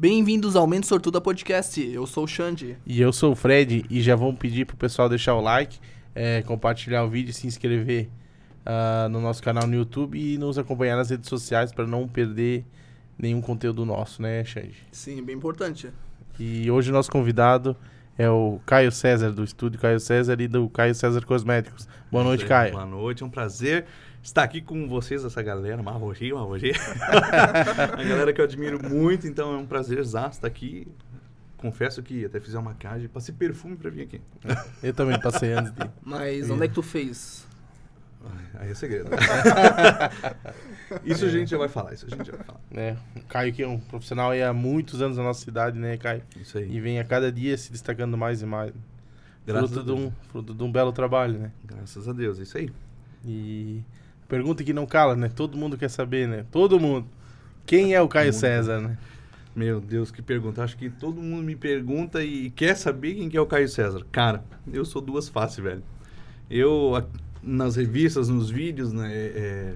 Bem-vindos ao Mente Sortuda Podcast. Eu sou o Xande. E eu sou o Fred e já vamos pedir pro pessoal deixar o like, é, compartilhar o vídeo, se inscrever uh, no nosso canal no YouTube e nos acompanhar nas redes sociais para não perder nenhum conteúdo nosso, né, Xande? Sim, bem importante. E hoje o nosso convidado é o Caio César, do estúdio Caio César e do Caio César Cosméticos. Boa noite, Caio. Boa noite, é um prazer estar aqui com vocês, essa galera, Marrogi, Marrogi. a galera que eu admiro muito, então é um prazer exato estar aqui. Confesso que até fiz uma maquiagem, passei perfume para vir aqui. Eu também passei antes de. Mas onde é que tu fez? Aí é segredo. isso a gente já vai falar, isso a gente já vai falar. É, o Caio que é um profissional há muitos anos na nossa cidade, né, Caio? Isso aí. E vem a cada dia se destacando mais e mais. Graças fruto, a de um, fruto de um belo trabalho, né? Graças a Deus, é isso aí. E pergunta que não cala, né? Todo mundo quer saber, né? Todo mundo. Quem é o Caio. César, né? Meu Deus, que pergunta. Acho que todo mundo me pergunta e quer saber quem que é o Caio César. Cara, eu sou duas faces, velho. Eu, nas revistas, nos vídeos, né, é,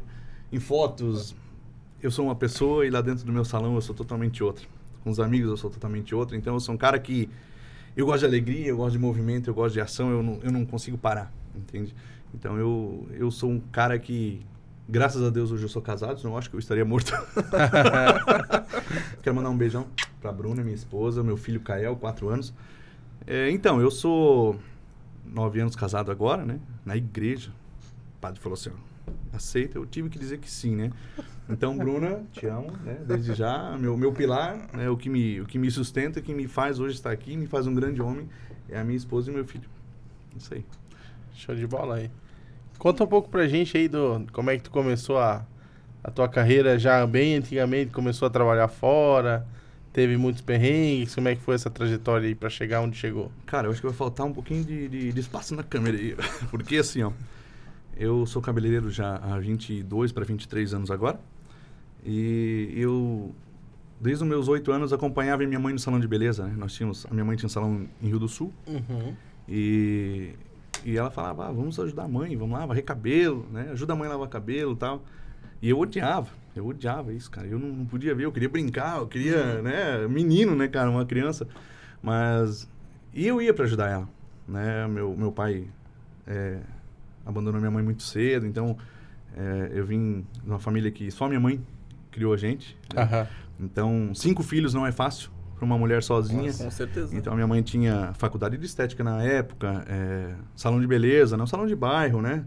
em fotos, eu sou uma pessoa e lá dentro do meu salão eu sou totalmente outra. Com os amigos eu sou totalmente outra. Então eu sou um cara que... Eu gosto de alegria, eu gosto de movimento, eu gosto de ação, eu não, eu não consigo parar, entende? Então eu, eu sou um cara que... Graças a Deus hoje eu sou casado, senão eu acho que eu estaria morto. Quero mandar um beijão pra Bruna, minha esposa, meu filho Kael, 4 anos. É, então, eu sou nove anos casado agora, né? Na igreja. O padre falou assim, ó, aceita? Eu tive que dizer que sim, né? Então, Bruna, te amo, né? Desde já, meu, meu pilar, né? o, que me, o que me sustenta, o que me faz hoje estar aqui, me faz um grande homem, é a minha esposa e meu filho. Isso aí. Show de bola aí. Conta um pouco pra gente aí do como é que tu começou a, a tua carreira já bem antigamente, começou a trabalhar fora, teve muitos perrengues, como é que foi essa trajetória aí pra chegar onde chegou? Cara, eu acho que vai faltar um pouquinho de, de, de espaço na câmera aí. Porque assim, ó. Eu sou cabeleireiro já há 22 para 23 anos agora. E eu, desde os meus 8 anos, acompanhava minha mãe no salão de beleza. Né? Nós tínhamos, a minha mãe tinha um salão em Rio do Sul. Uhum. E, e ela falava, ah, vamos ajudar a mãe, vamos lá, varrer cabelo, né? Ajuda a mãe a lavar cabelo e tal. E eu odiava, eu odiava isso, cara. Eu não, não podia ver, eu queria brincar, eu queria, né? Menino, né, cara, uma criança. Mas... E eu ia para ajudar ela, né? Meu, meu pai é, abandonou minha mãe muito cedo, então é, eu vim de uma família que só minha mãe criou a gente. né? Então, cinco filhos não é fácil para uma mulher sozinha. Com certeza. Então, a minha mãe tinha faculdade de estética na época, é, salão de beleza, não salão de bairro, né?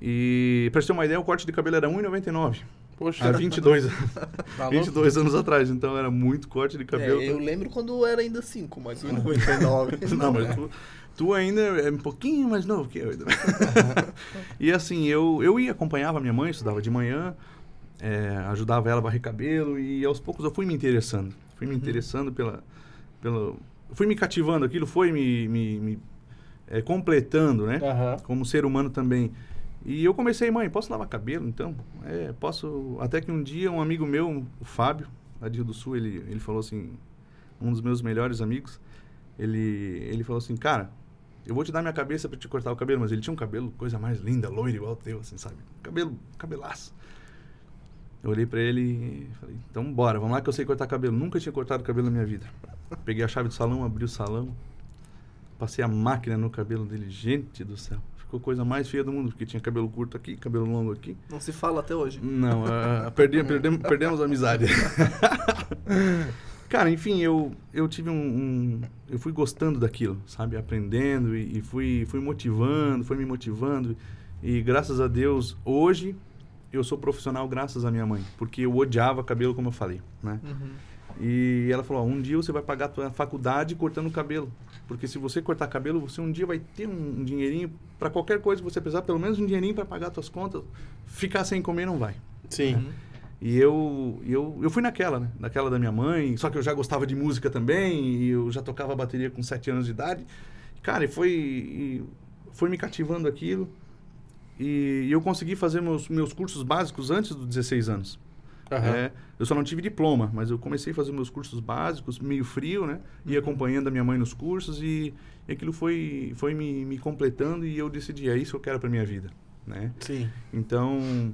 E, pra você ter uma ideia, o corte de cabelo era R$1,99. Poxa, Há 22, anos- tá louco? 22 anos atrás. Então, era muito corte de É, cabelo. eu lembro quando era ainda 5, mas 1,99. Não, mas tu, tu ainda é um pouquinho mais novo que eu. ainda. e assim, eu, eu ia, acompanhava minha mãe, estudava de manhã, é, ajudava ela a varrer cabelo e aos poucos eu fui me interessando. Fui me interessando pela... pela fui me cativando, aquilo foi me, me, me, é, completando, né? Aham. Como ser humano também. E eu comecei, mãe, posso lavar cabelo então? É, posso. Até que um dia um amigo meu, o Fábio, de Rio do Sul, ele, ele falou assim, um dos meus melhores amigos, ele, ele falou assim, cara, eu vou te dar minha cabeça para te cortar o cabelo, mas ele tinha um cabelo, coisa mais linda, loiro igual o teu, assim, sabe? Cabelo, cabelaço. Eu olhei pra ele e falei, então bora, vamos lá que eu sei cortar cabelo. Nunca tinha cortado cabelo na minha vida. Peguei a chave do salão, abri o salão, passei a máquina no cabelo dele. Gente do céu, ficou a coisa mais feia do mundo, porque tinha cabelo curto aqui, cabelo longo aqui. Não se fala até hoje. Não, ah, perdi, perdemos, perdemos a amizade. Cara, enfim, eu, eu tive um, um- Eu fui gostando daquilo, sabe? Aprendendo e, e fui, fui motivando, fui me motivando. E graças a Deus, hoje eu sou profissional graças à minha mãe. Porque eu odiava cabelo, como eu falei, né? Uhum. E ela falou, ó, um dia você vai pagar a tua faculdade cortando cabelo. Porque se você cortar cabelo, você um dia vai ter um, dinheirinho para qualquer coisa que você precisar, pelo menos um dinheirinho para pagar suas contas. Ficar sem comer não vai. Sim. Uhum. E eu, eu, eu fui naquela, né? Naquela da minha mãe. Só que eu já gostava de música também. E eu já tocava bateria com 7 anos de idade. Cara, e foi, e foi me cativando aquilo. E eu consegui fazer meus, meus cursos básicos antes dos 16 anos. Aham. É, eu só não tive diploma, mas eu comecei a fazer meus cursos básicos, meio frio, né? Ia acompanhando a minha mãe nos cursos e, e aquilo foi, foi me, me completando e eu decidi, é isso que eu quero para minha vida, né? Sim. Então,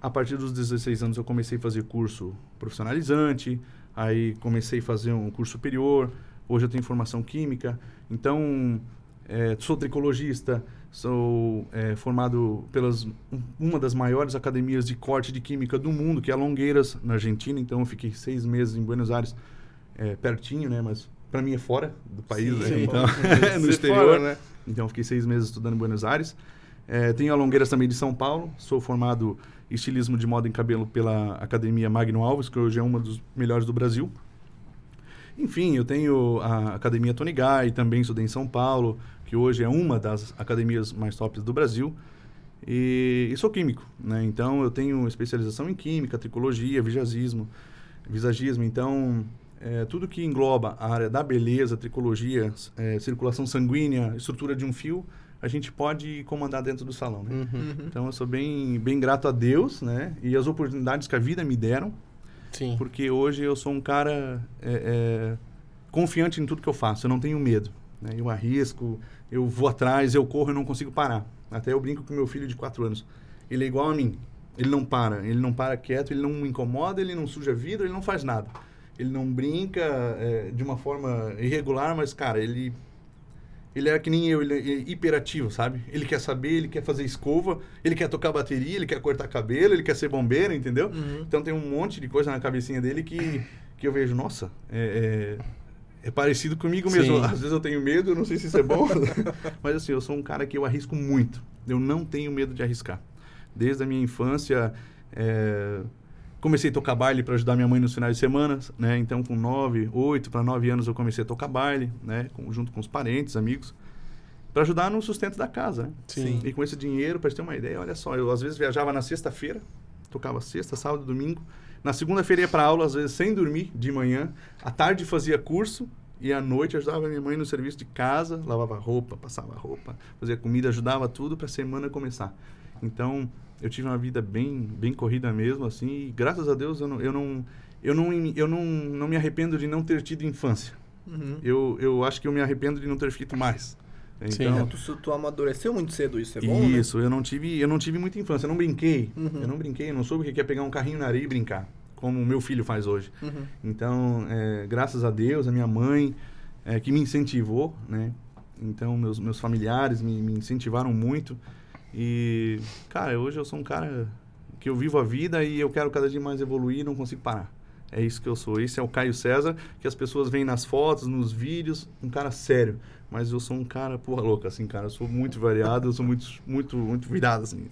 a partir dos 16 anos eu comecei a fazer curso profissionalizante, Aí comecei a fazer um curso superior. Hoje eu tenho formação química. Então, é, sou tricologista. Sou é, formado pelas uma das maiores academias de corte de química do mundo, que é a Longueiras, na Argentina. Então, eu fiquei seis meses em Buenos Aires, é, pertinho, né? Mas para mim é fora do país, Sim, né? sim. então no exterior. fora, né? Então, eu fiquei seis meses estudando em Buenos Aires. É, tenho a Longueiras também de São Paulo. Sou formado em estilismo de moda em cabelo pela Academia Magno Alves, que hoje é uma dos melhores do Brasil. Enfim, eu tenho a Academia Tony Guy, também estudei em São Paulo, que hoje é uma das academias mais tops do Brasil. E, e sou químico, né? Então, eu tenho especialização em química, tricologia, visagismo, visagismo. Então, é, tudo que engloba a área da beleza, tricologia, é, circulação sanguínea, estrutura de um fio, a gente pode comandar dentro do salão, né? Uhum. Uhum. Então eu sou bem, bem grato a Deus, né? E as oportunidades que a vida me deram, Sim. porque hoje eu sou um cara é, é, confiante em tudo que eu faço. Eu não tenho medo, né? Eu arrisco, eu vou atrás, eu corro, eu não consigo parar. Até eu brinco com meu filho de 4 anos. Ele é igual a mim. Ele não para, ele não para quieto, ele não me incomoda, ele não suja vidro, ele não faz nada. Ele não brinca é, de uma forma irregular, mas cara, ele ele é que nem eu, ele é hiperativo, sabe? Ele quer saber, ele quer fazer escova, ele quer tocar bateria, ele quer cortar cabelo, ele quer ser bombeiro, entendeu? Uhum. Então tem um monte de coisa na cabecinha dele que, que eu vejo, nossa, é, é, é parecido comigo mesmo. Sim. Às vezes eu tenho medo, não sei se isso é bom, mas assim, eu sou um cara que eu arrisco muito. Eu não tenho medo de arriscar. Desde a minha infância, é, comecei a tocar baile para ajudar minha mãe nos finais de semana, né? Então, com 9, 8 para 9 anos, eu comecei a tocar baile, né? Com- junto com os parentes, amigos, para ajudar no sustento da casa, né? Sim. E com esse dinheiro, para ter uma ideia, olha só, eu às vezes viajava na sexta-feira, tocava sexta, sábado, domingo. Na segunda-feira ia para aula, às vezes sem dormir, de manhã. À tarde fazia curso e à noite ajudava minha mãe no serviço de casa, lavava roupa, passava roupa, fazia comida, ajudava tudo para a semana começar. Então, eu tive uma vida bem, bem corrida mesmo, assim, e graças a Deus eu não, eu não, eu não, eu não, não me arrependo de não ter tido infância. Uhum. Eu, eu acho que eu me arrependo de não ter feito mais. Então, É, tu, tu amadureceu muito cedo, isso é bom, né? isso, eu não tive, eu não tive muita infância, eu não brinquei. Uhum. Eu não brinquei, eu não soube o que é pegar um carrinho na areia e brincar, como o meu filho faz hoje. Uhum. Então, é, graças a Deus, a minha mãe, é, que me incentivou, né? Então, meus, meus familiares me, me incentivaram muito. E, cara, hoje eu sou um cara que eu vivo a vida e eu quero cada dia mais evoluir e não consigo parar. É isso que eu sou. Esse é o Caio César, que as pessoas veem nas fotos, nos vídeos, um cara sério. Mas eu sou um cara, porra louca, assim, cara. Eu sou muito variado, eu sou muito, muito, muito virado, assim.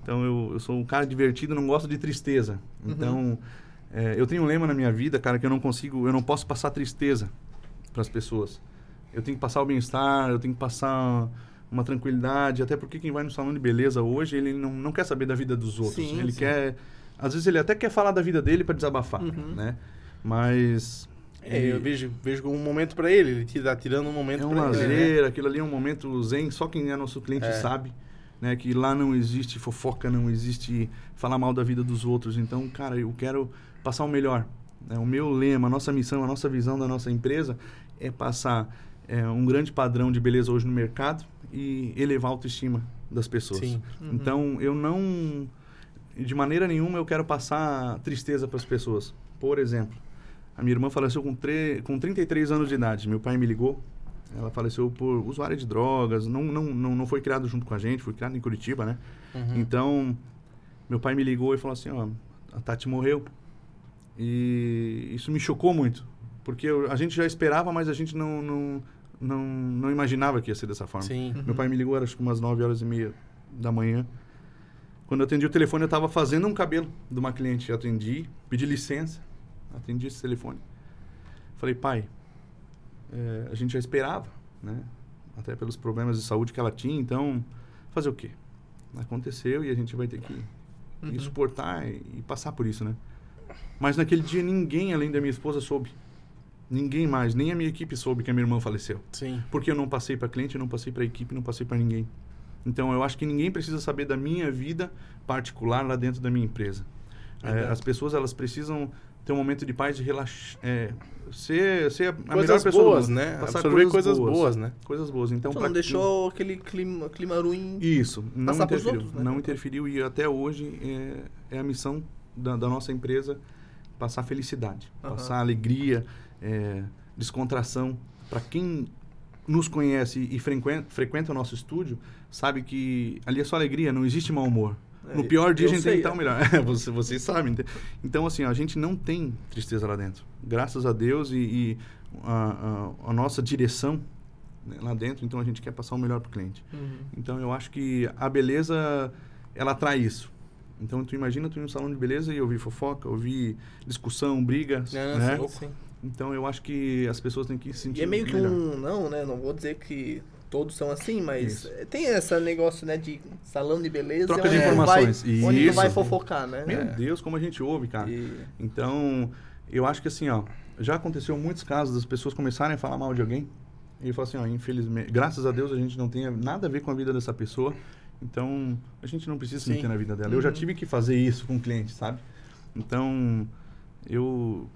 Então, eu, eu sou um cara divertido, não gosto de tristeza. Então, é, eu tenho um lema na minha vida, cara, que eu não consigo, eu não posso passar tristeza para as pessoas. Eu tenho que passar o bem-estar, eu tenho que passar uma tranquilidade, até porque quem vai no salão de beleza hoje, ele não, não quer saber da vida dos outros. Sim, ele sim. quer, às vezes ele até quer falar da vida dele para desabafar, Uhum. né? Mas É, eu vejo, vejo como um momento pra ele. Ele te tá tirando um momento é um pra ele. lazer, aquilo ali é um momento zen, só quem é nosso cliente É. sabe, né? Que lá não existe fofoca, não existe falar mal da vida dos outros. Então, cara, eu quero passar o melhor. né? O meu lema, a nossa missão, a nossa visão da nossa empresa é passar é, um grande padrão de beleza hoje no mercado e elevar a autoestima das pessoas. Sim. Uhum. Então, eu não... De maneira nenhuma eu quero passar tristeza para as pessoas. Por exemplo, a minha irmã faleceu com, tre... com 33 anos de idade. Meu pai me ligou. Ela faleceu por usuária de drogas. Não, não, não, não foi criado junto com a gente, foi criado em Curitiba, né? Uhum. Então, meu pai me ligou e falou assim, ó, a Tati morreu. E isso me chocou muito. Porque eu- a gente já esperava, mas a gente não, não, não, não imaginava que ia ser dessa forma. Sim. Meu pai me ligou, era acho que umas 9 horas e meia da manhã. Quando eu atendi o telefone, eu estava fazendo um cabelo de uma cliente. Eu atendi, pedi licença, atendi esse telefone. Falei, pai, é, a gente já esperava, né? Até pelos problemas de saúde que ela tinha, então, fazer o quê? Aconteceu e a gente vai ter que Uhum. suportar e, e passar por isso, né? Mas naquele dia ninguém além da minha esposa soube. Ninguém mais, nem a minha equipe soube que a minha irmã faleceu. Sim. Porque eu não passei para cliente, eu não passei para equipe, não passei para ninguém. Então eu acho que ninguém precisa saber da minha vida particular lá dentro da minha empresa. É, as pessoas elas precisam ter um momento de paz, de relaxar, é, ser, ser a melhor Coisas pessoa do boas, né? Passar Absorver coisas boas, né? Coisas boas. Então não deixou aquele clima, clima ruim. isso, não interferiu. outros, né? Não interferiu e até hoje é, é a missão da, da nossa empresa passar felicidade, Aham. passar alegria, é, descontração. Para quem nos conhece e frequenta, frequenta o nosso estúdio, sabe que ali é só alegria, não existe mau humor. No pior dia eu a gente tem sei, que estar o melhor. Você, vocês sabem. Então, assim, a gente não tem tristeza lá dentro. Graças a Deus e, e a, a- a nossa direção né, lá dentro, então a gente quer passar o melhor para o cliente. Uhum. Então, eu acho que a beleza, ela atrai isso. Então, tu imagina tu ir num salão de beleza e ouvir fofoca, ouvir discussão, briga, É, né? sim, sim. Então, eu acho que as pessoas têm que se sentir E é meio que melhor. um. Não, né? Não vou dizer que todos são assim, mas Isso. é, tem esse negócio, né, de salão de beleza. Troca de informações. Vai, onde tu Isso. vai fofocar, né? Meu É. Deus, como a gente ouve, cara. E- Então, eu acho que assim, ó, já aconteceu muitos casos das pessoas começarem a falar mal de alguém e falar assim, ó, infelizmente, graças a Deus a gente não tem nada a ver com a vida dessa pessoa, então a gente não precisa se meter na vida dela. Eu já Uhum. tive que fazer isso com clientes, sabe? Então, eu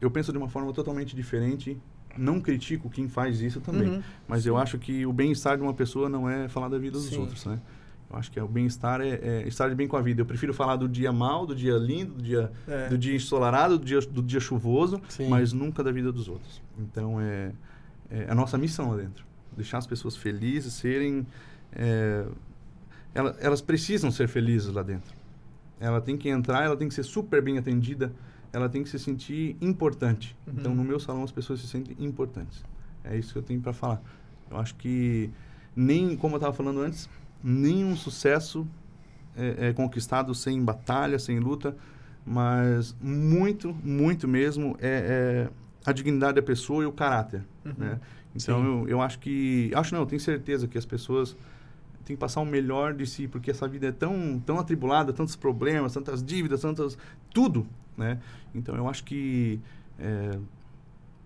eu penso de uma forma totalmente diferente. Não critico quem faz isso também, Uhum. mas eu acho que o bem-estar de uma pessoa não é falar da vida dos Sim. outros, né? Eu acho que é, o bem-estar é, é estar de bem com a vida. Eu prefiro falar do dia mal, do dia lindo, do dia É. do dia ensolarado, do dia, do dia chuvoso, Sim. mas nunca da vida dos outros. Então é, é a nossa missão lá dentro. Deixar as pessoas felizes, serem. é, ela- elas precisam ser felizes lá dentro. Ela tem que entrar, ela tem que ser super bem atendida, ela tem que se sentir importante. Uhum. Então no meu salão as pessoas se sentem importantes. É isso que eu tenho para falar. Eu acho que nem, como eu estava falando antes, nenhum sucesso é, é conquistado sem batalha, sem luta, mas muito, muito mesmo é, é a dignidade da pessoa e o caráter, Uhum. né? Então eu, eu acho que, acho não, eu tenho certeza que as pessoas têm que passar o melhor de si, porque essa vida é tão, tão atribulada, tantos problemas, tantas dívidas, tantas tudo, né? Então eu acho que é,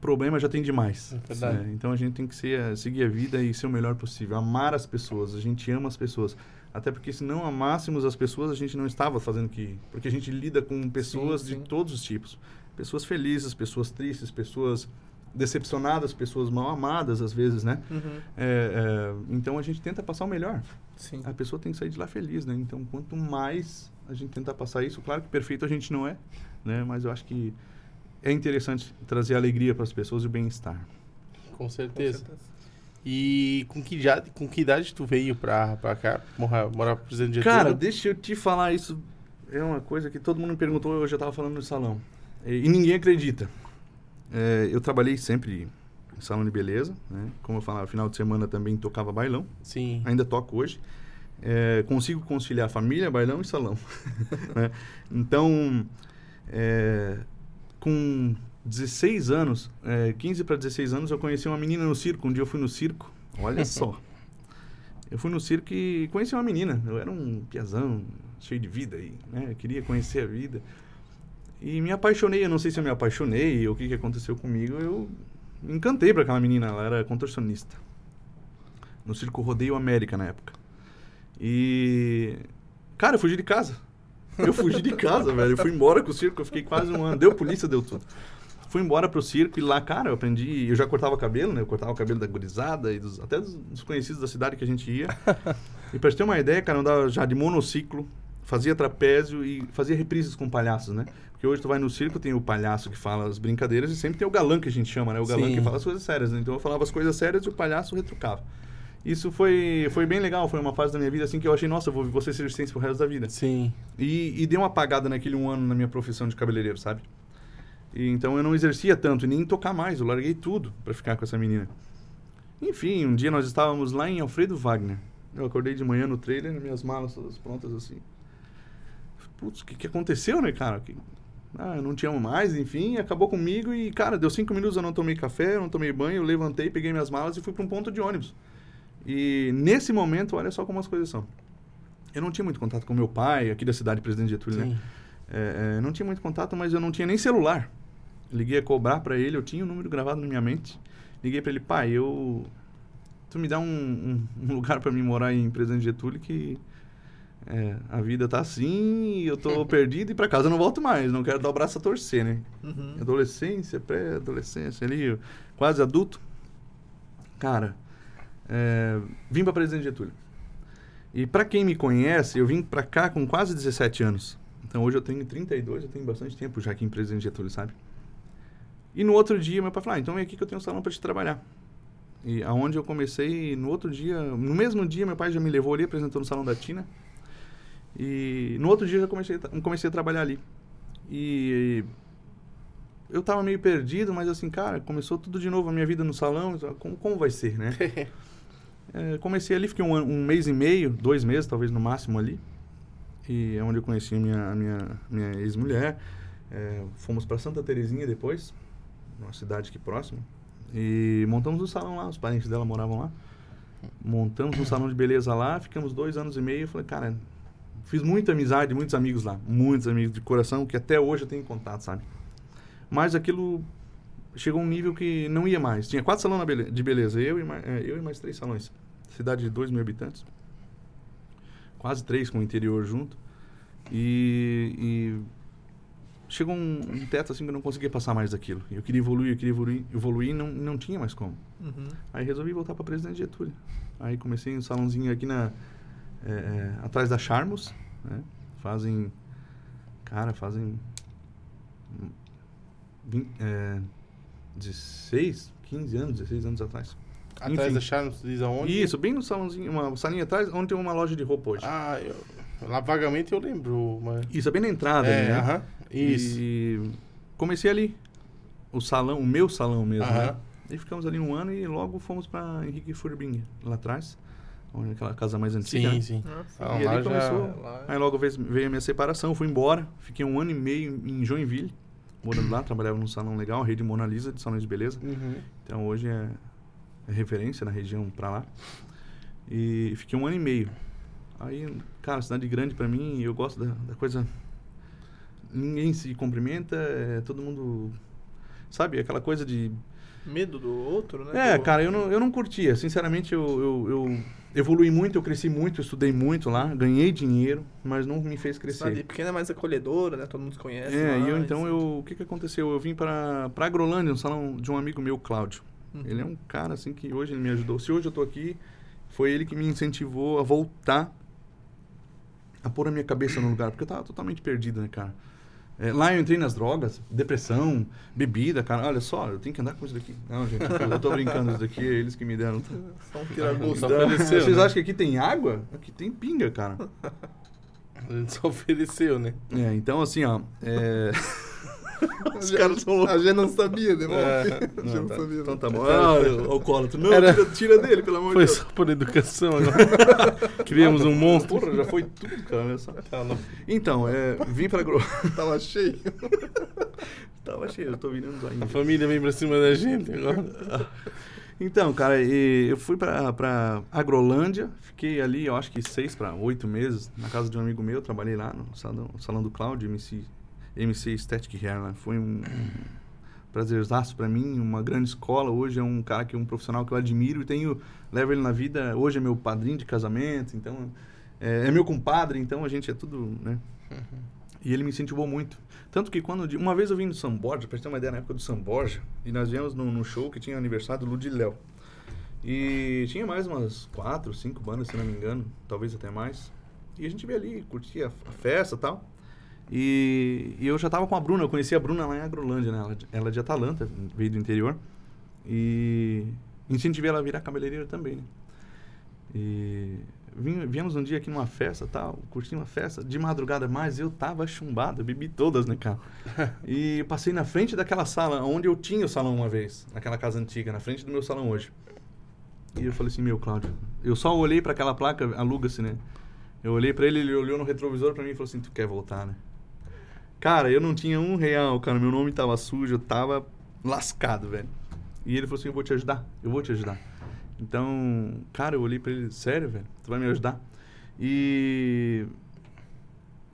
problema já tem demais. É né? Então a gente tem que ser, seguir a vida e ser o melhor possível, amar as pessoas. A gente ama as pessoas. Até porque se não amássemos as pessoas, a gente não estava fazendo o que. Porque a gente lida com pessoas sim. de todos os tipos. Pessoas felizes, pessoas tristes, pessoas decepcionadas, pessoas mal amadas às vezes, né? Uhum. É, é, então a gente tenta passar o melhor. Sim. A pessoa tem que sair de lá feliz, né? Então quanto mais a gente tentar passar isso, claro que perfeito a gente não é, né? Mas eu acho que é interessante trazer alegria para as pessoas e o bem-estar. Com Com certeza. certeza. E com que, idade, com que idade tu veio pra, pra cá, morar, morar pro Presidente Getúlio? Cara, deixa eu te falar isso. É uma coisa que todo mundo me perguntou, eu já estava falando no salão. E, e ninguém acredita. É, eu trabalhei sempre em salão de beleza, né? Como eu falava, final de semana também tocava bailão. Sim. Ainda toco hoje. É, consigo conciliar família, bailão e salão. né? Então, é, com 16 anos, é, 15 para 16 anos, eu conheci uma menina no circo. Um dia eu fui no circo, olha só. Eu fui no circo e conheci uma menina. Eu era um piazão, cheio de vida e né? eu queria conhecer a vida. E me apaixonei. Eu não sei se eu me apaixonei ou o que, que aconteceu comigo. Eu me encantei para aquela menina. Ela era contorcionista. No circo Rodeio América na época. E. Cara, eu fugi de casa. Eu fugi de casa, velho. Eu fui embora com o circo. Eu fiquei quase um ano. Deu polícia, deu tudo. Fui embora pro circo e lá, cara, eu aprendi. Eu já cortava cabelo, né? Eu cortava o cabelo da gurizada e dos, até dos, dos conhecidos da cidade que a gente ia. e pra te ter uma ideia, cara, eu andava já de monociclo, fazia trapézio e fazia reprises com palhaços, né? Porque hoje tu vai no circo, tem o palhaço que fala as brincadeiras e sempre tem o galã que a gente chama, né? O galã Sim. que fala as coisas sérias, né? Então eu falava as coisas sérias e o palhaço retrucava. Isso foi, foi bem legal, foi uma fase da minha vida assim que eu achei, nossa, eu vou, vou ser circense pro resto da vida. Sim. E, e deu uma apagada naquele um ano na minha profissão de cabeleireiro, sabe? E, então eu não exercia tanto, nem tocar mais, eu larguei tudo para ficar com essa menina. Enfim, um dia nós estávamos lá em Alfredo Wagner. Eu acordei de manhã no trailer, minhas malas todas prontas assim. Putz, o que, que aconteceu, né, cara? Que, ah, eu não te amo mais, enfim, acabou comigo e, cara, deu cinco minutos, eu não tomei café, eu não tomei banho, eu levantei, peguei minhas malas e fui para um ponto de ônibus. E nesse momento, olha só como as coisas são. Eu não tinha muito contato com meu pai, aqui da cidade, Presidente Getúlio, né? Sim. É, é, não tinha muito contato, mas eu não tinha nem celular. Liguei a cobrar para ele, eu tinha o número gravado na minha mente. Liguei para ele, pai, eu. Tu me dá um, um- um lugar para mim morar em Presidente Getúlio que. É, a vida tá assim, eu tô perdido e para casa eu não volto mais. Não quero dar o braço a torcer, né? Uhum. Adolescência, pré-adolescência ali, quase adulto. Cara, é, vim para Presidente Getúlio. E para quem me conhece, eu vim para cá com quase 17 anos. Então hoje eu tenho 32, eu tenho bastante tempo já aqui em Presidente Getúlio, sabe? E no outro dia meu pai falou, ah, então vem aqui que eu tenho um salão para te trabalhar. E aonde eu comecei, no outro dia, no mesmo dia meu pai já me levou ali, apresentou no salão da Tina. E no outro dia eu já comecei, a- comecei a trabalhar ali. E eu tava meio perdido, mas assim, cara, começou tudo de novo a minha vida no salão, como, como vai ser, né? É, comecei ali, fiquei um, um mês e meio, dois meses talvez no máximo ali. E é onde eu conheci a minha, minha, minha ex-mulher. É, fomos para Santa Terezinha depois, numa cidade aqui próxima. E montamos um salão lá, os parentes dela moravam lá. Montamos um salão de beleza lá, ficamos dois anos e meio. Eu falei, cara, fiz muita amizade, muitos amigos lá. Muitos amigos de coração, que até hoje eu tenho contato, sabe? Mas aquilo chegou a um nível que não ia mais. Tinha quatro salões de beleza, eu e, mais, eu e mais três salões. Cidade de dois mil habitantes. Quase três com o interior junto. E, e chegou um, um teto assim que eu não conseguia passar mais daquilo. Eu queria evoluir, eu queria evoluir, evoluir e não, não tinha mais como. Uhum. Aí resolvi voltar para Presidente Getúlio. Aí comecei um salãozinho aqui na é, é, atrás da Charmos, né? Fazem, cara, fazem hum, vin- é, 16, 15 anos, 16 anos atrás. Atrás Enfim. da Charles, diz aonde? Isso, bem no salãozinho, uma salinha atrás, onde tem uma loja de roupa hoje. Ah, eu, lá vagamente eu lembro, mas... Isso, é bem na entrada, é, né? aham, isso. E comecei ali. O salão, o meu salão mesmo, né? Aham. E ficamos ali um ano e logo fomos para Henrique Furbinha, lá atrás. Onde aquela casa mais antiga. Sim, né? sim. Ah, E lá ali já... começou. Lá- Aí logo veio, a minha separação, fui embora. Fiquei um ano e meio em Joinville, morando lá. Trabalhava num salão legal, a rede Mona Lisa de salões de beleza. Uhum. Então hoje é, é referência na região pra lá. E fiquei um ano e meio. Aí, cara, cidade grande pra mim, eu gosto da, da coisa. Ninguém se cumprimenta, é, todo mundo. Sabe, aquela coisa de. Medo do outro, né? É, cara, eu não, eu não curtia. Sinceramente, eu, eu, eu evolui muito, eu cresci muito, eu estudei muito lá, ganhei dinheiro, mas não me fez crescer. pequena é mais acolhedora, né? Todo mundo se conhece. É, e eu mais. então, eu, o que que aconteceu? Eu vim para pra Agrolândia, um salão de um amigo meu, Cláudio. Uhum. Ele é um cara, assim, que hoje ele me ajudou. Se hoje eu tô aqui, foi ele que me incentivou a voltar a pôr a minha cabeça no lugar, porque eu tava totalmente perdido, né, cara? É, lá eu entrei nas drogas, depressão, bebida, cara. Olha só, eu tenho que andar com isso daqui. Não, gente, eu tô brincando, isso daqui é eles que me deram. Só um tira-gosto. Vocês né? acham que aqui tem água? Aqui tem pinga, cara. Ele só ofereceu, né? É, então assim, ó. É... Os A caras gente- são loucos. A gente não sabia, né? É. A gente Não, não tá, sabia. então né? tá bom. Ah, alcoólatra. Não, Era- tira, tira dele, pelo amor Foi de Deus. só por educação agora. Criamos um monstro. Porra, já foi tudo, cara. Tá louco. Então, é, vim pra Gro... Tava cheio. Tava cheio, eu tô virando zoinho. A família vem pra cima da gente agora. Então, cara, eu fui pra, pra Agrolândia, fiquei ali, eu acho que seis para oito meses, na casa de um amigo meu, trabalhei lá no salão, salão do Cláudio, MC, MC Static Hair, né? Foi um, prazerzaço pra mim, uma grande escola, hoje é um cara que é um profissional que eu admiro e tenho, levo ele na vida, hoje é meu padrinho de casamento, então, é, é meu compadre, então a gente é tudo, né? E ele me incentivou muito. Tanto que quando. Uma vez eu vim do São Borja, pra ter uma ideia, na época do São Borja, e nós viemos num show que tinha aniversário do Ludiléu. E tinha mais umas quatro, cinco bandas, se não me engano, talvez até mais. E a gente veio ali, curtia a festa e tal. E, e eu já tava com a Bruna, eu conheci a Bruna lá em Agrolândia, né? Ela, ela é de Atalanta, veio do interior. E incentivei ela a virar cabeleireira também, né? E vim, viemos um dia aqui numa festa tal, curti uma festa, de madrugada, mas eu tava chumbado, eu bebi todas, né, cara? e passei na frente daquela sala, onde eu tinha o salão uma vez, naquela casa antiga, na frente do meu salão hoje. E eu falei assim, meu, Cláudio, eu só olhei para aquela placa, aluga-se, né? Eu olhei para ele, ele olhou no retrovisor para mim e falou assim, tu quer voltar, né? Cara, eu não tinha um real, cara, meu nome tava sujo, eu tava lascado, velho. E ele falou assim, eu vou te ajudar, eu vou te ajudar. Então, cara, eu olhei pra ele, sério, velho, tu vai me ajudar? E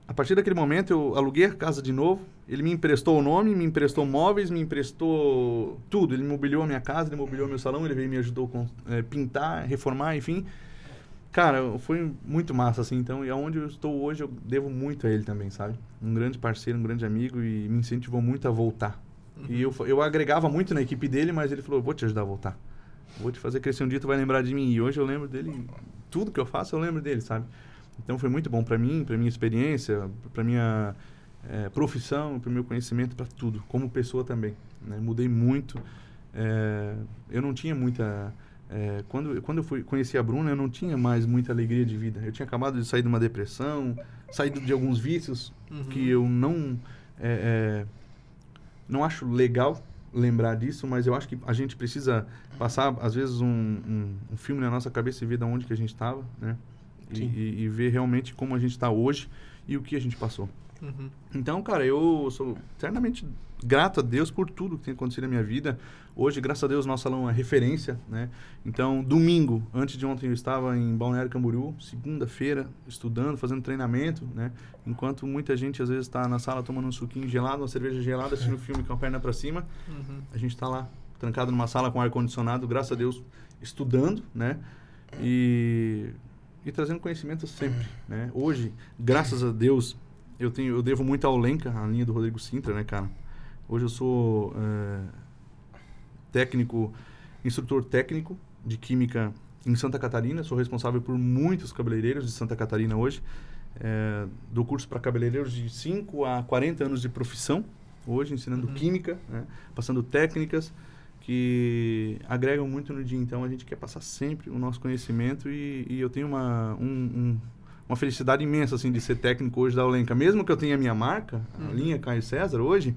a partir daquele momento eu aluguei a casa de novo, ele me emprestou o nome, me emprestou móveis, me emprestou tudo. Ele mobiliou a minha casa, ele mobiliou meu salão, ele veio me ajudou a eh, pintar, reformar, enfim. Cara, foi muito massa, assim, então, e aonde eu estou hoje eu devo muito a ele também, sabe? Um grande parceiro, um grande amigo e me incentivou muito a voltar. E eu, fa- eu agregava muito na equipe dele, mas ele falou, vou te ajudar a voltar. Vou te fazer crescer um dia, tu vai lembrar de mim. E hoje eu lembro dele, tudo que eu faço eu lembro dele, sabe? Então foi muito bom para mim, para minha experiência, para minha é, profissão, para meu conhecimento, para tudo, como pessoa também. Né? Mudei muito. É, eu não tinha muita. É, quando, quando eu fui, conheci a Bruna, eu não tinha mais muita alegria de vida. Eu tinha acabado de sair de uma depressão, saído de alguns vícios Uhum. que eu não. é, é, não acho legal lembrar disso, mas eu acho que a gente precisa passar, às vezes, um, um, um filme na nossa cabeça e ver de onde que a gente estava, né? E, e- e ver realmente como a gente está hoje e o que a gente passou. Uhum. Então, cara, eu sou eternamente grato a Deus por tudo que tem acontecido na minha vida. Hoje, graças a Deus, nosso salão é referência, né? Então, domingo, antes de ontem, eu estava em Balneário Camboriú, segunda-feira, estudando, fazendo treinamento, né? Enquanto muita gente, às vezes, está na sala tomando um suquinho gelado, uma cerveja gelada, assistindo um filme com a perna para cima, Uhum. a gente está lá, trancado numa sala com ar-condicionado, graças a Deus, estudando, né? E, e trazendo conhecimento sempre, né? Hoje, graças a Deus, eu tenho eu devo muito ao Lenca, a linha do Rodrigo Sintra, né, cara? Hoje eu sou é, técnico, instrutor técnico de química em Santa Catarina, sou responsável por muitos cabeleireiros de Santa Catarina hoje. É, dou curso para cabeleireiros de 5 a 40 anos de profissão, hoje ensinando Uhum. química, né? passando técnicas que agregam muito no dia. Então a gente quer passar sempre o nosso conhecimento e, e eu tenho uma, um- um- uma felicidade imensa assim de ser técnico hoje da Olenca. Mesmo que eu tenha a minha marca, a Uhum. linha Caio César hoje,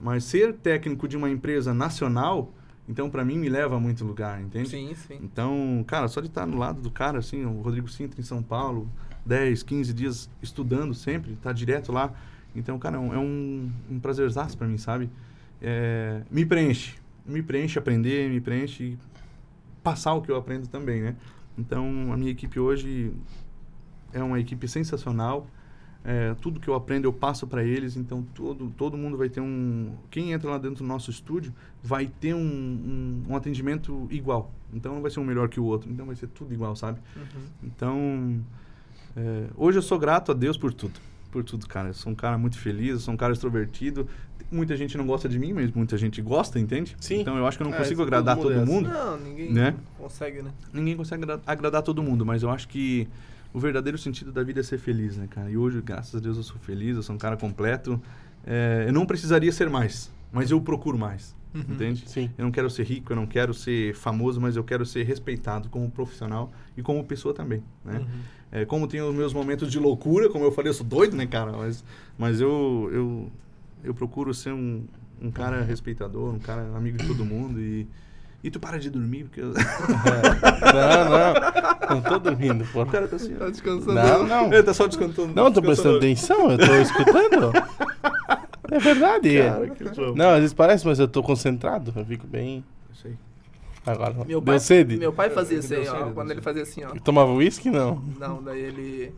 mas ser técnico de uma empresa nacional, então para mim me leva a muito lugar, entende? Sim, sim. Então, cara, só de estar no lado do cara, assim, o Rodrigo Sintra em São Paulo, 10, 15 dias estudando sempre, tá direto lá. Então, cara, é um, é um, um prazerzaço pra mim, sabe? É, me preenche. Me preenche aprender, me preenche passar o que eu aprendo também, né? Então, a minha equipe hoje é uma equipe sensacional. É, tudo que eu aprendo eu passo para eles, então todo, todo mundo vai ter um. Quem entra lá dentro do nosso estúdio vai ter um, um, um atendimento igual. Então não vai ser um melhor que o outro, então vai ser tudo igual, sabe? Uhum. Então, é, hoje eu sou grato a Deus por tudo. Por tudo, cara. Eu sou um cara muito feliz, eu sou um cara extrovertido. Muita gente não gosta de mim, mas muita gente gosta, entende? Sim. Então eu acho que eu não É, consigo todo agradar mundo todo é assim. mundo. Não, ninguém Né? consegue, né? Ninguém consegue agra- agradar todo mundo, mas eu acho que o verdadeiro sentido da vida é ser feliz, né, cara? E hoje, graças a Deus, eu sou feliz, eu sou um cara completo. É, eu não precisaria ser mais, mas eu procuro mais, Uhum. entende? Sim. Eu não quero ser rico, eu não quero ser famoso, mas eu quero ser respeitado como profissional e como pessoa também, né? Uhum. É, como tem os meus momentos de loucura, como eu falei, eu sou doido, né, cara? Mas, mas eu, eu, eu procuro ser um, um cara respeitador, um cara amigo de todo mundo e... E tu para de dormir, porque eu- Não, não. Não tô dormindo, pô. o cara tá assim, ó. Tá descansando. Não, não. Ele tá só descantando. Não, tô prestando atenção, eu tô escutando. É verdade. Cara. Não, às vezes parece, mas eu tô concentrado. Eu fico bem. Isso aí. Agora. Meu Deu pai, sede? meu pai fazia Eu- assim, deu ó. Quando ele fazia assim, ó. Tomava uísque? Não. Não, daí ele.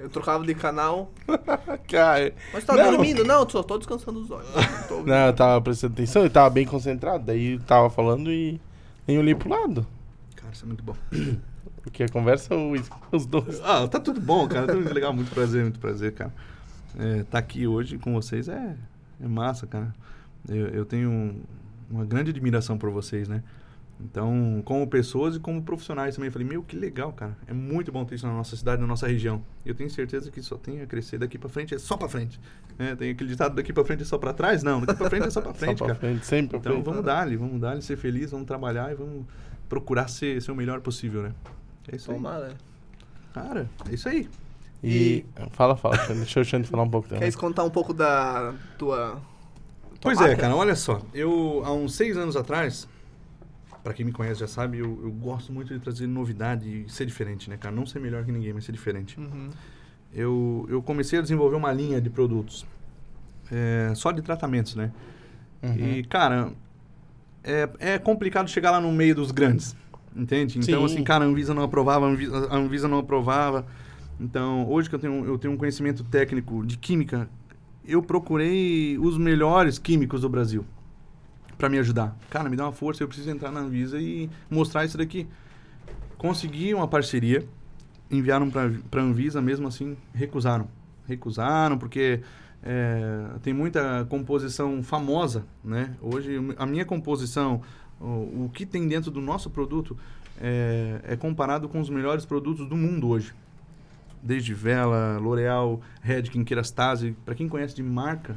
Eu trocava de canal. Cara. Mas tá Não. dormindo? Não, só tô descansando os olhos. Não. Não, eu tava prestando atenção, eu tava bem concentrado. Daí eu tava falando e nem olhei pro lado. Cara, isso é muito bom. Porque a conversa, o uísque, os dois. Ah, tá tudo bom, cara. Tá muito legal. Muito prazer, muito prazer, cara. É, tá aqui hoje com vocês é, é massa, cara. Eu, eu tenho um- uma grande admiração por vocês, né? Então, como pessoas e como profissionais também. Eu falei, meu, que legal, cara. É muito bom ter isso na nossa cidade, na nossa região. Eu tenho certeza que só tem a crescer daqui pra frente, é só pra frente. É, tem aquele ditado daqui pra frente é só pra trás? Não, daqui pra frente é só pra frente, Só pra cara. frente, sempre Então frente. vamos dar-lhe, vamos dar-lhe, ser feliz, vamos trabalhar e vamos procurar ser, ser o melhor possível, né? É isso aí. Tomara. Cara, é isso aí. E. Fala, fala. Xande. Deixa eu Xande falar um pouco também. Queres contar um pouco da tua. tua Pois é, marca? cara, olha só. Eu, há uns seis anos atrás, pra quem me conhece já sabe, eu, eu gosto muito de trazer novidade e ser diferente, né, cara? Não ser melhor que ninguém, mas ser diferente. Uhum. Eu, eu comecei a desenvolver uma linha de produtos é, só de tratamentos, né? Uhum. E, cara, é, é complicado chegar lá no meio dos grandes, entende? Então, Sim. assim, cara, a Anvisa não aprovava, a Anvisa, a Anvisa não aprovava. Então, hoje que eu tenho, eu tenho um conhecimento técnico de química, eu procurei os melhores químicos do Brasil para me ajudar. Cara, me dá uma força, eu preciso entrar na Anvisa e mostrar isso daqui. Consegui uma parceria, enviaram para a Anvisa, mesmo assim, recusaram. Recusaram porque é, tem muita composição famosa, né? Hoje, a minha composição, o, o que tem dentro do nosso produto é, é comparado com os melhores produtos do mundo hoje. desde Vela, L'Oreal, Redken, Kerastase, para quem conhece de marca.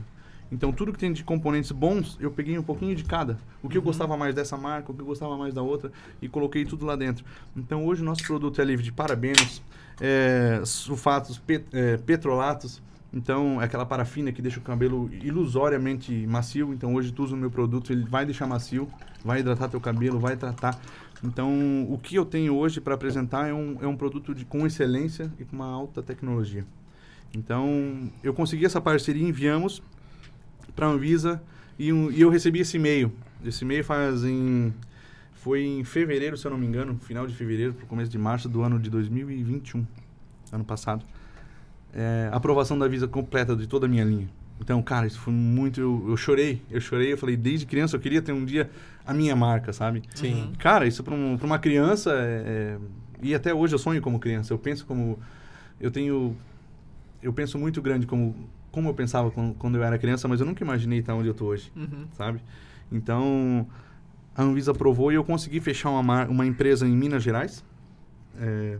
Então, tudo que tem de componentes bons, eu peguei um pouquinho de cada. O que eu gostava mais dessa marca, o que eu gostava mais da outra, e coloquei tudo lá dentro. Então, hoje o nosso produto é livre de parabenos, é, sulfatos, pet, é, petrolatos. Então, é aquela parafina que deixa o cabelo ilusoriamente macio. Então, hoje tu usa o meu produto, ele vai deixar macio, vai hidratar teu cabelo, vai tratar. Então, o que eu tenho hoje para apresentar é um, é um produto de, com excelência e com uma alta tecnologia. Então, eu consegui essa parceria, enviamos para a Anvisa e, um, e, eu recebi esse e-mail. Esse e-mail faz em... Foi em fevereiro, se eu não me engano, final de fevereiro, para começo de março do ano de 2021, ano passado. É, aprovação da Visa completa de toda a minha linha. Então, cara, isso foi muito. Eu, eu, chorei, eu chorei. Eu falei, desde criança eu queria ter um dia a minha marca, sabe? Sim. Cara, isso para um, uma criança. É, é, e até hoje eu sonho como criança. Eu penso como. Eu tenho. Eu penso muito grande como, como eu pensava quando, quando eu era criança, mas eu nunca imaginei estar onde eu estou hoje, Uhum. sabe? Então, a Anvisa aprovou e eu consegui fechar uma, uma empresa em Minas Gerais é,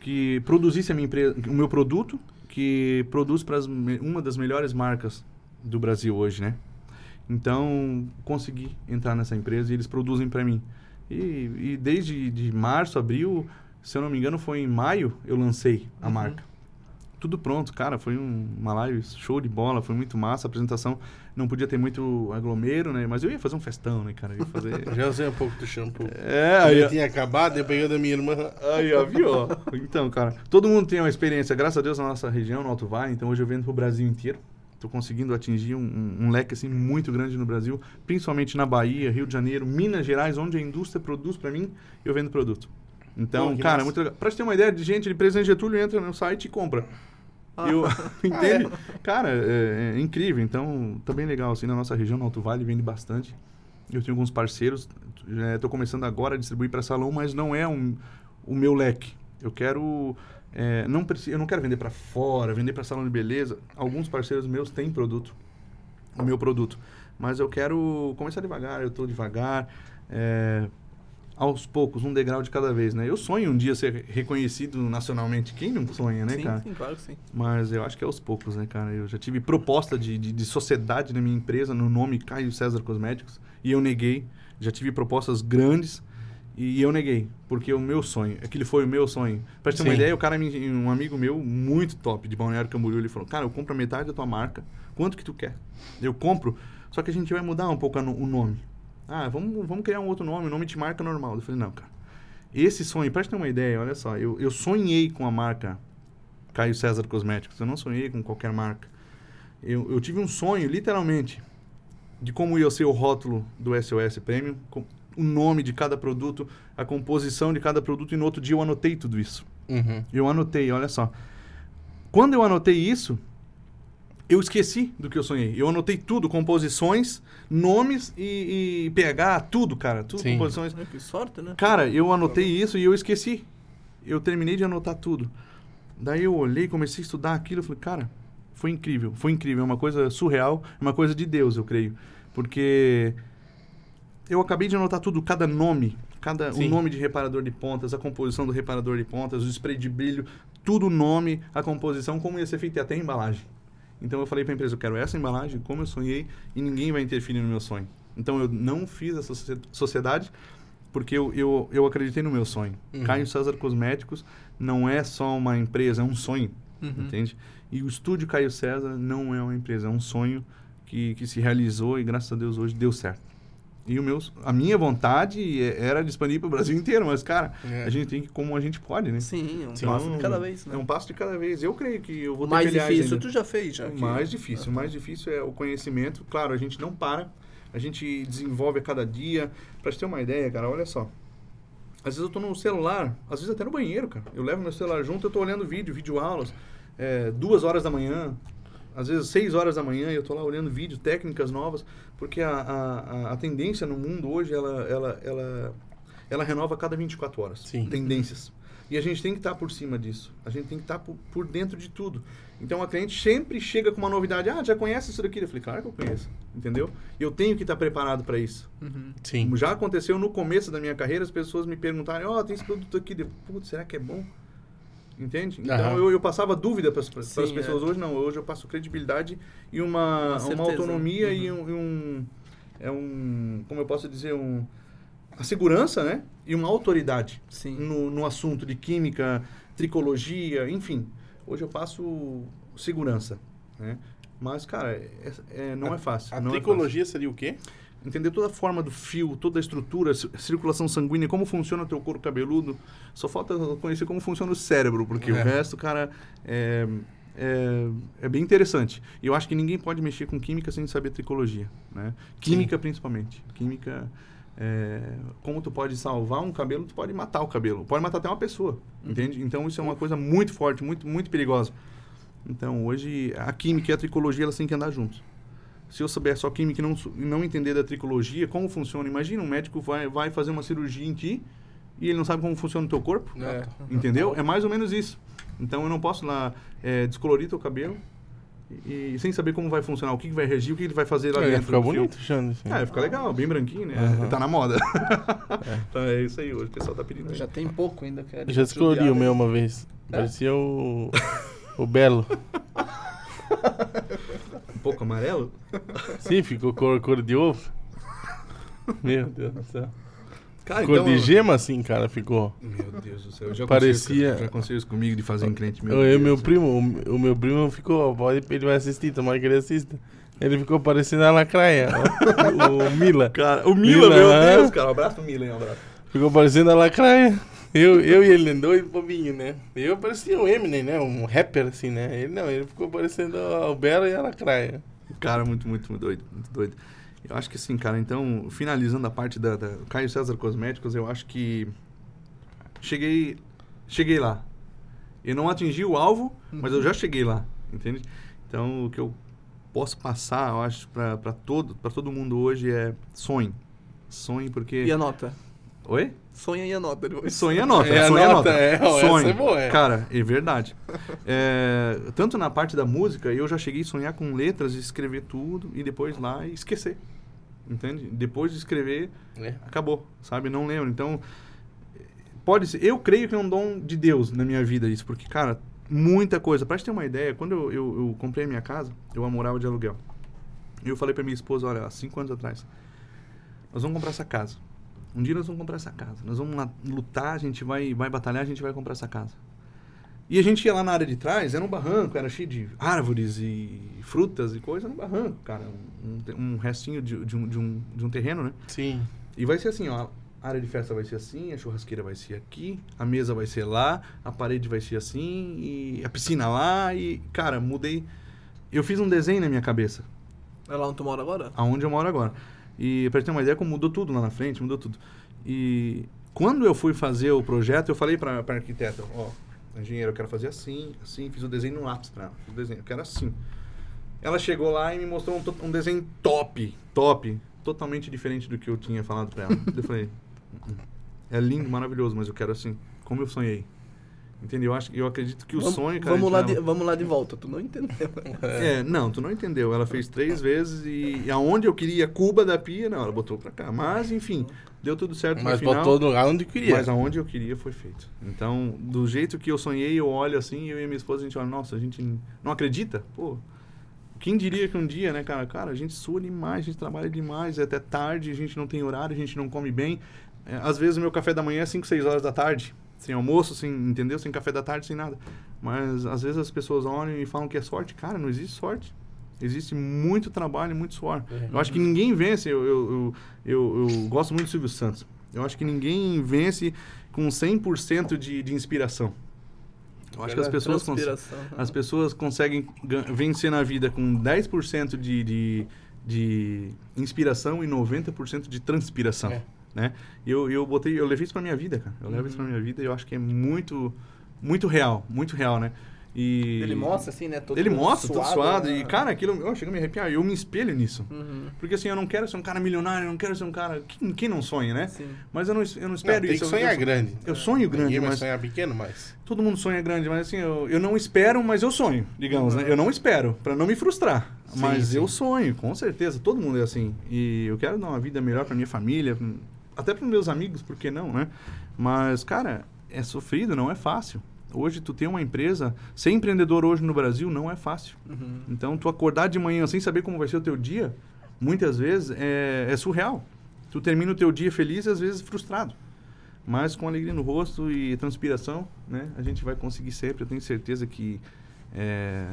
que produzisse a minha empresa, o meu produto, que produz para uma das melhores marcas do Brasil hoje, né? Então, consegui entrar nessa empresa e eles produzem para mim. E, e desde de março, abril, se eu não me engano, foi em maio eu lancei a Uhum. marca. Tudo pronto, cara. Foi um- uma live show de bola, foi muito massa. A apresentação não podia ter muito aglomero, né? Mas eu ia fazer um festão, né, cara? Eu ia fazer. Já usei um pouco do shampoo. é, Aí aí, tinha acabado, eu peguei da minha irmã. Aí, ó, viu? ó? Então, cara, todo mundo tem uma experiência, graças a Deus, na nossa região, no Alto Vale. Então, hoje eu vendo pro Brasil inteiro. Tô conseguindo atingir um, um- leque, assim, muito grande no Brasil. Principalmente na Bahia, Rio de Janeiro, Minas Gerais, onde a indústria produz pra mim, eu vendo produto. Então, Pô, cara, massa. muito legal. Pra te ter uma ideia, de gente de Presidente Getúlio entra no site e compra. Eu, entende? Cara, é, é incrível. Então, tá bem legal. Assim, na nossa região, no Alto Vale, vende bastante. Eu tenho alguns parceiros. Estou começando agora a distribuir para salão, mas não é um, o meu leque. Eu quero... é, não preci- eu não quero vender para fora, vender para salão de beleza. Alguns parceiros meus têm produto. O meu produto. Mas eu quero começar devagar. Eu estou devagar. É, aos poucos, um degrau de cada vez, né? Eu sonho um dia ser reconhecido nacionalmente. Quem não sonha, né, sim, cara? sim, claro que sim. Mas eu acho que é aos poucos, né, cara? Eu já tive proposta de, de, de sociedade na minha empresa, no nome Caio César Cosméticos, e eu neguei. Já tive propostas grandes e eu neguei, porque o meu sonho, aquele foi o meu sonho. Pra te ter uma ideia, o cara, um amigo meu, muito top, de Balneário Camboriú, ele falou, cara, eu compro a metade da tua marca, quanto que tu quer? Eu compro, só que a gente vai mudar um pouco o nome. Ah, vamos, vamos criar um outro nome, nome de marca normal. Eu falei, não, cara. Esse sonho, pra te ter uma ideia, olha só, eu, eu sonhei com a marca Caio César Cosméticos. Eu não sonhei com qualquer marca. Eu, eu tive um sonho, literalmente, de como ia ser o rótulo do SOS Premium, com o nome de cada produto, a composição de cada produto, e no outro dia eu anotei tudo isso. Uhum. Eu anotei, olha só. Quando eu anotei isso, eu esqueci do que eu sonhei. Eu anotei tudo, composições, nomes e, e pH, tudo, cara. Tudo, Sim. composições. É, Que sorte, né? Cara, eu anotei isso e eu esqueci. Eu terminei de anotar tudo. Daí eu olhei, comecei a estudar aquilo, falei, cara, foi incrível, foi incrível, é uma coisa surreal, é uma coisa de Deus, eu creio. Porque eu acabei de anotar tudo, cada nome, cada o Sim. nome de reparador de pontas, a composição do reparador de pontas, o spray de brilho, tudo o nome, a composição, como ia ser feito e até a embalagem. Então eu falei para a empresa, eu quero essa embalagem, como eu sonhei, e ninguém vai interferir no meu sonho. Então eu não fiz essa socie- sociedade porque eu, eu, eu acreditei no meu sonho. Uhum. Caio César Cosméticos não é só uma empresa, é um sonho, Uhum. entende? E o estúdio Caio César não é uma empresa, é um sonho que, que se realizou e graças a Deus hoje deu certo. E o meu, a minha vontade é- era de expandir para o Brasil inteiro, mas cara, É. a gente tem que como a gente pode, né? Sim, um Sim. passo de cada vez, né? É um passo de cada vez. Eu creio que eu vou ter mais difícil ainda. tu já fez, já. O que- mais difícil, o mais difícil é o conhecimento. Claro, a gente não para, a gente desenvolve a cada dia. Pra te ter uma ideia, cara, olha só. Às vezes eu tô no celular, às vezes até no banheiro, cara. Eu levo meu celular junto, eu tô olhando vídeo, vídeo aulas, é, duas horas da manhã, às vezes seis horas da manhã, e eu tô lá olhando vídeo, técnicas novas, porque a, a, a- tendência no mundo hoje, ela, ela, ela, ela renova a cada 24 horas. Sim. Tendências. E a gente tem que estar por cima disso. A gente tem que estar por, por dentro de tudo. Então a cliente sempre chega com uma novidade. Ah, já conhece isso daqui? Eu falei, claro que eu conheço. Entendeu? E eu tenho que estar preparado para isso. Uhum. Sim. Já aconteceu no começo da minha carreira, as pessoas me perguntarem, ó, tem esse produto aqui. Putz, será que é bom? Entende? Então eu, eu passava dúvida para as Sim, é. pessoas. Hoje não, hoje eu passo credibilidade e uma, Uma uma, autonomia e, Uhum. um, e um. É um. Como eu posso dizer? Um, a segurança, né? E uma autoridade Sim. no, no assunto de química, tricologia, enfim. Hoje eu passo segurança, né? Mas, cara, é- é- não é fácil. A não é tricologia seria o quê? Entender toda a forma do fio, toda a estrutura, ci- circulação sanguínea, como funciona o teu couro cabeludo. Só falta conhecer como funciona o cérebro, porque É. o resto, cara, é, é, é bem interessante. E eu acho que ninguém pode mexer com química sem saber tricologia, né? Química, principalmente. Química... é, como tu pode salvar um cabelo, tu pode matar o cabelo. Pode matar até uma pessoa, entende? Então isso é uma coisa muito forte, muito, muito perigosa. Então hoje a química e a tricologia elas têm que andar juntos. Se eu souber só química e não, não entender da tricologia, como funciona, imagina um médico vai, vai fazer uma cirurgia em ti e ele não sabe como funciona o teu corpo, É. entendeu? É mais ou menos isso. Então eu não posso lá é, descolorir teu cabelo e, e sem saber como vai funcionar, o que, que vai regir, o que ele vai fazer lá É, ia dentro. ficar do fio. bonito, Xande. assim. É, fica legal, bem branquinho, né? Aham. Tá na moda. então é isso aí, hoje o pessoal tá pedindo. Já tem pouco ainda, cara. Eu já descolori o meu uma vez. É? Parecia o. O Belo. Um pouco amarelo? Sim, ficou cor, cor de ovo. Meu Deus do céu. Cara, Cor de gema assim, cara, ficou. Meu Deus do céu, eu já Parecia- já aconteceu isso comigo de fazer em crente. Meu Eu, Deus. meu primo, o, o meu primo ficou, pode, ele vai assistir, tomara que ele assista. Ele ficou parecendo a lacraia, o, o Mila. Cara, o Mila, Mila, meu é? Deus, cara. Um abraço pro Mila, hein? Um abraço. Ficou parecendo a lacraia. Eu, eu e ele, né, dois bobinhos, né? Eu parecia o Eminem, né? Um rapper, assim, né? Ele não, ele ficou parecendo o Belo e a lacraia. Cara, muito, muito, muito doido, muito doido. Eu acho que assim, cara, então, finalizando a parte da, da Caio César Cosméticos, eu acho que cheguei, cheguei lá. Eu não atingi o alvo, mas eu já cheguei lá, entende? Então, o que eu posso passar, eu acho, pra, pra todo, pra todo mundo hoje é sonhe. Sonhe porque... E anota. Oi? Sonha e anota depois. Sonhe e anota. É, sonhe e anota, anota. é, ó, essa Sonhe. é boa, é. Cara, é verdade. É, tanto na parte da música, eu já cheguei a sonhar com letras, escrever tudo e depois lá e esquecer. Entende? Depois de escrever, É. acabou, sabe? Não lembro. Então, pode ser. Eu creio que é um dom de Deus na minha vida isso, porque, cara, muita coisa. Pra gente ter uma ideia, quando eu, eu, eu comprei a minha casa, eu a morava de aluguel. E eu falei pra minha esposa, olha, há cinco anos atrás, nós vamos comprar essa casa. Um dia nós vamos comprar essa casa. Nós vamos lutar, a gente vai, vai batalhar, a gente vai comprar essa casa. E a gente ia lá na área de trás, era um barranco, era cheio de árvores e frutas e coisa, era um barranco, cara. Um, um restinho de, de, um, de, um, de um terreno, né? Sim. E vai ser assim, ó. A área de festa vai ser assim, a churrasqueira vai ser aqui, a mesa vai ser lá, a parede vai ser assim, e a piscina lá, e, cara, mudei. Eu fiz um desenho na minha cabeça, É lá onde tu mora agora? aonde eu moro agora. E pra ter uma ideia, como mudou tudo lá na frente, mudou tudo. E quando eu fui fazer o projeto, eu falei pra, pra arquiteta, ó, engenheiro, eu quero fazer assim, assim, fiz o desenho no lápis fiz o desenho, eu quero assim. Ela chegou lá e me mostrou um, um desenho top, top, totalmente diferente do que eu tinha falado pra ela. eu falei, "Uh-uh. é lindo, maravilhoso, mas eu quero assim, como eu sonhei. Entendeu? Eu, acho, eu acredito que o Vamos- sonho, cara... vamos, lá de, vamos lá de volta, tu não entendeu. é, não, tu não entendeu. Ela fez três vezes e, e aonde eu queria Cuba da pia, não, ela botou pra cá. Mas, enfim, deu tudo certo Mas no final. botou no lugar onde queria. Mas aonde eu queria foi feito. Então, do jeito que eu sonhei, eu olho assim, eu e minha esposa, a gente olha, nossa, a gente não acredita? Pô, quem diria que um dia, né, cara? Cara, a gente sua demais, a gente trabalha demais, é até tarde, a gente não tem horário, a gente não come bem. É, às vezes o meu café da manhã é 5, 6 horas da tarde, sem almoço, sem, entendeu? Sem café da tarde, sem nada. Mas às vezes as pessoas olham e falam que é sorte. Cara, não existe sorte. Existe muito trabalho, muito suor. É. Eu acho que ninguém vence. Eu, eu, eu, eu, gosto muito do Silvio Santos. Eu acho que ninguém vence com 100% de, de inspiração. Eu acho que as pessoas, Transpiração. as pessoas conseguem vencer na vida com 10% de, de, de inspiração e 90% de transpiração. É. Né? E eu, eu botei, eu levei isso pra minha vida, cara. Eu levo isso Uhum. pra minha vida e eu acho que é muito, muito real, muito real, né? E Ele mostra assim, né? Todo ele mostra, todo suado. né? E, cara, aquilo, eu chego a me arrepiar. Eu me espelho nisso. Uhum. Porque, assim, eu não quero ser um cara milionário, eu não quero ser um cara... Quem, quem não sonha, né? Sim. Mas eu não, eu não Não, espero tem isso. que Eu- sonhar eu, grande. Eu sonho grande, Ninguém vai mas... sonhar pequeno, mas... Todo mundo sonha grande, mas assim, eu, eu não espero, mas eu sonho, digamos, né? Eu não espero, pra não me frustrar. Sim, mas sim. eu sonho, com certeza. Todo mundo é assim. E eu quero dar uma vida melhor pra minha família, até pros meus amigos, por que não, né? Mas, cara, é sofrido, não é fácil. Hoje tu tem uma empresa, ser empreendedor hoje no Brasil não é fácil. Uhum. Então tu acordar de manhã sem saber como vai ser o teu dia, muitas vezes é, é surreal. Tu termina o teu dia feliz e às vezes frustrado. Mas com alegria no rosto e transpiração, né? A gente vai conseguir sempre. Eu tenho certeza que é,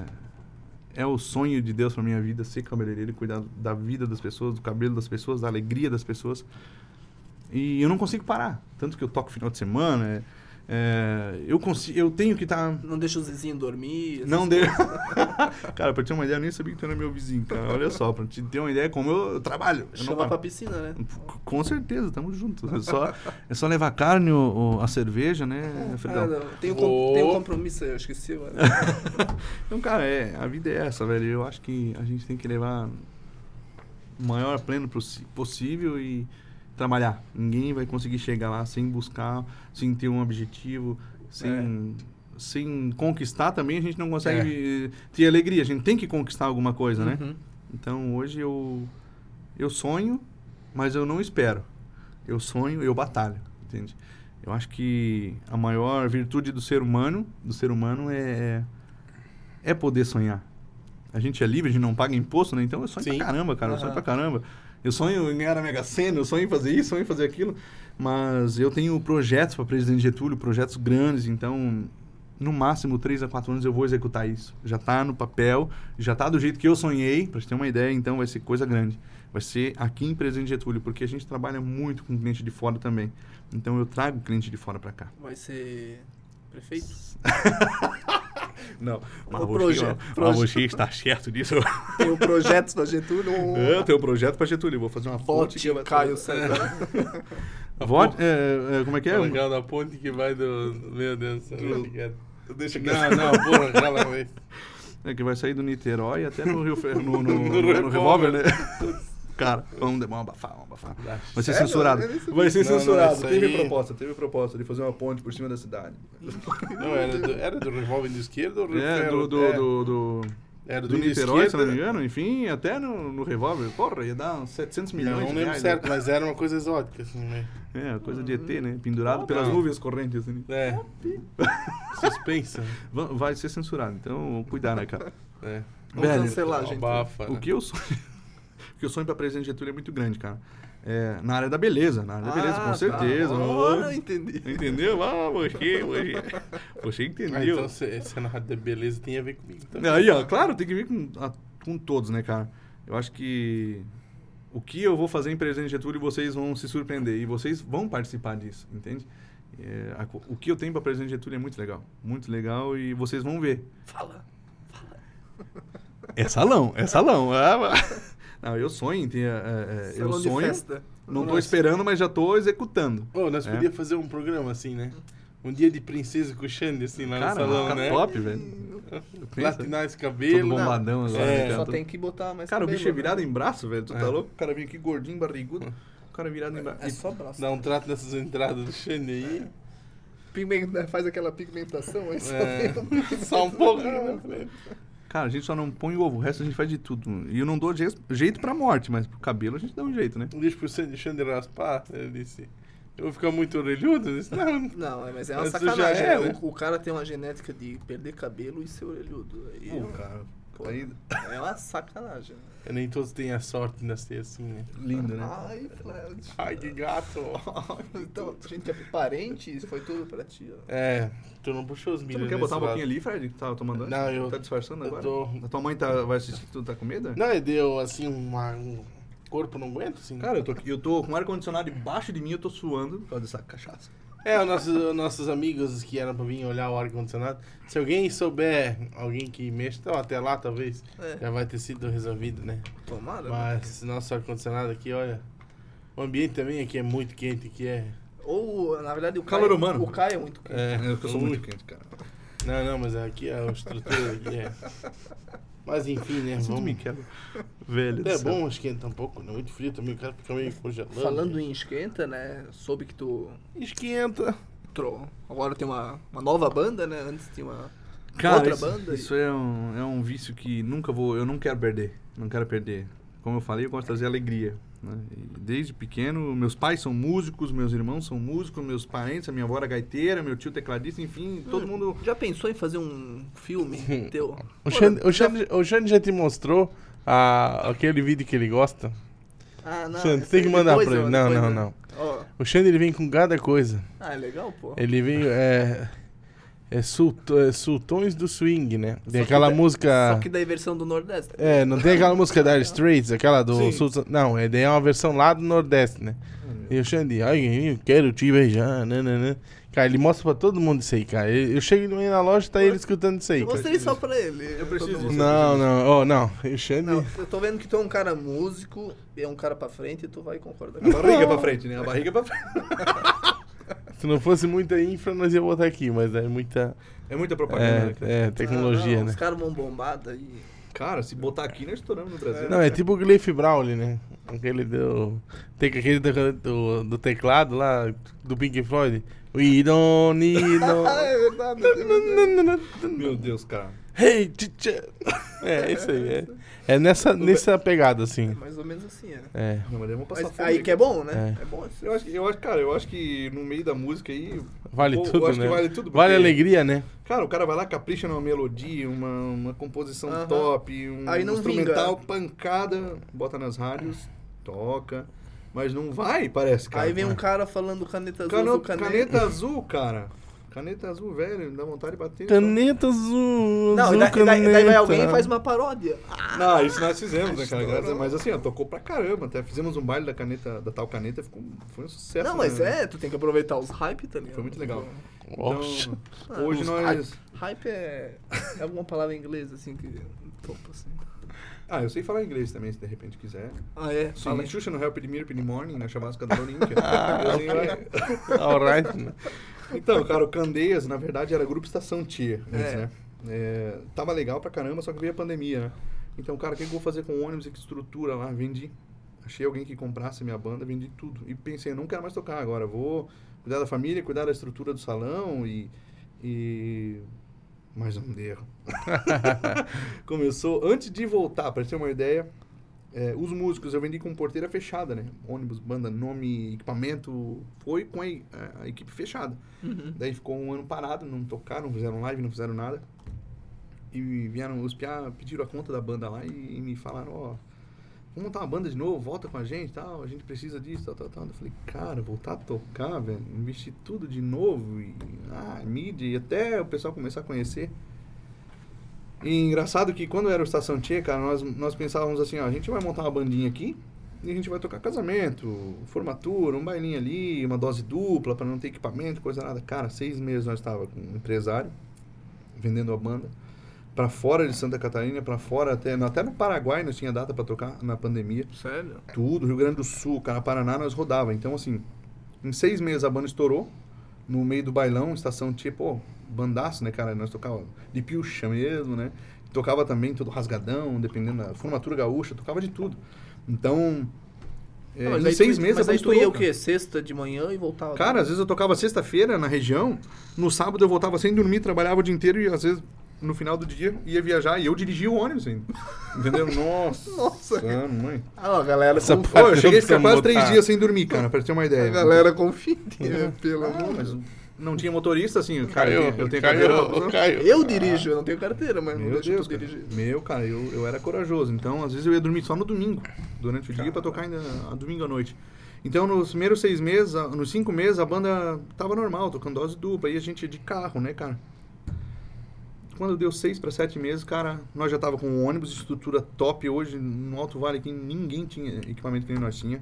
é o sonho de Deus para minha vida ser cabeleireiro e cuidar da vida das pessoas, do cabelo das pessoas, da alegria das pessoas. E eu não consigo parar. Tanto que eu toco final de semana. é- é, eu, consigo, eu tenho que estar. Não deixa o vizinho dormir. Não coisas. cara, pra ter uma ideia, eu nem sabia que tu era meu vizinho, cara. Olha só, pra te ter uma ideia como eu, trabalho. Eu não Chama paro. pra piscina, né? Com certeza, tamo junto. É só, é só levar a carne, o, o- a cerveja, né, Ah, Fredão? não, tem, um com- tem um compromisso aí, eu esqueci agora. Então, cara, é, a vida é essa, velho. Eu acho que a gente tem que levar o maior pleno possível e trabalhar. Ninguém vai conseguir chegar lá sem buscar, sem ter um objetivo, sem, sem conquistar também. A gente não consegue ter alegria. A gente tem que conquistar alguma coisa, né? Uhum. Então, hoje eu, eu sonho, mas eu não espero. Eu sonho, eu batalho, entende? Eu acho que a maior virtude do ser humano, do ser humano é é poder sonhar. A gente é livre, a gente não paga imposto, né? Então eu sonho Sim. pra caramba, cara. Eu sonho pra caramba. Eu sonho em ganhar na Mega Sena, eu sonho em fazer isso, sonho em fazer aquilo. Mas eu tenho projetos para presidente Getúlio, projetos grandes, então no máximo 3 a 4 anos eu vou executar isso. Já tá no papel, já tá do jeito que eu sonhei, pra você ter uma ideia, então vai ser coisa grande. Vai ser aqui em Presidente Getúlio, porque a gente trabalha muito com cliente de fora também. Então eu trago cliente de fora pra cá. Vai ser prefeito? Não, mas O projeto- proje- está certo disso. Tem o projeto da Getúlio. Eu tenho um projeto pra Getúlio, vou fazer uma ponte vai Caio César. Vote, é, é, como é que é? Aquela da ponte que vai do. Meu Deus do céu. Obrigado. Deixa que Não, não, porra, aquela vez. É que vai sair do Niterói até no Rio Fer- no, no, No no, revólver. revólver, né? Cara, vamos, vamos abafar, vamos abafar. Vai ser Sério? censurado. Vai ser Não, não, censurado. isso teve aí- proposta, teve proposta de fazer uma ponte por cima da cidade. Não, era do, era do revólver de esquerda ou do É, do, do, É, do, do, Era do, do Niterói, se não me engano. Enfim, até no, no revólver. Porra, ia dar uns 700 Não, milhões não de lembro reais, certo, mas era uma coisa exótica, assim, né? né? É, coisa de ET, né? Pendurado Ah, pelas não. nuvens correntes. Assim. É. Suspensa. Va- Vai ser censurado, então cuidar, né, cara? É. Vamos Velho, cancelar, gente. Abafa, O né? que eu sonho, o que eu sonho pra presidente Getúlio é muito grande, cara. É, na área da beleza, na área da beleza, Ah, com tá. certeza. Agora eu entendi. Entendeu? Ah, você, você, você Ah, entendeu. então se, se na rádio da beleza tem a ver comigo também. Aí, ó, claro, tem que vir com, a- com todos, né, cara? Eu acho que o que eu vou fazer em Presidente Getúlio, vocês vão se surpreender e vocês vão participar disso, entende? É, a o que eu tenho para Presidente Getúlio é muito legal, muito legal e vocês vão ver. Fala. É salão, é salão. Ah, mas- Não, eu sonho em ter. é, é, eu Salão de sonho. festa. Não tô Nossa. esperando, mas já tô executando. Ô, nós É. podíamos fazer um programa assim, né? Um dia de princesa com o Xande, assim, lá Cara, no salão, né? top, velho. Platinar esse Todo cabelo. bombadão agora, É, né? Só Todo- tem que botar mais Cara, o bicho é cabelo, virado né? em braço, velho. Tu É. tá louco? O cara vem aqui gordinho, barrigudo. O cara virado em braço. É só braço. Dá um trato nessas entradas do Xande aí. Pigmenta- faz aquela pigmentação, aí só É. um- Só um pouco, né? Cara, a gente só não põe ovo, o resto a gente faz de tudo. E eu não dou je- jeito pra morte, mas pro cabelo a gente dá um jeito, né? Eu disse pro Xande, Xande raspar, ele disse, eu vou ficar muito orelhudo? Eu disse, não, Não, mas é uma Mas sacanagem. é, né? né? o, o cara tem uma genética de perder cabelo e ser orelhudo. Aí Pô, é- cara, pô, aí é uma sacanagem. nem todos têm a sorte de nascer assim, né? lindo, né? Ai, Fred. Ai, que gato! Então, a gente é parente, isso foi tudo pra ti, ó. É, tu não puxou os Você milhos não quer botar um pouquinho ali, Fred? Que tá tomando antes? Não, eu- Tá disfarçando eu agora? tô- A tua mãe tá, vai assistir que tu tá com medo? Não, ele deu assim uma. Um corpo não aguenta, assim. Cara, eu tô, eu tô com o ar-condicionado debaixo de mim eu tô suando por causa dessa cachaça. É, os nossos, os nossos amigos que eram pra vir olhar o ar-condicionado. Se alguém souber, alguém que mexe, então até lá talvez, É. já vai ter sido resolvido, né? Tomara. Mas nosso ar-condicionado aqui, olha. O ambiente também aqui é muito quente, que é. Ou, na verdade, o Calor Caio, humano. O Caio é muito quente. É, eu sou muito quente, cara. Não, não, mas aqui a estrutura aqui é. Mas enfim, né? Vamos. me quebra. Velho É bom esquentar um pouco, né? Muito frio também, o cara fica meio congelando. Falando em esquenta, né? Soube que tu Esquenta. tro... agora tem uma, uma nova banda, né? Antes tinha uma Cara, outra isso, banda. isso é, um, é um vício que nunca vou, eu não quero perder, não quero perder. Como eu falei, eu gosto de trazer alegria. Né? E desde pequeno, meus pais são músicos, meus irmãos são músicos, meus parentes, a minha avó era gaiteira, meu tio tecladista, enfim, todo Hum, mundo... Já pensou em fazer um filme teu? O Xande, o, Xande, o Xande já te mostrou a, aquele vídeo que ele gosta? Ah, não. Xande, esse tem que mandar depois pra ele. Não, não, eu- não. Ó. O Xande ele vem com cada coisa. Ah, é legal, pô. Ele vem. É, é, sulto- é Sultões do Swing, né? Tem Só que aquela da- música. Só que daí versão do Nordeste. É, não tem aquela música da Straits, aquela do. Sultan. Não, é daí é uma versão lá do Nordeste, né? E o Xande, ai, eu quero te beijar, nananã. Cara, ele mostra pra todo mundo isso aí, cara. Eu eu chego no meio da loja e tá ele escutando isso aí. Eu mostrei só pra ele. Eu preciso. Não, não, oh, não. O Xande. Não, eu tô vendo que tu é um cara músico, e é um cara pra frente e tu vai concordar A barriga pra frente, né? A barriga pra frente. Se não fosse muita infra, nós ia botar aqui, mas é muita. É muita propaganda, né, cara? É, é tecnologia, Ah, não, né? Os caras vão bombar daí. Cara, se botar aqui, nós estouramos no Brasil. Não, é tipo o Gleif Brawley, né? Aquele do. Tem aquele do, do, do teclado lá, do Pink Floyd. We don't need no. é verdade. Meu Deus, cara. Hey, teacher! É, isso aí, é. É nessa, nessa pegada, É assim. mais ou menos assim, é. É. Não, mas vamos passar Mas fome aí que é bom, né? É. É, bom assim. Eu acho, que- eu acho, cara, eu acho que no meio da música aí. Vale pô, eu tudo, acho né? que vale tudo. Vale a porque, alegria, né? Cara, o cara vai lá, capricha numa melodia, uma, uma composição Aham. top, um Aí não instrumental, vinga. pancada, bota nas rádios, toca. Mas não vai, parece, cara. Aí vem um cara falando caneta azul, Cano- caneta. caneta. azul, cara. Caneta azul, velho, dá vontade de bater. Caneta azul. Não, azul e daí, e daí- vai caneta. alguém e faz uma paródia. Ah, Não, isso nós fizemos, né, cara? Graças Mas assim, ó, tocou pra caramba. Até fizemos um baile da caneta, da tal caneta, ficou, foi um sucesso. não, mas né? é, tu tem que aproveitar os hype, tá ligado? Foi muito legal. Então, hoje os nós. Hype é, é alguma palavra em inglês, assim, que topa, assim. Ah, eu sei falar inglês também, se de repente quiser. Ah, é? Sim, Fala. Xuxa no Help de Mir in the Morning, na chavasca do Olímpia. Ah, Eu sei, vai. Alright. Então, cara, o Candeias, na verdade, era grupo Estação Tia, antes, É. né? É, tava legal pra caramba, só que veio a pandemia, né? Então, cara, o que eu vou fazer com o ônibus e que estrutura lá? Vendi. Achei alguém que comprasse minha banda, vendi tudo. E pensei, não quero mais tocar agora, vou cuidar da família, cuidar da estrutura do salão e... e... Mas não deu. Começou, antes de voltar, pra ter uma ideia, é, os músicos eu vendi com porteira fechada, né? Ônibus, banda, nome, equipamento, foi com a, e- a equipe fechada. Uhum. Daí ficou um ano parado, não tocaram, não fizeram live, não fizeram nada. E vieram, os piá pediram a conta da banda lá e, e me falaram, ó, vamos montar uma banda de novo, volta com a gente tal, a gente precisa disso, tal, tal, tal. Eu falei, cara, voltar a tocar, velho, investir tudo de novo, e ah, mídia, e até o pessoal começar a conhecer. E engraçado que quando era o Estação Tchê, cara, nós, nós pensávamos assim, ó, a gente vai montar uma bandinha aqui e a gente vai tocar casamento, formatura, um bailinho ali, uma dose dupla para não ter equipamento, coisa nada. Cara, seis meses nós estava com um empresário vendendo a banda para fora de Santa Catarina, para fora até até no Paraguai nós tinha data para tocar na pandemia. Sério? Tudo, Rio Grande do Sul, cara, Paraná nós rodava. Então assim, em seis meses a banda estourou no meio do bailão, estação tipo, bandaço, né, cara? Nós tocava de piucha mesmo, né? Tocava também todo rasgadão, dependendo da formatura gaúcha, tocava de tudo. Então, é, Ah, mas em seis tu, meses Mas a aí tu ia o estourou, quê? Sexta de manhã e voltava? Cara, às vezes eu tocava sexta-feira na região, no sábado eu voltava sem dormir, trabalhava o dia inteiro e às vezes no final do dia ia viajar e eu dirigia o ônibus ainda. Entendeu? Nossa. Nossa. mãe. Ah, não, a galera Essa confia. Pô, eu cheguei a ficar quase três dias sem dormir, cara, pra ter uma ideia. A galera confia, né, pelo Ah, amor. mas não tinha motorista, assim, cara, Caiu, eu tenho, eu tenho caiu, carteira caiu. Eu dirijo, eu não tenho carteira, mas não Meu deixa Deus, tu cara. dirigir. Meu, cara, eu, eu era corajoso. Então, às vezes eu ia dormir só no domingo, durante o dia, pra tocar ainda a domingo à noite. Então, nos primeiros seis meses, nos cinco meses, a banda tava normal, tocando dose dupla. E a gente ia de carro, né, cara? Quando deu seis para sete meses, cara, nós já tava com um ônibus, estrutura top. Hoje, no Alto Vale, aqui, ninguém tinha equipamento que nem nós tinha.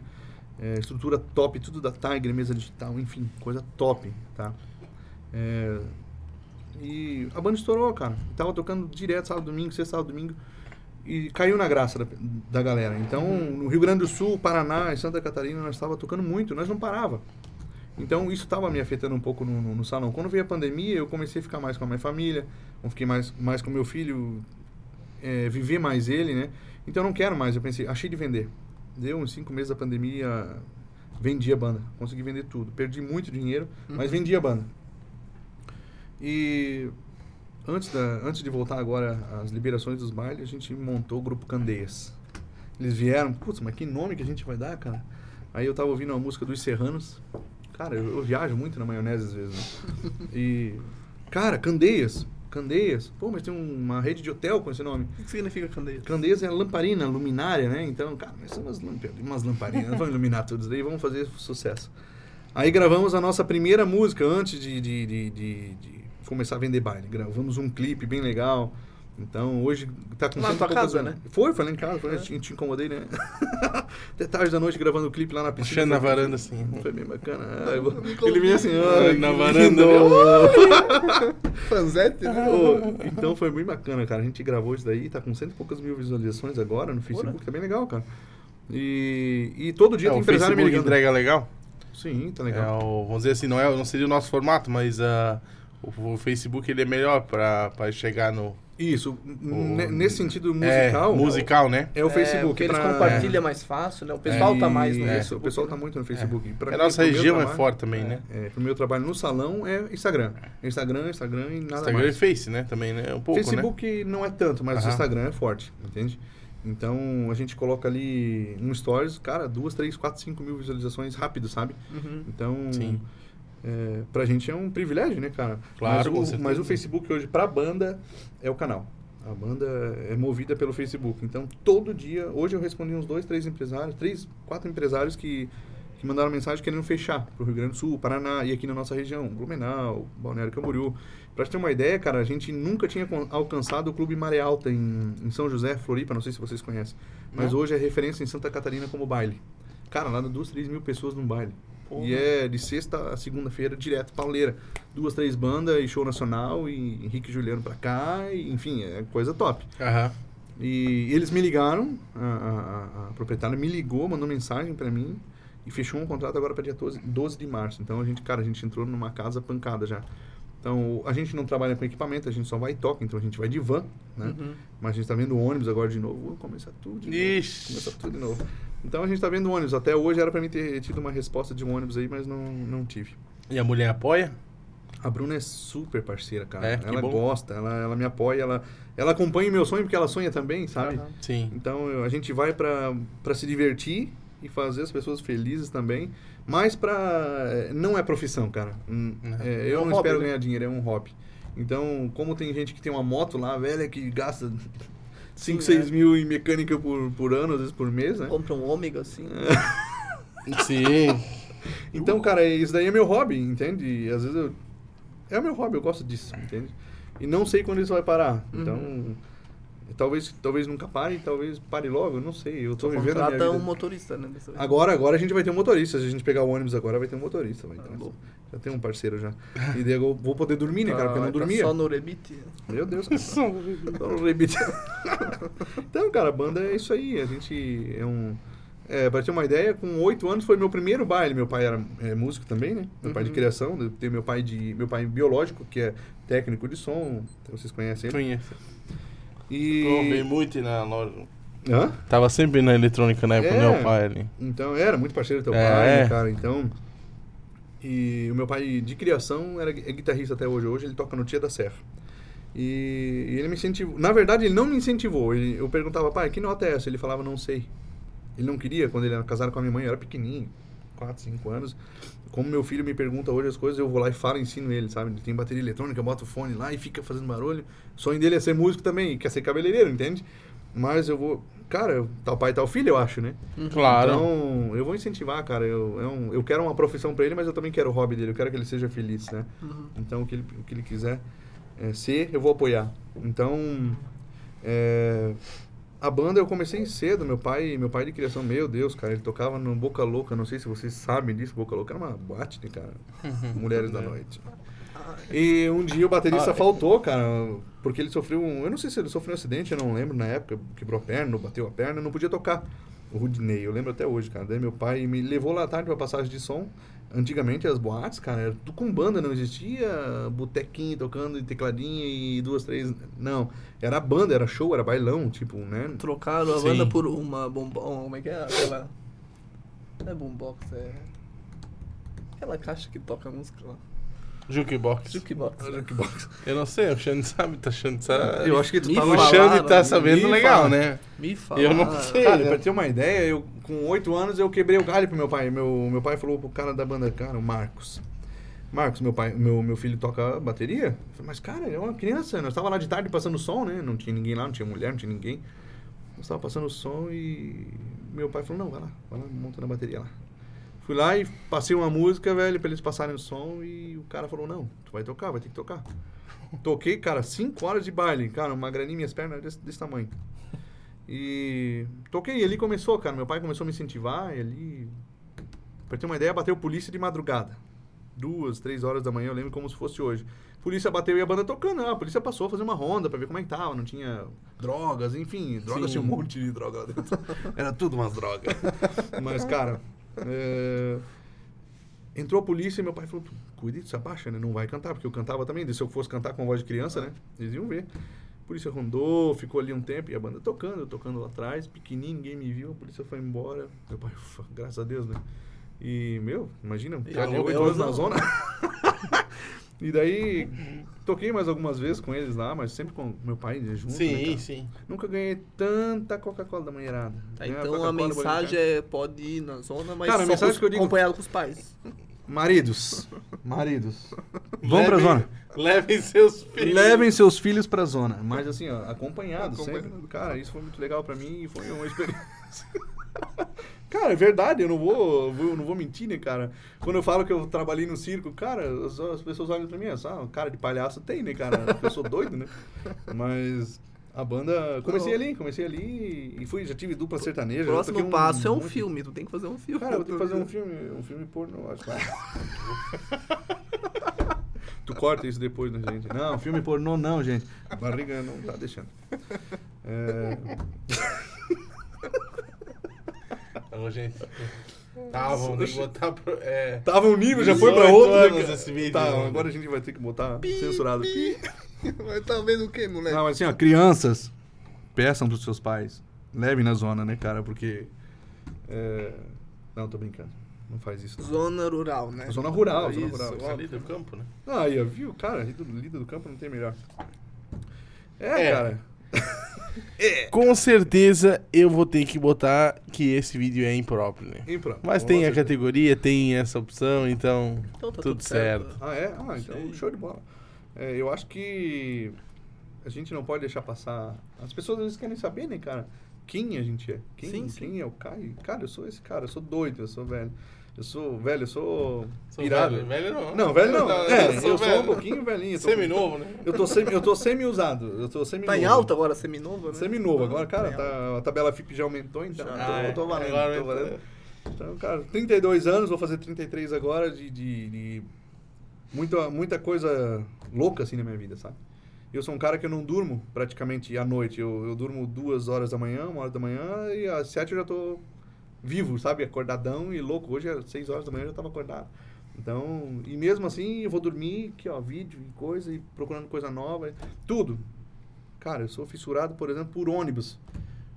É, estrutura top, tudo da Tiger, mesa digital, enfim, coisa top, tá? É, e a banda estourou, cara. Tava tocando direto sábado, domingo, sexta, sábado, domingo. E caiu na graça da, da galera. Então, no Rio Grande do Sul, Paraná e Santa Catarina, nós estava tocando muito, nós não parava. Então, isso estava me afetando um pouco no, no, no salão. Quando veio a pandemia, eu comecei a ficar mais com a minha família, fiquei mais, mais com meu filho, é, viver mais ele, né? Então, eu não quero mais. Eu pensei, achei de vender. Deu uns cinco meses da pandemia, vendi a banda. Consegui vender tudo. Perdi muito dinheiro, mas vendi a banda. E antes, da, antes de voltar agora às liberações dos bailes, a gente montou o grupo Candeias. Eles vieram, putz, mas que nome que a gente vai dar, cara? Aí eu tava ouvindo uma música dos Serranos. Cara, eu, eu viajo muito na maionese às vezes, né? E. Cara, Candeias. Candeias. Pô, mas tem um- uma rede de hotel com esse nome. O que significa candeia? Candeias é lamparina, luminária, né? Então, cara, mas são umas, lamp- umas lamparinas, vamos iluminar tudo isso daí, vamos fazer sucesso. Aí gravamos a nossa primeira música antes de, de, de, de- de começar a vender baile. Gravamos um clipe bem legal. Então, hoje tá com Lá na cento e tua casa, anos. né? Foi, foi lá em casa, foi, É. te, te incomodei, né? Até tarde da noite gravando o clipe lá na piscina. Puxando na Foi- varanda, assim. Foi bem bacana. Ah, vou- Me Ele vinha assim, ah, Na varanda. Fanzete, né? Ô, então foi bem bacana, cara. A gente gravou isso daí, tá com cento e poucas mil visualizações agora no Facebook, tá bem legal, cara. E, e todo dia É, tem o empresário me Facebook ligando. entrega legal? Sim, tá É legal. o, vamos dizer assim, não, é, não seria o nosso formato, mas ah, o, o Facebook ele é melhor pra, pra chegar no. Isso, o- ne- nesse sentido É, musical. musical, né? É o Facebook. porque eles pra- compartilham mais fácil, né? O pessoal tá mais no Facebook, o pessoal né? tá muito no Facebook. Pra a nossa região é trabalho- forte também, né? É, pro meu trabalho no salão é Instagram. Instagram, Instagram e nada Instagram e mais. Face, né? Também, né? Um pouco, né? Facebook não é tanto, mas o. Instagram é forte, entende? Então a gente coloca ali no Stories, cara, duas, três, quatro, cinco mil visualizações rápido, sabe? Uhum. Então, Sim. É, pra gente é um privilégio, né, cara? Claro, mas, o, mas o Facebook hoje, pra banda, é o canal. A banda é movida pelo Facebook. Então, todo dia, hoje eu respondi uns dois, três empresários, três, quatro empresários que, que mandaram mensagem querendo fechar pro Rio Grande do Sul, Paraná e aqui na nossa região, Blumenau, Balneário Camboriú. Pra te ter uma ideia, cara, a gente nunca tinha alcançado o Clube Maré Alta em, em São José, Floripa, não sei se vocês conhecem. Mas Não. hoje é referência em Santa Catarina como baile. Cara, lá duas, três mil pessoas num baile. Porra. E é de sexta a segunda-feira, direto, pauleira. Duas, três bandas e show nacional, e Henrique e Juliano pra cá, e, enfim, é coisa top. Aham. E eles me ligaram, a, a- a- proprietária me ligou, mandou mensagem pra mim, e fechou um contrato agora para dia 12, 12 de março. Então a gente, cara, a gente entrou numa casa pancada já. Então a gente não trabalha com equipamento, a gente só vai e toca, então a gente vai de van, né? Uhum. Mas a gente tá vendo ônibus agora de novo, vou começar tudo de novo. Ixi. Tudo de novo. Então a gente tá vendo ônibus. Até hoje era pra mim ter tido uma resposta de um ônibus aí, mas não, não tive. E a mulher apoia? A Bruna é super parceira, cara. É, ela bom. gosta, ela, ela me apoia, ela, ela acompanha o meu sonho porque ela sonha também, sabe? Aham. Sim. Então eu- a gente vai pra, pra se divertir e fazer as pessoas felizes também. Mas pra. eh, Não é profissão, cara. Hum, é, É eu um não hobby, espero né? ganhar dinheiro, é um hobby. Então, como tem gente que tem uma moto lá, velha, que gasta 5, Sim, 6 é. mil em mecânica por, por ano, às vezes por mês, né? Compra um ômega, assim. Sim. Então, cara, isso daí é meu hobby, entende? E às vezes eu. É o meu hobby, eu gosto disso, entende? E não sei quando isso vai parar. Uhum. Então. Talvez, talvez nunca pare, talvez pare logo, eu não sei. Eu tô vivendo a minha Contrata um vida. motorista, né? Agora, agora a gente vai ter um motorista. Se a gente pegar o ônibus agora, vai ter um motorista. Vai Ah, bom. já tem um parceiro já. E daí eu vou poder dormir, né, cara? Porque eu não Tá- tá dormia. Só no rebite. Meu Deus, cara. Só no rebite. então, cara, a banda é isso aí. A gente é um. É, pra ter uma ideia, com oito anos foi meu primeiro baile. Meu pai era é, músico também, né? Meu pai de Uhum. criação. Eu tenho meu pai de. Meu pai biológico, que é técnico de som. Vocês conhecem ele. Conheço. E. Provei muito na loja. Hã? Tava sempre na eletrônica na época do É. meu pai ali. Então, era muito parceiro do teu É. pai, né, cara? Então. E o meu pai de criação era, é guitarrista até hoje. Hoje ele toca no Tia da Serra. E, e ele me incentivou. Na verdade, ele não me incentivou. Ele- eu perguntava, pai, que nota é essa? Ele falava, não sei. Ele não queria, quando ele era casado com a minha mãe, eu era pequenininho, 4, 5 anos. Como meu filho me pergunta hoje as coisas, eu vou lá e falo, ensino ele, sabe? Ele tem bateria eletrônica, bota o fone lá e fica fazendo barulho. O sonho dele é ser músico também, quer ser cabeleireiro, entende? Mas eu vou. Cara, tal pai, tal filho, eu acho, né? Claro. Então, eu vou incentivar, cara. Eu, é um- eu quero uma profissão pra ele, mas eu também quero o hobby dele. Eu quero que ele seja feliz, né? Uhum. Então, o que ele, o que ele quiser é, ser, eu vou apoiar. Então, é, a banda eu comecei cedo. Meu pai, meu pai de criação, meu Deus, cara, ele tocava no Boca Louca. Não sei se vocês sabem disso. Boca Louca era uma boate, né, cara? Mulheres da noite. E um dia o baterista Ah, faltou, cara, porque ele sofreu um. Eu não sei se ele sofreu um acidente, eu não lembro na época, quebrou a perna, bateu a perna, não podia tocar. O Rudney, eu lembro até hoje, cara. Daí meu pai me levou lá à tarde pra passagem de som. Antigamente as boates, cara, era tudo com banda, não existia botequinho tocando e tecladinho e duas, três. Não. Era banda, era show, era bailão, tipo, né? Trocaram a Sim. banda por uma bombom. Como é que é? Aquela. Não é boombox, é. Aquela caixa que toca música lá. Jukebox. Jukebox. Jukebox. Eu não sei, o Xande sabe, tá achando que sabe. Eu acho que tu Me tava... O fala. Xande falaram, tá me sabendo legal, falaram. né? Me fala. Eu não sei. Cara, né? pra ter uma ideia, eu com oito anos eu quebrei o galho pro meu pai. Meu, meu pai falou pro cara da banda, cara, o Marcos. Marcos, meu pai, meu, meu filho toca bateria. Eu falei, mas cara, ele é uma criança. Nós tava lá de tarde passando som, né? Não tinha ninguém lá, não tinha mulher, não tinha ninguém. Nós tava passando som e meu pai falou, não, vai lá, vai lá, monta na bateria lá. Fui lá e passei uma música, velho, pra eles passarem o som e o cara falou, não, tu vai tocar, vai ter que tocar. Toquei, cara, cinco horas de baile, cara, uma graninha, minhas pernas desse, desse tamanho. E toquei, e ali começou, cara. Meu pai começou a me incentivar, e ali. Pra ter uma ideia, bateu polícia de madrugada. Duas, três horas da manhã, eu lembro como se fosse hoje. Polícia bateu e a banda tocando. Ah, a polícia passou a fazer uma ronda pra ver como é que tava. Não tinha drogas, enfim. Drogas Sim. tinha um monte de droga lá dentro. Era tudo umas drogas. Mas, cara. É, Entrou a polícia e meu pai falou: "Tu, cuide disso, abaixa, né? Não vai cantar, porque eu cantava também. Se eu fosse cantar com voz de criança, né? Eles iam ver. A polícia rondou, ficou ali um tempo e a banda tocando, eu tocando lá atrás, pequenininho, ninguém me viu, a polícia foi embora. Meu pai, ufa, graças a Deus, né? E, meu, imagina, um cara de eu- 8 eu anos na zona. e daí, toquei mais algumas vezes com eles lá, mas sempre com meu pai né, junto. né, Sim, cara? sim. Nunca ganhei tanta Coca-Cola da manheirada. Tá, então a mensagem é pode ir na zona, mas Cara, a mensagem com- que eu digo- acompanhado com os pais. Maridos. Maridos. Vão pra Levem- zona. Levem seus filhos. Levem seus filhos pra zona. Mas assim, ó, acompanhado Acompanhado. sempre. Cara, isso foi muito legal pra mim e foi uma experiência. cara, é verdade, eu não vou, vou- não vou mentir, né, cara? Quando eu falo que eu trabalhei no circo, cara, as, as pessoas olham pra mim, é só, cara de palhaço tem, né, cara? Eu sou doido, né? Mas a banda. Comecei Não. ali, comecei ali e fui, já tive dupla sertaneja. Próximo toquei passo é um filme, tu tem que fazer um filme. Cara, eu vou ter que fazer um filme, um filme pornô, eu acho. tu corta isso depois, né, gente? Não, filme pornô não, gente. A barriga não tá deixando. É... Gente. Que botar. Pro, é, Tava um nível, já foi pra 18 outro. né, anos cara? esse vídeo, tá, mano. agora a gente vai ter que botar censurado. Mas tá vendo o que, moleque? Não, mas assim, ó, crianças, peçam pros seus pais. Levem na zona, né, cara? Porque. é, Não, tô brincando. Não faz isso. não. Zona rural, né? Zona rural, zona Isso, rural. óbvio. ali do campo, né? Ah, aí, ó, viu? Cara, líder do campo não tem melhor. É, É. cara. Com certeza eu vou ter que botar que esse vídeo é impróprio, né? Pronto. Mas Com tem a certeza. categoria, tem essa opção, então, Então tá tudo, certo. Ah, é? Ah, então Sei. show de bola. É, eu acho que a gente não pode deixar passar. As pessoas às vezes querem saber, né, cara? Quem a gente é? Quem, Sim, sim. quem é o Caio? Cara, eu sou esse cara, eu sou doido, eu sou velho. Eu sou velho, eu sou, Sou pirado. velho, velho não. Não, velho não. é, eu sou, velho. um pouquinho velhinho. eu Semi-novo, né? Eu tô semi, eu tô semi-usado. Eu tô semi Tá em alta agora, seminovo, né? Semi-novo. Agora, cara, Tá tá, a tabela FIP já aumentou, então Já. eu Ah, é. tô, tô valendo. Agora tô valendo. Então, cara, 32 anos, vou fazer 33 agora de, de, de muita, muita coisa louca assim na minha vida, sabe? Eu sou um cara que eu não durmo praticamente à noite. Eu, eu durmo duas horas da manhã, uma hora da manhã, e às sete eu já tô vivo, sabe? Acordadão e louco. Hoje às seis horas da manhã eu já tava acordado. Então, e mesmo assim eu vou dormir, que ó, vídeo e coisa, e procurando coisa nova, tudo. Cara, eu sou fissurado, por exemplo, por ônibus.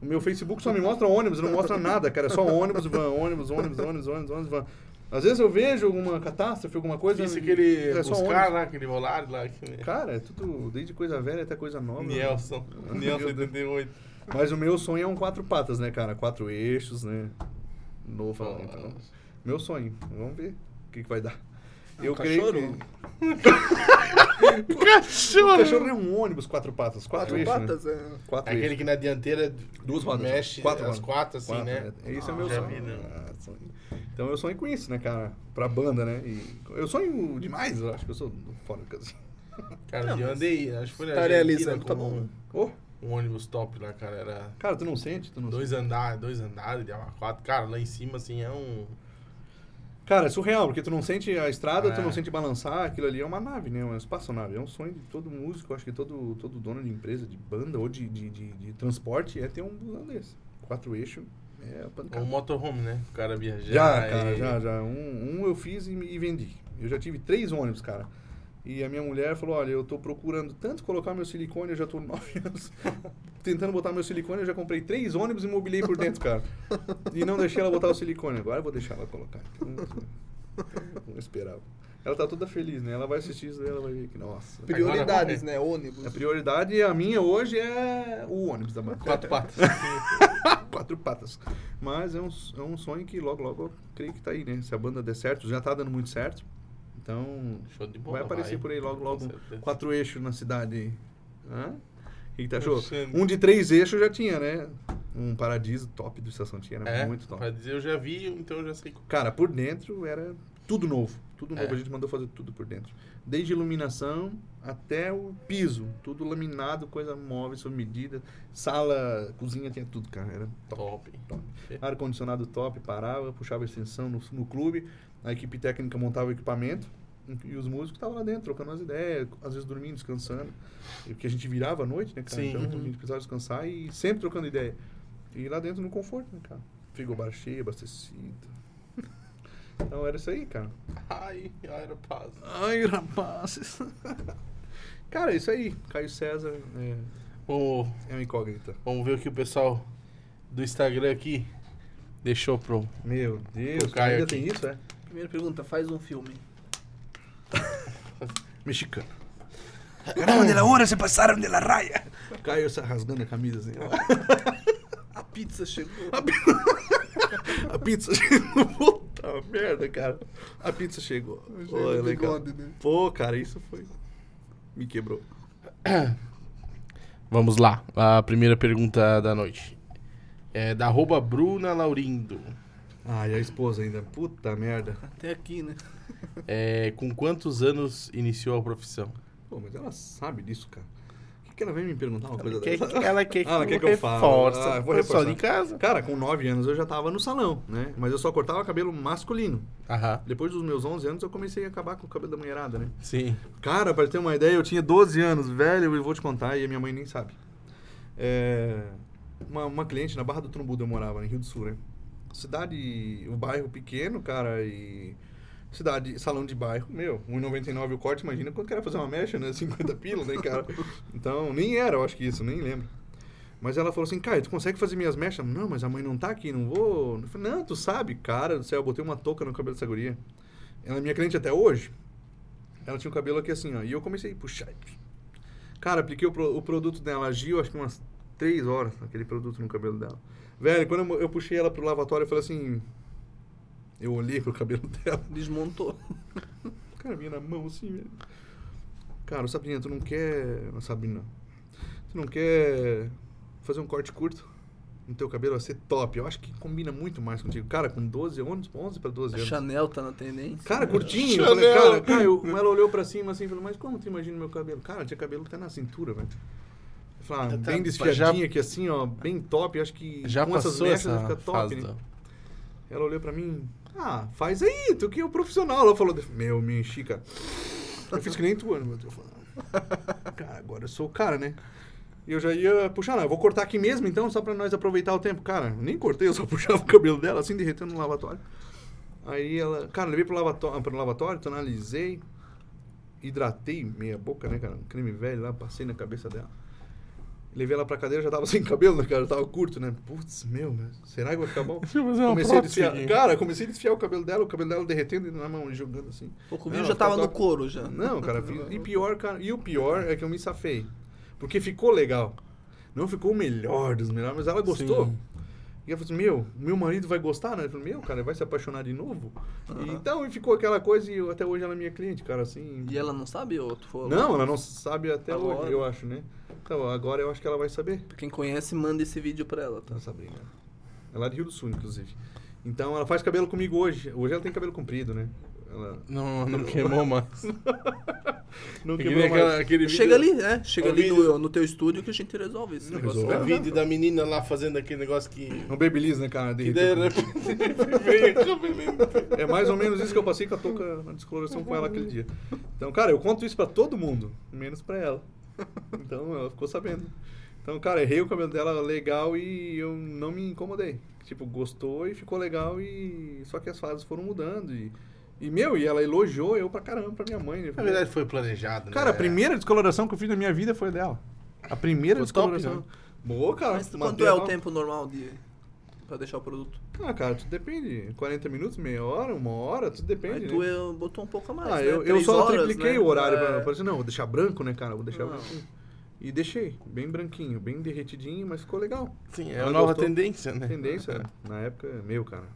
O meu Facebook só me mostra ônibus, não mostra nada, cara. É só ônibus, van, ônibus, ônibus, ônibus, ônibus, ônibus, van. Às vezes eu vejo alguma catástrofe, alguma coisa. Isso aquele. é caras lá, aquele volado lá. Aquele... Cara, é tudo, desde coisa velha até coisa nova. Nielson Meu Deus. 88. Mas o meu sonho é um quatro patas, né, cara? Quatro eixos, né? Novo. Então, meu sonho. Vamos ver o que, que vai dar. Um Eu creio cachorro? que... Cachorro! O cachorro é um ônibus quatro patas. Quatro, Quatro eixos, patas, né? é. Quatro Aquele eixos. que na dianteira Duas rodas. mexe Quatro as quatro, assim, Quatro, né? é. Esse é meu já sonho. vi, né? Ah, sonho. Então eu sonho com isso, né, cara? Pra banda, né? E eu sonho demais, eu acho que eu sou fora do casinho. Cara, Não, eu andei, acho que foi na tá Argentina realizando, tá bom. Ô, um ônibus top lá, cara. Era cara, tu não sente? Tu não dois andares, dois andares de quatro. Cara, lá em cima, assim, é um... Cara, é surreal, porque tu não sente a estrada, tu É. não sente balançar, aquilo ali é uma nave, né? Uma espaçonave. É um sonho de todo músico, acho que todo, todo dono de empresa, de banda ou de, de, de, de transporte é ter um busão desse. Quatro eixos é a Um pancada. motorhome, né? O cara viajar. Já, cara, e- já, já. Um, um eu fiz e, e vendi. Eu já tive três ônibus, cara. E a minha mulher falou, olha, eu tô procurando tanto colocar meu silicone, eu já tô nove anos tentando botar meu silicone, eu já comprei três ônibus e mobilei por dentro, cara. E não deixei ela botar o silicone. Agora eu vou deixar ela colocar. Então, vamos esperar. Ela tá toda feliz, né? Ela vai assistir isso daí, ela vai ver que, nossa. Prioridades, né? Ônibus. A prioridade, a minha hoje é o ônibus da banda. Quatro patas. Quatro patas. Mas é um, é um sonho que logo, logo eu creio que tá aí, né? Se a banda der certo, já tá dando muito certo. Então, bola. vai aparecer por aí logo, logo. Quatro eixos na cidade. Hã? O que, que tu achou? Um de três eixos já tinha, né? Um paradiso top do Estação tinha, era É, muito top. pra dizer, eu já vi, então eu já sei. Cara, por dentro era tudo novo. Tudo novo. É. A gente mandou fazer tudo por dentro. Desde iluminação até o piso. Tudo laminado, coisa móvel, sob medida. Sala, cozinha, tinha tudo, cara. Era top. Top. top. Ar-condicionado top, parava, puxava extensão no, no clube. A equipe técnica montava o equipamento. E os músicos estavam lá dentro, trocando as ideias, às vezes dormindo, descansando. E Porque a gente virava à noite, né, cara? Sim. Então a gente precisava descansar e sempre trocando ideia. E lá dentro no conforto, né, cara? Frigobar cheio, abastecido. Então era isso aí, cara. Ai, Aeropaz. Ai, rapazes. cara, é isso aí. Caio César é, Vamos, é uma incógnita. vamos ver o que o pessoal do Instagram aqui deixou pro. Meu Deus, O Caio ainda aqui. tem isso, é? Primeira pergunta, faz um filme. Mexicano. Ganaram de la hora, se passaram de la raya. Caio rasgando a camisa assim. A pizza chegou. A pizza chegou. Puta merda, cara. A pizza chegou. Pô, é legal. bigode, né? Pô, cara, isso foi. Me quebrou. Vamos lá, a primeira pergunta da noite. É da arroba Bruna Laurindo. Ah, e a esposa ainda. Puta merda. Até aqui, né? É, com quantos anos iniciou a profissão? Pô, mas ela sabe disso, cara. Por que, que ela vem me perguntar uma coisa Quer- dessa? ela quer que, Ah, ela quer que eu reforce Ah, eu vou o reforçar. de casa. Cara, com 9 anos eu já tava no salão, né? Mas eu só cortava cabelo masculino. Aham, Depois dos meus 11 anos eu comecei a acabar com o cabelo da mulherada, né? sim. Cara, pra ter uma ideia, eu tinha 12 anos, velho, e vou te contar, e a minha mãe nem sabe. É, uma, uma cliente na Barra do Trumbudo eu morava, em Rio do Sul, né? Cidade, o bairro pequeno, cara, e cidade, salão de bairro, meu, 1,99 o corte, imagina quando quer fazer uma mecha, né? 50 pila, né, cara? Então, nem era, eu acho que isso, nem lembro. Mas ela falou assim, Caio, tu consegue fazer minhas mechas? Não, mas a mãe não tá aqui, não vou. Eu falei, não, tu sabe, cara do céu, eu botei uma touca no cabelo dessa guria. Ela é minha cliente até hoje. Ela tinha o cabelo aqui assim, ó. E eu comecei a puxar. Cara, apliquei o, pro- o produto dela, agiu acho que umas três horas, aquele produto no cabelo dela. Velho, quando eu, eu puxei ela pro lavatório, eu falei assim. Eu olhei pro cabelo dela. Desmontou. Cara, vinha na mão assim, velho. Cara, Sabrina, tu não quer. Sabrina, tu não quer fazer um corte curto? No teu cabelo vai ser top. Eu acho que combina muito mais contigo. Cara, com 12 anos, 11 pra 12 A anos. Chanel tá na tendência. Cara, curtinho. Eu Chanel. falei, cara, Caio, ela olhou pra cima assim e falou, mas como tu imagina meu cabelo? Cara, tinha cabelo até na cintura, velho. Eu falei, ah, tá- bem desfiadinho aqui assim, ó, bem top. Acho que Já com essas mechas essa vai ficar top, né? da- Ela olhou pra mim, ah, faz aí, tu que é o profissional. Ela falou, meu, me enchi, cara. Eu fiz que nem tu, né, meu Deus. Eu falei, Cara, agora eu sou o cara, né? E eu já ia puxar, eu vou cortar aqui mesmo então, só pra nós aproveitar o tempo. Cara, nem cortei, eu só puxava o cabelo dela, assim, derretendo no lavatório. Aí ela, cara, levei pro lavatório, pro lavatório tonalizei, hidratei meia boca, né, cara? Um creme velho lá, passei na cabeça dela. Levei ela pra cadeira, já tava sem cabelo, né, cara? Já tava curto, né? Putz, meu, mas será que vai ficar bom? Deixa eu fazer uma Comecei a desfiar. Cara, comecei a desfiar o cabelo dela, o cabelo dela derretendo na mão, jogando assim. O Não, já tava no couro já. Não, cara, e pior, cara, e o pior é que eu me safei. Porque ficou legal. Não ficou o melhor dos melhores, mas ela gostou. Sim. E ela falou assim, meu, meu marido vai gostar, né? Eu falei, meu, cara, vai se apaixonar de novo? E Aham. então, e ficou aquela coisa, e até hoje ela é minha cliente, cara, assim... E ela não sabe ou tu falou? Não, ela não sabe até Agora. hoje, eu acho, né? Então, agora eu acho que ela vai saber. Quem conhece, manda esse vídeo pra ela, tá? Tá Sabrina. Ela é de Rio do Sul, inclusive. Então, ela faz cabelo comigo hoje. Hoje ela tem cabelo comprido, né? Ela Não, não queimou mais. não Que quebrou nem mais. aquela- aquele vídeo- Chega ali, né? Chega o ali vídeo- no, no teu estúdio que a gente resolve esse Não negócio. resolve. O vídeo da menina lá fazendo aquele negócio que. Um babyliss, né, cara? Que daí de repente veio a cabelinho. É mais ou menos isso que eu passei com a touca na descoloração com ela aquele dia. Então, cara, eu conto isso pra todo mundo, menos pra ela. Então, ela ficou sabendo. Então, cara, errei o cabelo dela legal e eu não me incomodei. Tipo, gostou e ficou legal e... Só que as fases foram mudando e... E, meu, e ela elogiou eu pra caramba, pra minha mãe. né? Na verdade foi planejado, Cara, né? a primeira descoloração que eu fiz na minha vida foi dela. A primeira top, descoloração. né? Boa, cara. Mas quanto é o tempo normal de... pra deixar o produto? Ah, cara, tudo depende. 40 minutos, meia hora, uma hora, tudo depende. Aí tu né? botou um pouco a mais, Ah, né? eu, eu só horas, tripliquei né? o horário É. pra, não, vou deixar branco, né, cara? Vou deixar Não. branquinho. E deixei, bem branquinho, bem derretidinho, mas ficou legal. Sim, é a nova gostou. tendência, né? Tendência, na época, meu, cara.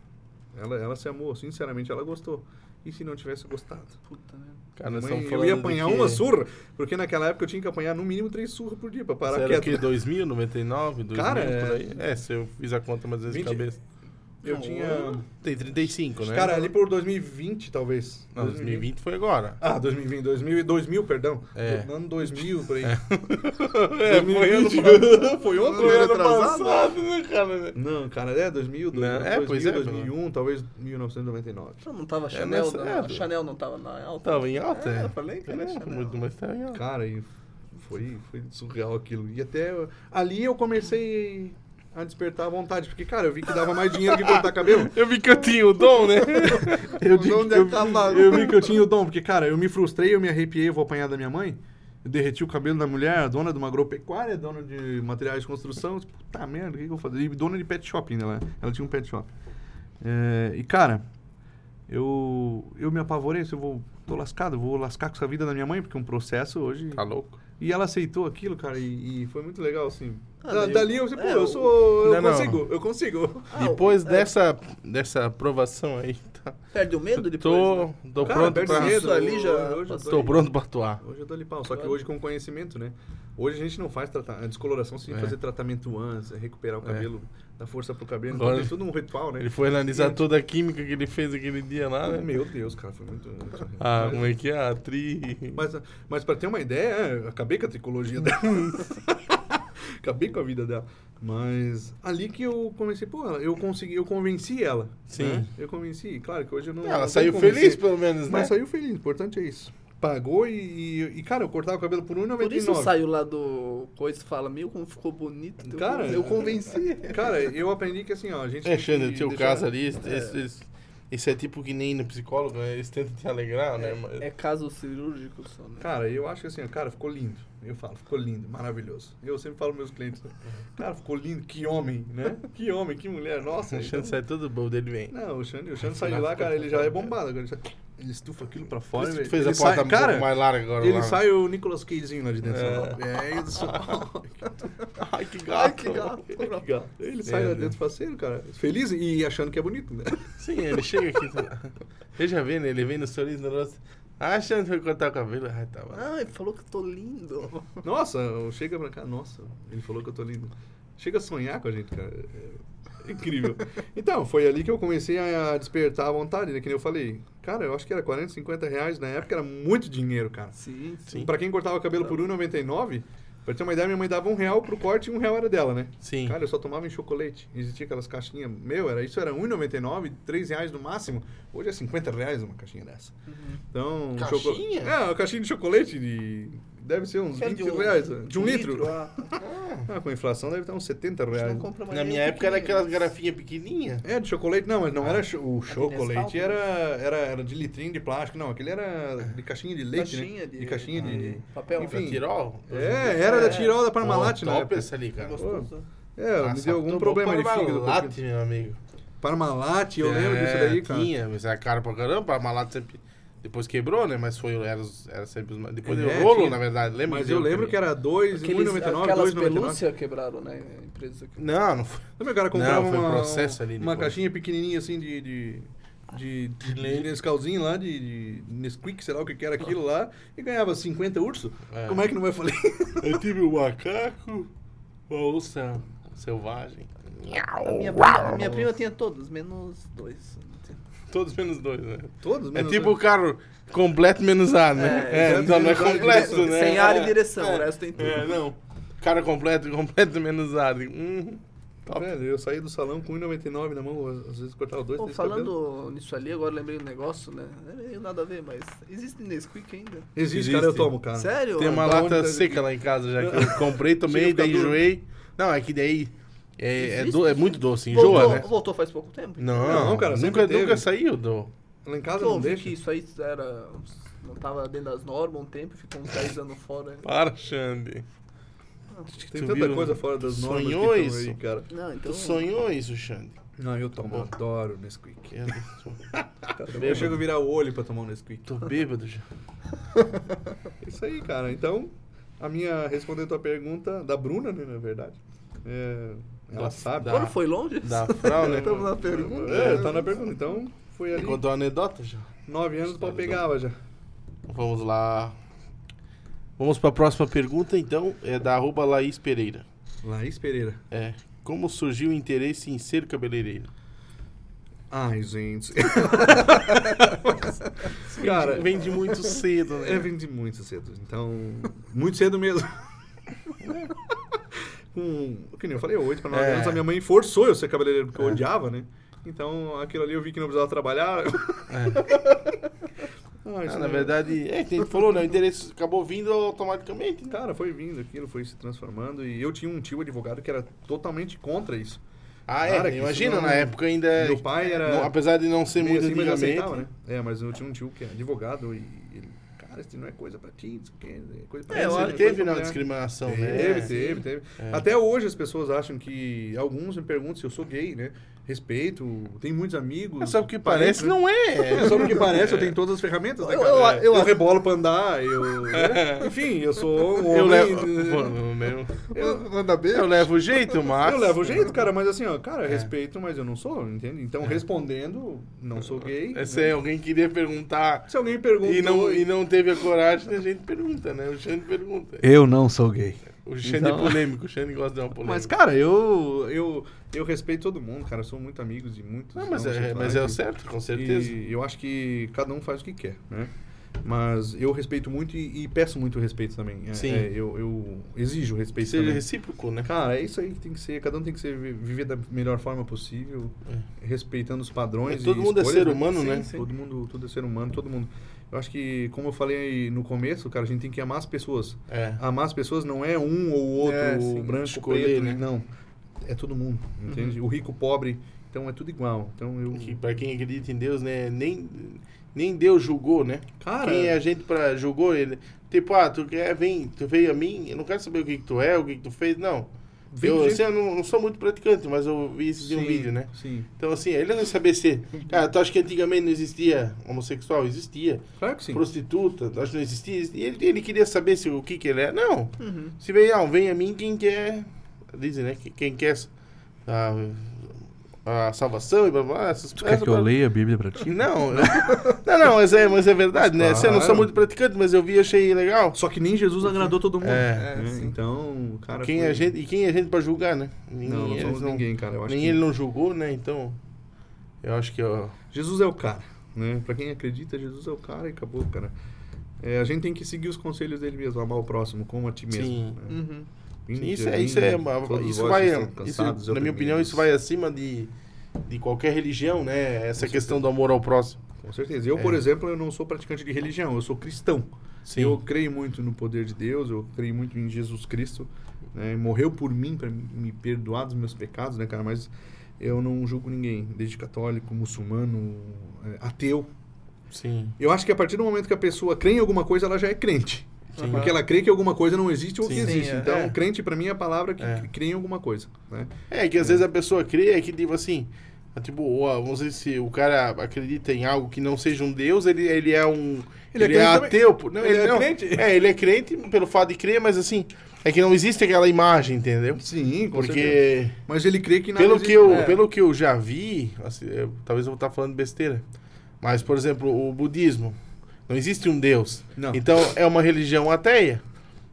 Ela, ela se amou, sinceramente, ela gostou. E se não tivesse gostado? Puta, né? Cara, Mãe, eu ia apanhar que- uma surra, porque naquela época eu tinha que apanhar no mínimo três surras por dia pra parar Será quieto. que 2000, 99, 2000, Cara, por é- aí? É, se eu fiz a conta mais vezes de 20 cabeça. Eu Não, tinha. Tem 35, né? Cara, ali por 2020, talvez. Não, 2020 foi agora. Ah, 2020, 2000, e 2000, perdão. É. Ano 2000, por aí. É, 2020. foi ontem, Foi né? ano passado, né, cara? Não, cara, é 2000, Não, 2000, é, pois é, 2001, talvez 1999. Então, não tava Chanel, nessa- não, é, a do- Chanel não tava na alta? Tava em alta, É, é. eu falei que era É, Chanel. muito, mas tava em alta. Cara, e foi, foi surreal aquilo. E até ali eu comecei a despertar a vontade, porque, cara, eu vi que dava mais dinheiro que cortar cabelo. Eu vi que eu tinha o dom, né? Eu, O di- dom eu, acabar. eu vi que eu tinha o dom, porque, cara, eu me frustrei, eu me arrepiei, eu vou apanhar da minha mãe. Eu derreti o cabelo da mulher, dona de uma agropecuária, dona de materiais de construção. Tipo, Puta merda, o que, que eu vou fazer? E dona de pet shop ainda, ela, ela tinha um pet shop. É, e, cara, eu, eu me apavorei, se eu vou, tô lascado, vou lascar com essa vida da minha mãe, porque é um processo hoje. Tá louco? E ela aceitou aquilo, cara, e, e foi muito legal, assim. Ah, Da- daí dali eu- pô, é, eu sou. Eu Não, não. consigo, eu consigo. Ah, Depois é, dessa, dessa aprovação aí, tá? Perde o medo depois, Tô, né? tô Cara, pronto perde pra... medo. Ali já Hoje eu passou. Tô pronto pra atuar. Hoje eu dou ali pau, só que hoje com conhecimento, né? Hoje a gente não faz trata- a descoloração sem É. fazer tratamento antes, é recuperar o É. cabelo, dar força pro cabelo. Agora- Então tem tudo um ritual, né? Ele foi analisar Antes- toda a química que ele fez aquele dia lá, né? Meu Deus, cara, foi muito. Ah, mas, como é que é? A tri... mas, mas pra ter uma ideia, é, acabei com a tricologia dela. acabei com a vida dela. Mas ali que eu comecei, pô, eu consegui, eu convenci ela. Sim. né? Eu convenci. Claro que hoje eu não. Ela não saiu convencer, feliz, pelo menos, né? Mas saiu feliz, o importante é isso. Pagou e, e, cara, eu cortava o cabelo por R$1,99. Por isso saiu lá do coisa e fala, meu, como ficou bonito. Cara, cabelo." eu convenci. Cara, eu aprendi que assim, ó, a gente. É, Xander, que teu deixar- caso ali, esse, esse, esse é tipo que nem no psicólogo, né? Eles tentam te alegrar, né? Mas- É caso cirúrgico só, né? Cara, eu acho que assim, ó, cara, ficou lindo. Eu falo, ficou lindo, maravilhoso. Eu sempre falo pros meus clientes, né? cara, ficou lindo, que homem, né? Que homem, que mulher, nossa. O Xander então- sai todo bom dele vem. Não, o Xande, o Xande sai de lá, cara, ele já é bombado. Agora ele, sai- ele estufa aquilo pra fora, que velho. tu fez ele a porta sai, cara, mais larga agora Ele lá. sai o Nicolas Cagezinho lá de dentro. É. É, isso. Ai, que Ai, gato. que gato. Que gato. Ele sai É, lá dentro faceiro, cara. Feliz e achando que é bonito, né? Sim, ele chega aqui. Ele já vê, né? Ele vem no sorriso no rosto. Ah, Xander foi cortar o cabelo. Ai, tá bom. Ah, ele falou que eu tô lindo. Nossa, chega pra cá, nossa, ele falou que eu tô lindo. Chega a sonhar com a gente, cara. É incrível. Então, foi ali que eu comecei a despertar a vontade, né? Que nem eu falei. Cara, eu acho que era 40, 50 reais na época, era muito dinheiro, cara. Sim, Sim. Pra quem cortava o cabelo por R$1,99, pra ter uma ideia, minha mãe dava um real pro corte e um real era dela, né? Sim. Cara, eu só tomava em chocolate. Existia aquelas caixinhas. Meu, era, isso era R$1,99, 3 reais no máximo. Hoje é 50 reais uma caixinha dessa. Então, choco- Caixinha? É, uma caixinha de chocolate de. Deve ser uns Que é 20 de um- reais. De um litro. ah. Ah, com inflação deve estar uns 70 A gente reais. não compra mais Na minha época era aquelas garrafinhas pequenininhas. É, de chocolate, não, mas não era cho- o chocolate, né? era, era, era de litrinho de plástico, não, aquele era de caixinha de leite, Caixinha né? de- de caixinha de... de papel. Enfim. Da Tirol? É, era da É. Tirol da Parmalat, Pô, né? top essa ali, cara. Gostoso. É, me deu algum problema de fígado. Parmalat, meu amigo. Parmalat, eu lembro disso É, daí, cara. Tinha, mas era caro pra caramba. Parmalat sempre... Depois quebrou, né? Mas foi, era, era sempre os... mais- Depois É, deu rolo, tinha. na verdade. Lembra? Mas eu lembro que era 2, Aqueles, 1,99, aquelas 2,99. pelúcias quebraram, né? A empresa que... Não, não foi. Também o cara comprava Não, foi uma, processo ali uma caixinha pequenininha assim de... de... De, de, leite. Nescauzinho lá, de, de Nesquik, sei lá o que que era aquilo lá, e ganhava 50 urso. É. Como é que não vai falir? Eu tive um macaco, uma onça selvagem. A minha, prima, a minha prima tinha todos, menos dois. Todos menos dois, né? Todos, É menos tipo dois. o carro completo menos ar, né? É, É, então não é completo, né? Sem ar e É, direção, é. o resto tem tudo. É, não. Cara completo, completo menos ar. Hum, top. Velho, eu saí do salão com 1,99 na mão, às vezes cortava dois, Pô, três cabelos. falando nisso ali, agora lembrei um negócio, né? É nada a ver, mas existe Nesquik ainda? Existe, Existe. cara, eu tomo, cara. Sério? Tem uma lata tá seca lá em casa já que eu comprei, tomei, daí enjoei. Não, é que daí é, é, do- é muito doce, enjoa, voltou, né? voltou faz pouco tempo? Não, Não, cara, nunca, teve. nunca saiu do... Lá em casa Eu não deixa. que isso aí era... Não tava dentro das normas um tempo, ficou uns 10 anos fora. Para, Xande. Tem Tu tanta viu? coisa fora das normas que sonhou isso? aí, cara. Não, então. Tu sonhou isso, Xande? Não, eu tomo, eu adoro Nesquik. Eu Eu bêbado. chego a virar o olho pra tomar um Nesquik. tô bêbado já. Isso aí, cara. Então, a minha respondendo a tua pergunta, da Bruna, né, na verdade. É, ela Da- sabe. da- Agora foi longe? Da frau, né? Estamos na pergunta. É, tá na pergunta. Então, foi ali. Contou uma anedota já. Nove anos o pau pegava já. Vamos lá. Vamos para a próxima pergunta, então. É da arroba Laís Pereira. Laís Pereira. É. Como surgiu o interesse em ser cabeleireiro? Ai, gente. Cara, Vende muito cedo, né? é, vendi muito cedo. Então, muito cedo mesmo. Com, que nem eu falei, 8 para 9 É. anos, a minha mãe forçou eu ser cabeleireiro, porque eu odiava, né? Então, aquilo ali eu vi que não precisava trabalhar. Ah, isso Ah, na não- verdade, é, gente falou, né? O interesse acabou vindo automaticamente. né? Cara, foi vindo aquilo, foi se transformando. E eu tinha um tio advogado que era totalmente contra isso. Ah, Cara, é. Imagina, não- na época ainda. Meu pai era. não- apesar de não ser muito assim, antigamente. aceitava, né? É, mas eu tinha um tio que é advogado e ele, cara, isso não é coisa pra ti, isso é coisa pra É, eu é que teve não mulher. discriminação, Teve, né? teve, teve. É. Até hoje as pessoas acham que. Alguns me perguntam se eu sou gay, né? Respeito, tenho muitos amigos. Mas sabe o que parece? né? Não é. Só porque parece, eu tenho todas as ferramentas, né, Eu- eu- Eu, eu- rebolo pra andar, eu... né? Enfim, eu sou um Eu homem... levo. Mano, meu. Eu, Manda beijo. Eu levo o jeito, mas. eu levo o jeito, cara, mas assim, ó, cara, É. respeito, mas eu não sou, entende? Então, respondendo, não sou gay. Se né? alguém queria perguntar Se alguém perguntou... e não, e não teve a coragem, a gente pergunta, né? O Xande pergunta. Eu não sou gay. O Xande Então- é polêmico, o Xande gosta de uma polêmica. Mas, cara, eu, eu, eu respeito todo mundo, cara. Eu sou muito amigo de muitos. Não, mas, é, homossexuais mas é o certo, com certeza. E eu acho que cada um faz o que quer, né? Mas eu respeito muito e, e peço muito respeito também. É, Sim. é, eu, eu exijo respeito Seja também. recíproco, né? Cara, é isso aí que tem que ser. Cada um tem que ser, viver da melhor forma possível, respeitando os padrões. É, todo e mundo é escolhas, ser humano, Sim, né? sim. Todo mundo, tudo é ser humano, todo mundo. Eu acho que, como eu falei no começo, cara, a gente tem que amar as pessoas. É. Amar as pessoas não é um ou outro, É, sim, branco, escolher, preto, né? não. É todo mundo, entende? O rico, o pobre, então é tudo igual. Então eu. Que pra quem acredita em Deus, né? Nem, nem Deus julgou, né? Cara, Quem é a gente pra julgou ele? Tipo, ah, tu quer, vem, tu veio a mim, eu não quero saber o que, que tu é, o que, que tu fez, não. Eu, assim, eu não, não sou muito praticante, mas eu vi esse de um vídeo, né? Sim. Então, assim, ele não saber se. Cara, tu acha que antigamente não existia homossexual? Existia. Claro que sim. Prostituta, tu acha que não existia? E ele, ele queria saber se, o que, que ele é. Não. Uhum. Se vem, não, vem a mim quem quer. Dizem, né? que- Quem quer a, a salvação e blá blá. Essas, essa- leia a Bíblia pra ti? Não, não, não, mas é, mas é verdade, né? Assim, eu não sou Claro. muito praticante, mas eu vi e achei legal. Só que nem Jesus agradou todo mundo. É. né? É, sim. Então, cara. Quem foi- é a gente, e quem é a gente pra julgar, né? Nem Não, não somos ninguém, cara. Eu acho nem que ele não julgou, né? Então, eu acho que, ó. Jesus é o cara, né? Pra quem acredita, Jesus é o cara e acabou, cara. É, a gente tem que seguir os conselhos dele mesmo, amar o próximo como a ti mesmo. Sim. né? Uhum. Sim, isso é, isso é, isso vai, isso, na minha opinião, isso vai acima de, de qualquer religião, né? Essa Com questão certeza. do amor ao próximo. Com certeza. Eu, É. por exemplo, eu não sou praticante de religião, eu sou cristão. Sim. Eu creio muito no poder de Deus, eu creio muito em Jesus Cristo. Né? Morreu por mim para me perdoar dos meus pecados, né, cara? Mas eu não julgo ninguém, desde católico, muçulmano, é, ateu. Sim. Eu acho que a partir do momento que a pessoa crê em alguma coisa, ela já é crente. Sim. Porque ela crê que alguma coisa não existe ou que Sim. existe. Sim, é. então, É. crente para mim é a palavra que É. crê em alguma coisa. Né? É que às vezes a pessoa crê é que, tipo assim, é tipo, ou, ah, vamos dizer, se o cara acredita em algo que não seja um Deus, ele, ele é um. Ele é Ele é, crente também. ateu. Não, Ele é não, crente? É, ele é crente pelo fato de crer, mas assim, é que não existe aquela imagem, entendeu? Sim, com certeza. Porque. Mas ele crê que nada Pelo existe. que, eu, É. pelo que eu já vi, assim, eu- talvez eu vou estar falando besteira, mas, por exemplo, o budismo, não existe um Deus. Não. Então, é uma religião ateia,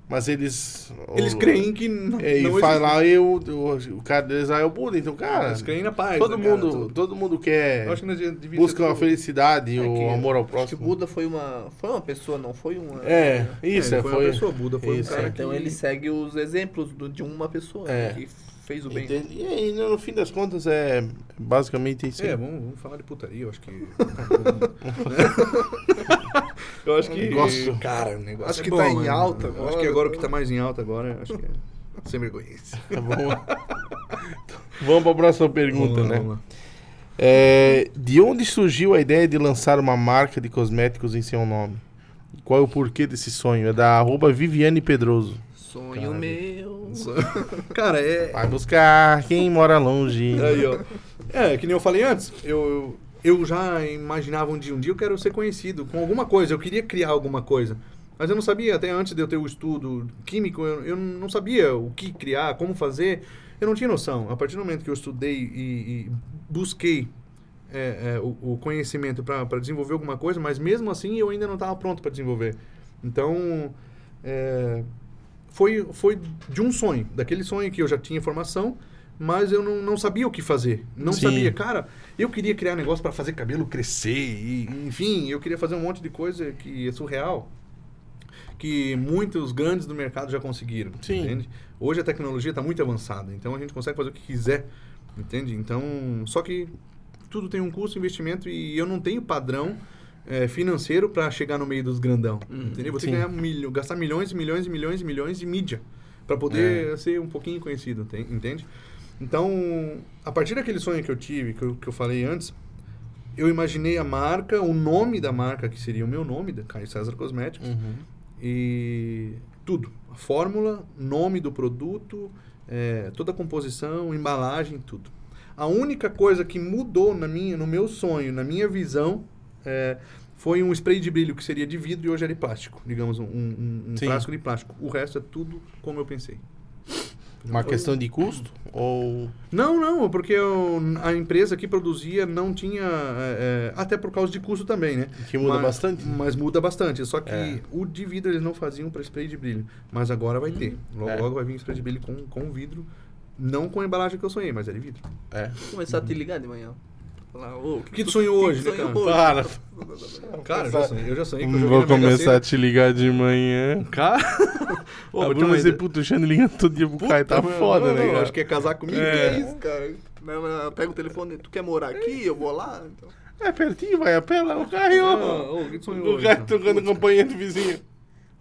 mas eles... Eles o- creem que não, é, E não faz existe. lá, eu, o, o cara deles lá é o Buda, então, cara, Eles creem na paz. todo, né, mundo, todo mundo quer, Eu acho que busca ser a tudo- felicidade e É que o amor ao Acho que próximo. Buda foi uma, foi uma pessoa, não foi uma. É, É, isso, é, foi, foi... uma pessoa, Buda foi isso, um cara é. que... Então ele segue os exemplos do- de uma pessoa É. que fez o bem. Entende? E aí, no fim das contas, é basicamente isso. É, vamos, vamos falar de putaria, eu acho que... eu acho que... Gosto. Cara, o negócio Acho é que bom, tá em mano. alta Eu Acho agora. que agora o que tá mais em alta agora, acho que é... Sem vergonha. Tá bom. Vamos para a próxima pergunta, Vamos lá, né? vamos lá. É, de onde surgiu a ideia de lançar uma marca de cosméticos em seu nome? Qual é o porquê desse sonho? É da arroba Viviane Pedroso. Sonho Cara, meu. Cara, é. Vai buscar quem mora longe. Aí, ó. É, que nem eu falei antes, eu, eu já imaginava um dia, um dia eu quero ser conhecido com alguma coisa, eu queria criar alguma coisa. Mas eu não sabia, até antes de eu ter o estudo químico, eu, eu não sabia o que criar, como fazer. Eu não tinha noção. A partir do momento que eu estudei e, e busquei é, é, o, o conhecimento para desenvolver alguma coisa, mas mesmo assim eu ainda não estava pronto para desenvolver. Então, é, foi, foi de um sonho, daquele sonho que eu já tinha formação, mas eu não, não sabia o que fazer. Não Sim. sabia, cara, eu queria criar negócio para fazer cabelo crescer, e, enfim, eu queria fazer um monte de coisa que é surreal. Que muitos grandes do mercado já conseguiram, Sim. entende? Hoje a tecnologia está muito avançada, então a gente consegue fazer o que quiser, entende? Então, só que tudo tem um custo, investimento e eu não tenho padrão é, financeiro para chegar no meio dos grandão, entendeu? Eu Vou ter que sim. ganhar milho, gastar milhões e milhões e milhões e milhões de mídia para poder ser um pouquinho conhecido, tem- entende? Então, a partir daquele sonho que eu tive, que eu, que eu falei antes, eu imaginei a marca, o nome da marca, que seria o meu nome, da Caio César Cosméticos, Uhum. e tudo. A fórmula, nome do produto, é, toda a composição, embalagem, tudo. A única coisa que mudou na minha, no meu sonho, na minha visão, é, foi um spray de brilho que seria de vidro e hoje é de plástico. Digamos, um, um, um frasco de plástico. O resto é tudo como eu pensei. Uma questão de custo? Ou. Não, não, porque eu- a empresa que produzia não tinha. é, é, até por causa de custo também, né? Que muda Mas- bastante? Mas muda bastante. Só que É. o de vidro eles não faziam para spray de brilho. Mas agora vai ter. Logo, É. logo vai vir spray de brilho com, com vidro. Não com a embalagem que eu sonhei, mas é de vidro. É. Começar a te ligar de manhã. Falar, ô, O que tu sonhou hoje, né, cara? Para. Cara, eu já sonhei, eu já sonhei que eu joguei Vou começar a te ligar de manhã. Cara, Ô, a Bruna dizer, puto, o Xande ligando todo dia pro Caio, tá Puta, foda, não, né, cara? Acho que é casar comigo. É. é isso, cara? Não, não, Pega o telefone, tu quer morar aqui? Eu vou lá. Então. É pertinho, vai a pé lá, o Caio. Ah, ô, o que tu sonhou o hoje, Caio cara? tocando campainha do vizinho.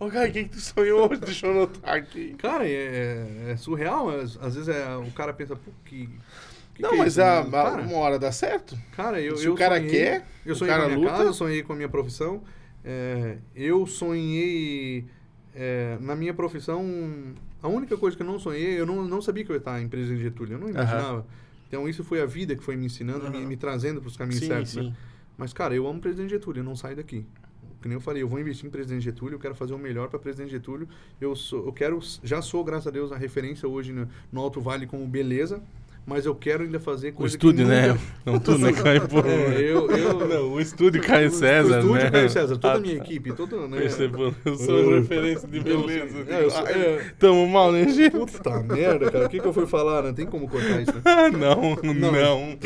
Ô, Caio, o que, que tu sonhou hoje? Deixa eu anotar aqui. Cara, é, é surreal. Às, às vezes é, o cara pensa, pô, que. Que não, que é mas a, né? Cara, uma hora dá certo. Cara, eu, Se eu o cara sonhei- quer, eu o sonhei com cara a minha luta. casa, eu sonhei com a minha profissão. é, eu sonhei é, na minha profissão. A única coisa que eu não sonhei, eu não, não sabia que eu ia estar em Presidente Getúlio. Eu não imaginava. Então isso foi a vida que foi me ensinando, me, Aham. me trazendo para os caminhos Sim, certos. sim. Né? Mas, cara, eu amo Presidente Getúlio, eu não saio daqui. Que nem eu falei, eu vou investir em Presidente Getúlio, eu quero fazer o melhor para Presidente Getúlio. Eu, sou, eu quero, já sou, graças a Deus, a referência hoje no, no Alto Vale como beleza, mas eu quero ainda fazer O coisa estúdio, que né? Não tudo, né, Caio? É, eu, eu, Não, o estúdio Caio César, o estúdio né? Caio César, toda Ah, a minha tá. equipe, todo, né? Percebeu? Eu sou Eu- referência de beleza. é, eu sou- é. Tamo mal, né, gente? Puta merda, cara. O que, que eu fui falar? Não tem como cortar isso, né? Ah, não, Não. não.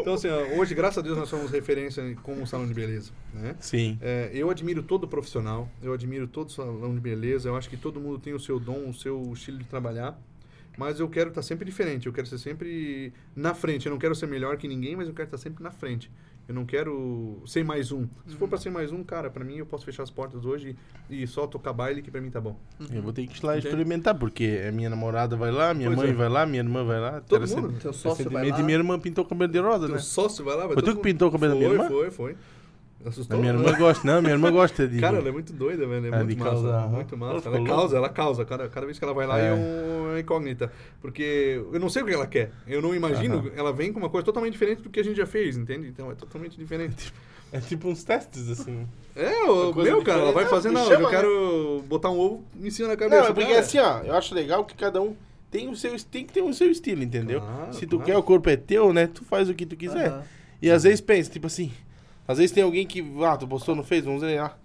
Então, assim, hoje, graças a Deus, nós somos referência como um salão de beleza, né? Sim. É, eu admiro todo profissional, eu admiro todo salão de beleza, eu acho que todo mundo tem o seu dom, o seu estilo de trabalhar, mas eu quero estar sempre diferente, eu quero ser sempre na frente, eu não quero ser melhor que ninguém, mas eu quero estar sempre na frente. Eu não quero ser mais um. Se for para ser mais um, cara, para mim eu posso fechar as portas hoje e só tocar baile que para mim tá bom. Eu vou ter que ir lá Entende? experimentar, porque a minha namorada vai lá, minha Pois mãe é. vai lá, minha irmã vai lá. Todo mundo? Teu sócio vai lá. minha irmã pintou o cabelo de rosa, Teu né? sócio vai lá, vai Foi tu todo que mundo- pintou o cabelo da minha Foi, irmã? Foi, foi. Assustou? A minha né? irmã gosta, não, minha irmã gosta de... Cara, ela é muito doida, velho. É Ah, muito massa. causar, aham. Muito Ela massa. Ela louca. causa, ela causa. Cada, cada vez que ela vai lá é, É. um- uma incógnita. Porque eu não sei o que ela quer. Eu não imagino. Aham. Ela vem com uma coisa totalmente diferente do que a gente já fez, entende? Então é totalmente diferente. É tipo uns testes, assim. É, o meu, cara. Ela vai fazer, Não, chama, eu quero botar um ovo em cima da cabeça. Não, é porque assim, ó, eu acho legal que cada um tem o seu, tem que ter o seu estilo, entendeu? Claro, Se tu claro. quer, o corpo é teu, né? Tu faz o que tu quiser. E às vezes pensa, tipo assim, às vezes tem alguém que, ah, tu postou, não fez, vamos ver lá.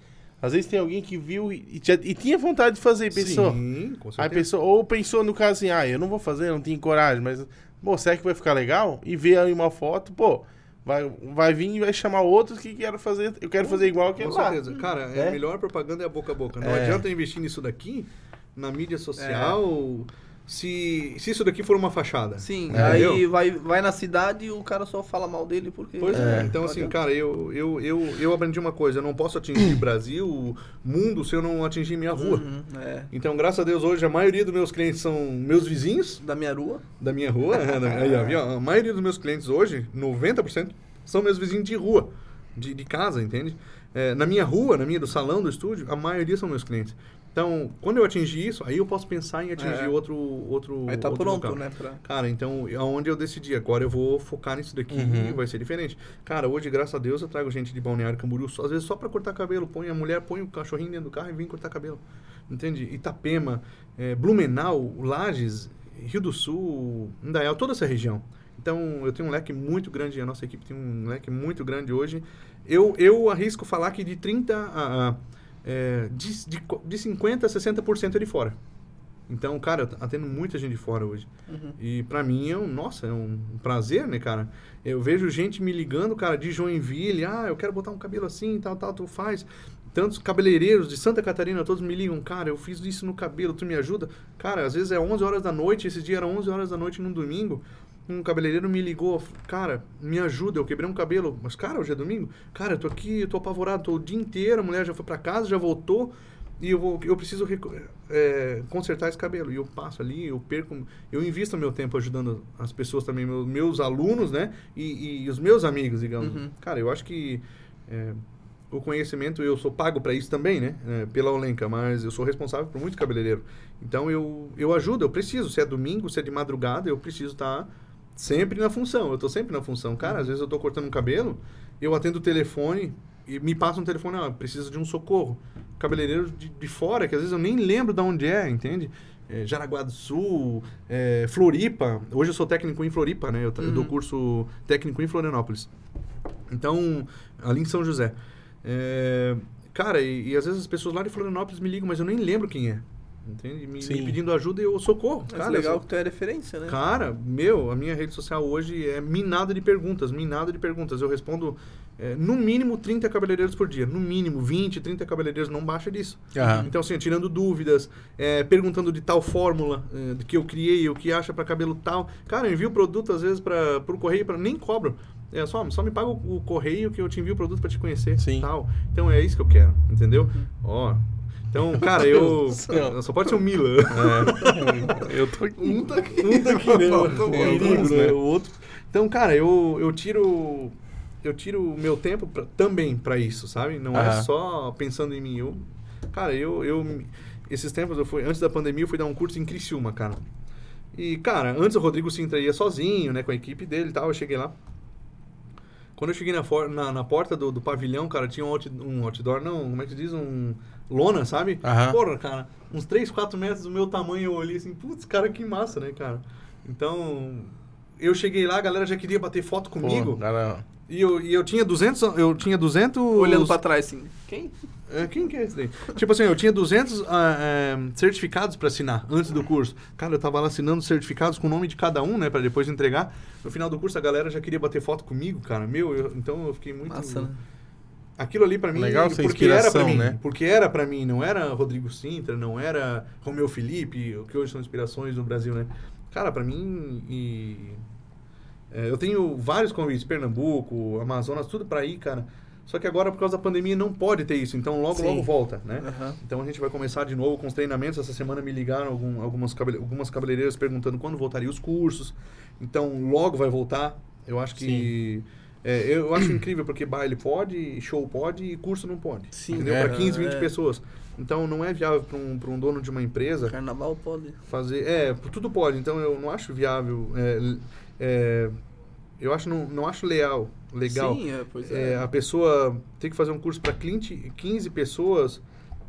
Às vezes tem alguém que viu e, e tinha- vontade de fazer e pensou. Sim, com Aí certeza. pensou, ou pensou no caso assim, ah, eu não vou fazer, não tenho coragem, mas, pô, será que vai ficar legal? E vê aí uma foto, pô, vai, vai vir e vai chamar outros que quero fazer, eu quero fazer igual aquele Com lá. certeza. Cara, É? a melhor propaganda é a boca a boca. Não É. adianta investir nisso daqui, na mídia social, se, se isso daqui for uma fachada. Sim, É. aí vai, vai na cidade e o cara só fala mal dele porque. Pois É. é. Então, assim, cara, eu, eu, eu, eu aprendi uma coisa. Eu não posso atingir Brasil, mundo, se eu não atingir minha rua. Uhum, é. Então, graças a Deus, hoje a maioria dos meus clientes são meus vizinhos Da minha rua. da minha rua. Aí, ó, viu? a maioria dos meus clientes hoje, 90%, são meus vizinhos de rua. de, de casa, entende? É, na minha rua, na minha do salão do estúdio, a maioria são meus clientes. Então, quando eu atingir isso, aí eu posso pensar em atingir É. outro outro Aí tá outro pronto, local. né? Pra... Cara, então, aonde eu decidi, agora eu vou focar nisso daqui Uhum. e vai ser diferente. Cara, hoje, graças a Deus, eu trago gente de Balneário Camboriú, às vezes só pra cortar cabelo. Põe a mulher, põe o cachorrinho dentro do carro e vem cortar cabelo. Entende? Itapema, eh, Blumenau, Lages, Rio do Sul, Indaial, toda essa região. Então, eu tenho um leque muito grande, a nossa equipe tem um leque muito grande hoje. Eu, eu arrisco falar que de 30 a... a eh, de, de, de 50% a 60% é de fora. Então, cara, eu atendo muita gente de fora hoje. Uhum. E pra mim é um, nossa, é um prazer, né, cara? Eu vejo gente me ligando, cara, de Joinville, ah, eu quero botar um cabelo assim, tal, tal, tu faz. Tantos cabeleireiros de Santa Catarina, todos me ligam, cara, eu fiz isso no cabelo, tu me ajuda? Cara, às vezes é 11 horas da noite, esse dia era 11 horas da noite num domingo, um cabeleireiro me ligou, cara, me ajuda, eu quebrei um cabelo. Mas, cara, hoje é domingo? Cara, eu tô aqui, eu tô apavorado, tô o dia inteiro, a mulher já foi pra casa, já voltou, e eu, vou, eu preciso é, consertar esse cabelo. E eu passo ali, eu perco, eu invisto meu tempo ajudando as pessoas também, meus, meus alunos, né? E, e os meus amigos, digamos. Uhum. Cara, eu acho que é, o conhecimento, eu sou pago para isso também, né? É, pela Olenca, mas eu sou responsável por muito cabeleireiro. Então eu, eu ajudo, eu preciso. Se é domingo, se é de madrugada, eu preciso estar sempre na função. Eu tô sempre na função. Cara, às vezes eu tô cortando um cabelo, eu atendo o telefone e me passa um telefone, ah, preciso de um socorro. Cabeleireiro de, de fora, que às vezes eu nem lembro de onde é, entende? É, Jaraguá do Sul, é, Floripa. Hoje eu sou técnico em Floripa, né? Eu, tra- eu dou Uhum. curso técnico em Florianópolis. Então, ali em São José. É, cara, e, e às vezes as pessoas lá de Florianópolis me ligam, mas eu nem lembro quem é. Entende? Me, me pedindo ajuda e eu socorro. Mas Cara, legal eu que tu é referência, né? Cara, meu, a minha rede social hoje é minada de perguntas, minada de perguntas. Eu respondo é, no mínimo 30 cabeleireiros por dia. No mínimo 20, 30 cabeleireiros, não baixa disso. Aham. Então, assim, tirando dúvidas, é, perguntando de tal fórmula é, que eu criei, o que acha para cabelo tal. Cara, eu envio produto às vezes para o correio, pra, nem cobro. É só, só me paga o, o correio que eu te envio o produto para te conhecer. Sim. Tal. Então é isso que eu quero, entendeu? Ó. Então, cara, eu. Só pode ser um Mila. É. Eu tô aqui. Um tá aqui. Um daqui, né? Falta O um. Alguns, né? né? O outro. Então, cara, eu, eu tiro eu tiro o meu tempo pra- também para isso, sabe? Não é só pensando em mim. Eu, cara, eu, eu esses tempos eu fui antes da pandemia eu fui dar um curso em Criciúma, cara. E cara, antes o Rodrigo Sintra ia sozinho, né, com a equipe dele e tal. Eu cheguei lá. Quando eu cheguei na, for- na, na porta do, do pavilhão, cara, tinha um, out, um outdoor, não, como é que diz? Um lona, sabe? Aham. Porra, cara, uns 3, 4 metros do meu tamanho, eu olhei assim, putz, cara, que massa, né, cara? Então, eu cheguei lá, a galera já queria bater foto comigo. Pô, E eu, e eu tinha 200, eu tinha 200... Olhando pra trás, assim. Quem? É, quem que é esse daí? tipo assim, eu tinha 200 ah, é, certificados para assinar antes do curso. Cara, eu tava lá assinando certificados com o nome de cada um, né, para depois entregar. No final do curso a galera já queria bater foto comigo, cara. Meu, eu- então eu fiquei muito Massa, né? Aquilo ali para mim, Legal essa porque era para mim, né? porque era para mim, não era Rodrigo Sintra, não era Romeu Felipe, o que hoje são inspirações no Brasil, né? Cara, para mim e é, eu tenho vários convites, Pernambuco, Amazonas, tudo para ir, cara. Só que agora por causa da pandemia não pode ter isso, então logo Sim. logo volta, né? Aham. Então a gente vai começar de novo com os treinamentos. Essa semana me ligaram algum- algumas, algumas cabeleireiras perguntando quando voltaria os cursos. Então logo vai voltar. Eu acho que. é, eu acho incrível porque baile pode, show pode e curso não pode. Sim, entendeu? é, Para 15, 20 é. pessoas. Então não é viável para um, pra um dono de uma empresa Carnaval pode. fazer. É, tudo pode. Então eu não acho viável. é, é, eu acho não, não acho leal, legal. Sim, é, pois É, é. a pessoa tem que fazer um curso para 15 pessoas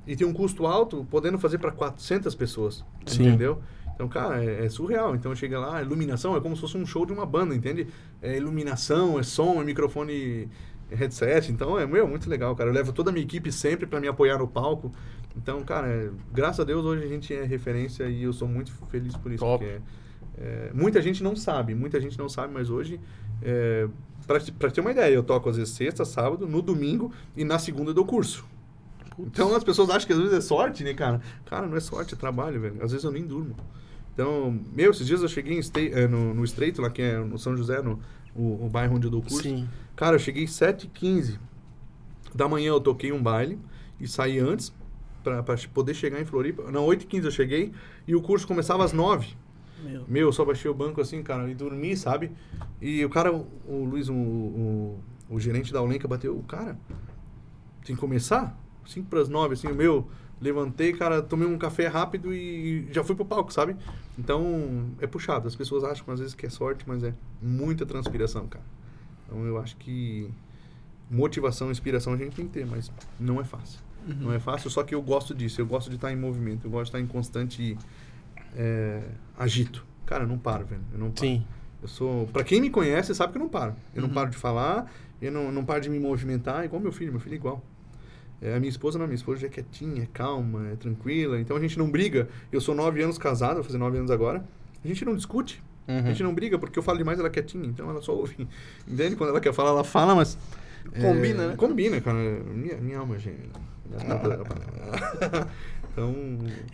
e tem um custo alto, podendo fazer para 400 pessoas. Sim. Entendeu? Então, cara, é, é surreal. Então, chega lá, iluminação é como se fosse um show de uma banda, entende? É iluminação, é som, é microfone, é headset. Então, é meu, muito legal, cara. Eu levo toda a minha equipe sempre para me apoiar no palco. Então, cara, é, graças a Deus hoje a gente é referência e eu sou muito feliz por isso. Top. Porque é, muita gente não sabe, muita gente não sabe, mas hoje, é, pra ter uma ideia, eu toco às vezes sexta, sábado, no domingo e na segunda eu dou curso. Então as pessoas acham que às vezes é sorte, né, cara? Cara, não é sorte, é trabalho, velho. Às vezes eu nem durmo. Então, meu, esses dias eu cheguei Estre- eh, no, no Estreito, lá que é no São José, no o, o bairro onde eu dou curso. Sim. Cara, eu cheguei 7h15 da manhã, eu toquei um baile e saí antes pra, pra poder chegar em Floripa. Não, 8h15 eu cheguei e o curso começava às 9 Meu. meu, eu só baixei o banco assim, cara, e dormi, sabe? E o cara, o, o Luiz, o, o, o gerente da Olenca bateu, cara, tem que começar? 5 para as 9, assim, o meu, levantei, cara, tomei um café rápido e já fui pro palco, sabe? Então, é puxado. As pessoas acham às vezes que é sorte, mas é muita transpiração, cara. Então, eu acho que motivação, inspiração a gente tem que ter, mas não é fácil. Não é fácil, só que eu gosto disso. Eu gosto de estar em movimento, eu gosto de estar em constante é, agito. Cara, eu não paro, velho. Eu não paro. Sim. Eu sou. Pra quem me conhece, sabe que eu não paro. Eu Uhum. não paro de falar, eu não, não paro de me movimentar, igual meu filho, meu filho é igual. É, a minha esposa não, minha esposa já é quietinha, é calma, é tranquila. Então a gente não briga. Eu sou nove anos casado, vou fazer nove anos agora. A gente não discute. A Uhum. gente não briga, porque eu falo demais, ela é quietinha, então ela só ouve. Entende? Quando ela quer falar, ela fala, mas. Combina, né? Combina, cara. Minha, minha alma gêmea. Então.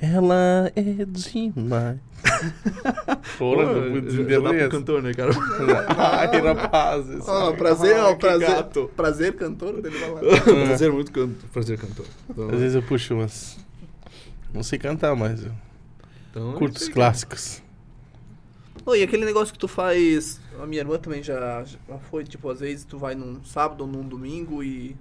Ela é demais. Porra, já dá pro cantor, né, cara? Ai, rapazes. Ó, prazer, ó, Ai, que prazer. gato. Prazer, cantor dele lá. prazer muito can... prazer cantor. Então, Às vezes eu puxo umas. Não sei cantar, mas eu então, curto é os clássicos. Ô, e aquele negócio que tu faz. A minha irmã também já, já foi, tipo, às vezes tu vai num sábado ou num domingo e.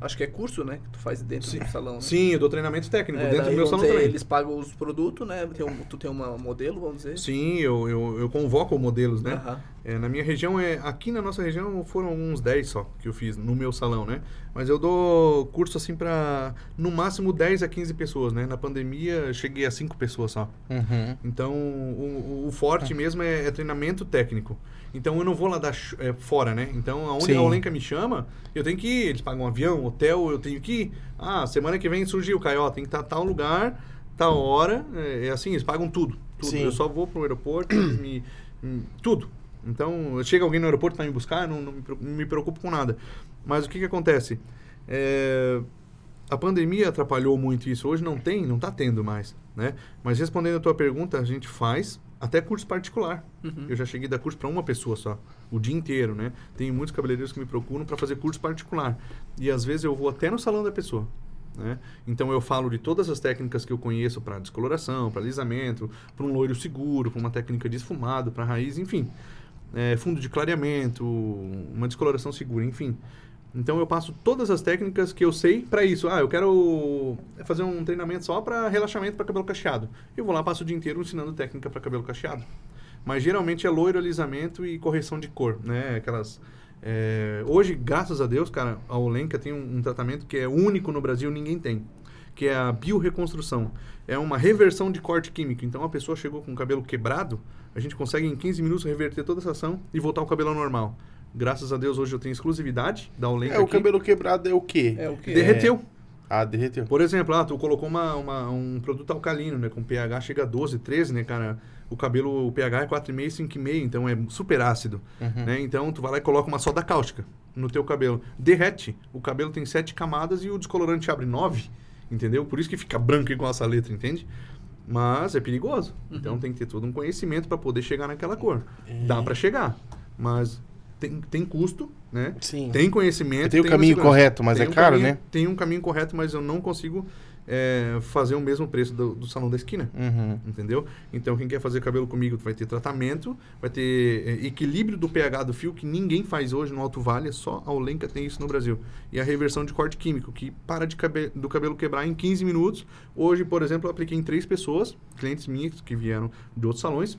Acho que é curso, né? Que tu faz dentro Sim. do salão. Né? Sim, eu dou treinamento técnico É, dentro do meu salão dizer, também. Eles pagam os produtos, né? Tem um, tu tem uma modelo, vamos dizer. Sim, eu, eu, eu convoco modelos, né? É, na minha região, é, aqui na nossa região foram uns 10 só que eu fiz no meu salão, né? Mas eu dou curso assim para no máximo 10 a 15 pessoas, né? Na pandemia cheguei a 5 pessoas só. Uhum. Então o, o- forte mesmo é, é treinamento técnico. Então eu não vou lá dar é, fora, né? Então aonde Sim. a Olenka me chama, eu tenho que ir. Eles pagam um avião, hotel, eu tenho que ir. Ah, semana que vem surgiu, Caio, tem que estar tal lugar, tal hora. É, é assim, eles pagam tudo. tudo. Sim. Eu só vou pro aeroporto, eles me, tudo. Então, chega alguém no aeroporto para me buscar, não, não me, preocupo- não me preocupo com nada. Mas o que, que acontece? É, a pandemia atrapalhou muito isso. Hoje não tem, não está tendo mais, né? Mas respondendo a tua pergunta, a gente faz até curso particular. Uhum. Eu já cheguei a dar curso para uma pessoa só, o dia inteiro, né? Tem muitos cabeleireiros que me procuram para fazer curso particular. E às vezes eu vou até no salão da pessoa. Né? Então eu falo de todas as técnicas que eu conheço para descoloração, para alisamento, para um loiro seguro, para uma técnica de esfumado, para raiz, enfim. É, fundo de clareamento, uma descoloração segura, enfim. Então eu passo todas as técnicas que eu sei para isso. Ah, eu quero fazer um treinamento só para relaxamento para cabelo cacheado. Eu vou lá passo o dia inteiro ensinando técnica para cabelo cacheado. Mas geralmente é loiro, alisamento e correção de cor, né? Aquelas é, hoje, graças a Deus, cara, a Olenka tem um, um tratamento que é único no Brasil, ninguém tem, que é a biorreconstrução. É uma reversão de corte químico. Então a pessoa chegou com o cabelo quebrado, a gente consegue em 15 minutos reverter toda essa ação e voltar ao cabelo normal. Graças a Deus hoje eu tenho exclusividade da Olenka É, o aqui. cabelo quebrado é o quê? É o quê? derreteu. Ah, derreteu. Por exemplo, ah, tu colocou uma, uma- um produto alcalino, né? Com pH chega a 12, 13, né, cara? O cabelo, o pH é 4,5, 5,5, então é super ácido. Uhum. Né? Então tu vai lá e coloca uma soda cáustica no teu cabelo. Derrete. O cabelo tem sete camadas e o descolorante abre nove. Entendeu? Por isso que fica branco igual essa letra, entende? Mas é perigoso. Então tem que ter todo um conhecimento para poder chegar naquela cor. Dá para chegar, mas tem, tem custo, né? Sim. Tem conhecimento. Tem o caminho correto, mas Tem é um caro, caminho- né? Tem um caminho correto, mas eu não consigo é, fazer o mesmo preço do, do salão da esquina. Uhum. Entendeu? Então, quem quer fazer cabelo comigo vai ter tratamento, vai ter é, equilíbrio do pH do fio, que ninguém faz hoje no Alto Vale, só a Olenka tem isso no Brasil. E a reversão de corte químico, que para de cabe do cabelo quebrar em 15 minutos. Hoje, por exemplo, eu apliquei em três pessoas, clientes minhas que vieram de outros salões.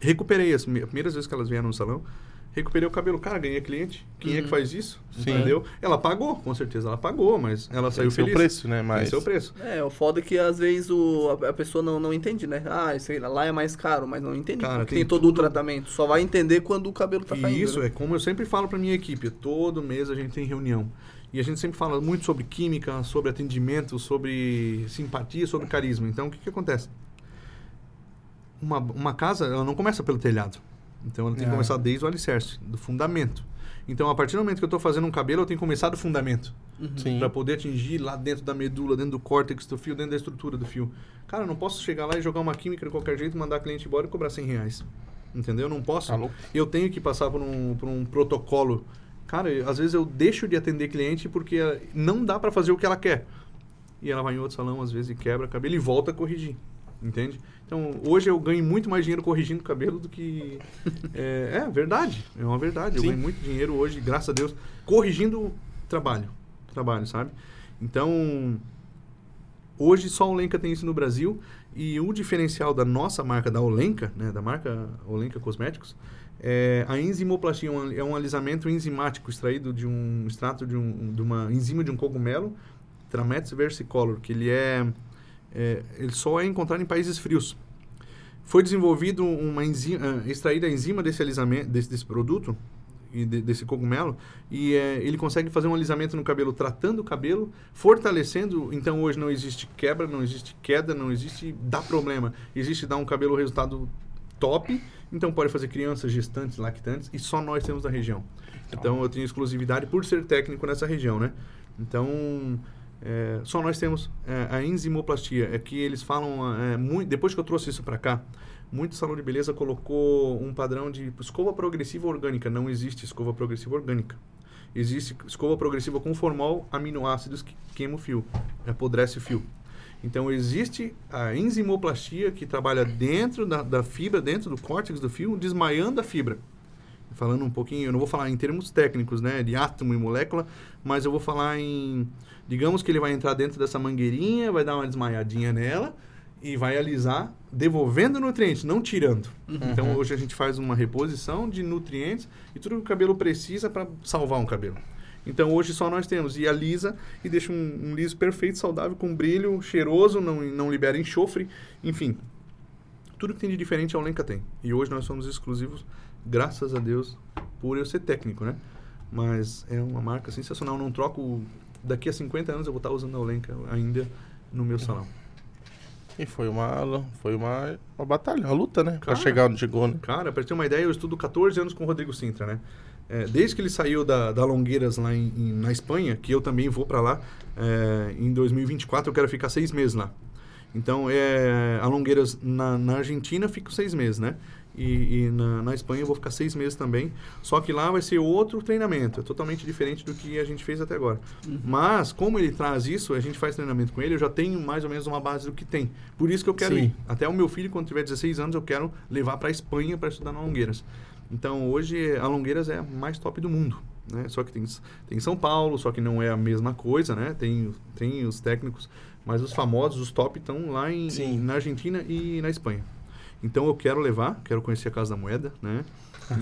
Recuperei as me- primeiras vezes que elas vieram no salão. Recuperei o cabelo. Cara, ganhei cliente. Quem é que Uhum. faz isso? Sim. Entendeu? Ela pagou, com certeza ela pagou, mas ela Tem saiu feliz. preço, né? Mas... É o preço. É, o foda é que às vezes o, a, a pessoa não, não entende, né? Ah, sei lá, lá é mais caro, mas não entende. Cara, porque tem tem, todo o tratamento. Só vai entender quando o cabelo tá E caindo. isso né? é como eu sempre falo para minha equipe, todo mês a gente tem reunião. E a gente sempre fala muito sobre química, sobre atendimento, sobre simpatia, sobre carisma. Então, o que, que acontece? Uma, uma casa, ela não começa pelo telhado. Então, ela tem que Ah. começar desde o alicerce, do fundamento. Então, a partir do momento que eu estou fazendo um cabelo, eu tenho que começar do fundamento. Uhum. Sim. Para poder atingir lá dentro da medula, dentro do córtex do fio, dentro da estrutura do fio. Cara, eu não posso chegar lá e jogar uma química de qualquer jeito, mandar a cliente embora e cobrar 100 reais. Entendeu? Eu não posso. Tá louco? eu tenho que passar por um, por um protocolo. Cara, às vezes eu deixo de atender cliente porque eh, não dá para fazer o que ela quer. E ela vai em outro salão, às vezes, e quebra cabelo e volta a corrigir. Entende? Então, hoje eu ganho muito mais dinheiro corrigindo cabelo do que... é, é verdade, é uma verdade. Eu Sim. ganho muito dinheiro hoje, graças a Deus, corrigindo trabalho, trabalho, sabe? Então, hoje só a Olenka tem isso no Brasil e o diferencial da nossa marca, da Olenka, né, da marca Olenka Cosméticos, é a enzimoplastia, é um- é um alisamento enzimático extraído de um extrato de, um, de uma enzima de um cogumelo, Trametes versicolor, que ele é, é ele só é encontrado em países frios. Foi desenvolvido uma enzima, eh, extraída a enzima desse alisamento, desse, desse produto e de- desse cogumelo e eh, ele consegue fazer um alisamento no cabelo, tratando o cabelo, fortalecendo. Então hoje não existe quebra, não existe queda, não existe dar problema. Existe dar um cabelo resultado top. Então pode fazer crianças, gestantes, lactantes e só nós temos na região. Então eu tenho exclusividade por ser técnico nessa região, né? Então é, só nós temos é, a enzimoplastia. É que eles falam é, muito. Depois que eu trouxe isso para cá, muito salão de beleza colocou um padrão de escova progressiva orgânica. Não existe escova progressiva orgânica. Existe escova progressiva com formol, aminoácidos que queima o fio, apodrece o fio. Então existe a enzimoplastia que trabalha dentro da, da fibra, dentro do córtex do fio, desmaiando a fibra falando um pouquinho, eu não vou falar em termos técnicos, né, de átomo e molécula, mas eu vou falar em, digamos que ele vai entrar dentro dessa mangueirinha, vai dar uma desmaiadinha nela e vai alisar, devolvendo nutrientes, não tirando. Então hoje a gente faz uma reposição de nutrientes e tudo que o cabelo precisa para salvar um cabelo. Então hoje só nós temos e alisa e deixa um, um liso perfeito, saudável, com brilho, cheiroso, não, não libera enxofre, enfim. Tudo que tem de diferente a Olenka tem. E hoje nós somos exclusivos, graças a Deus, por eu ser técnico, né? Mas é uma marca sensacional. Não troco. Daqui a 50 anos eu vou estar usando a Olenka ainda no meu salão. E foi uma, foi uma, uma batalha, uma luta, né? Pra Cara. chegar onde chegou, né? Cara, pra ter uma ideia, eu estudo 14 anos com o Rodrigo Sintra, né? É, desde que ele saiu da, da Longueiras lá em, em- na Espanha, que eu também vou pra lá, é, em 2024 eu quero ficar seis meses lá. Então, é, a Longueiras na, na Argentina fico seis meses, né? E, e na, na Espanha eu vou ficar seis meses também. Só que lá vai ser outro treinamento, é totalmente diferente do que a gente fez até agora. Mas, como ele traz isso, a gente faz treinamento com ele, eu já tenho mais ou menos uma base do que tem. Por isso que eu quero Sim. ir. Até o meu filho, quando tiver 16 anos, eu quero levar para Espanha para estudar na Longueiras. Então, hoje, a Longueiras é a mais top do mundo. Né? Só que tem, tem São Paulo, só que não é a mesma coisa, né? Tem, tem os técnicos, mas os famosos, os top, estão lá em, Sim. na Argentina e na Espanha. Então, eu quero levar, quero conhecer a Casa da Moeda, né?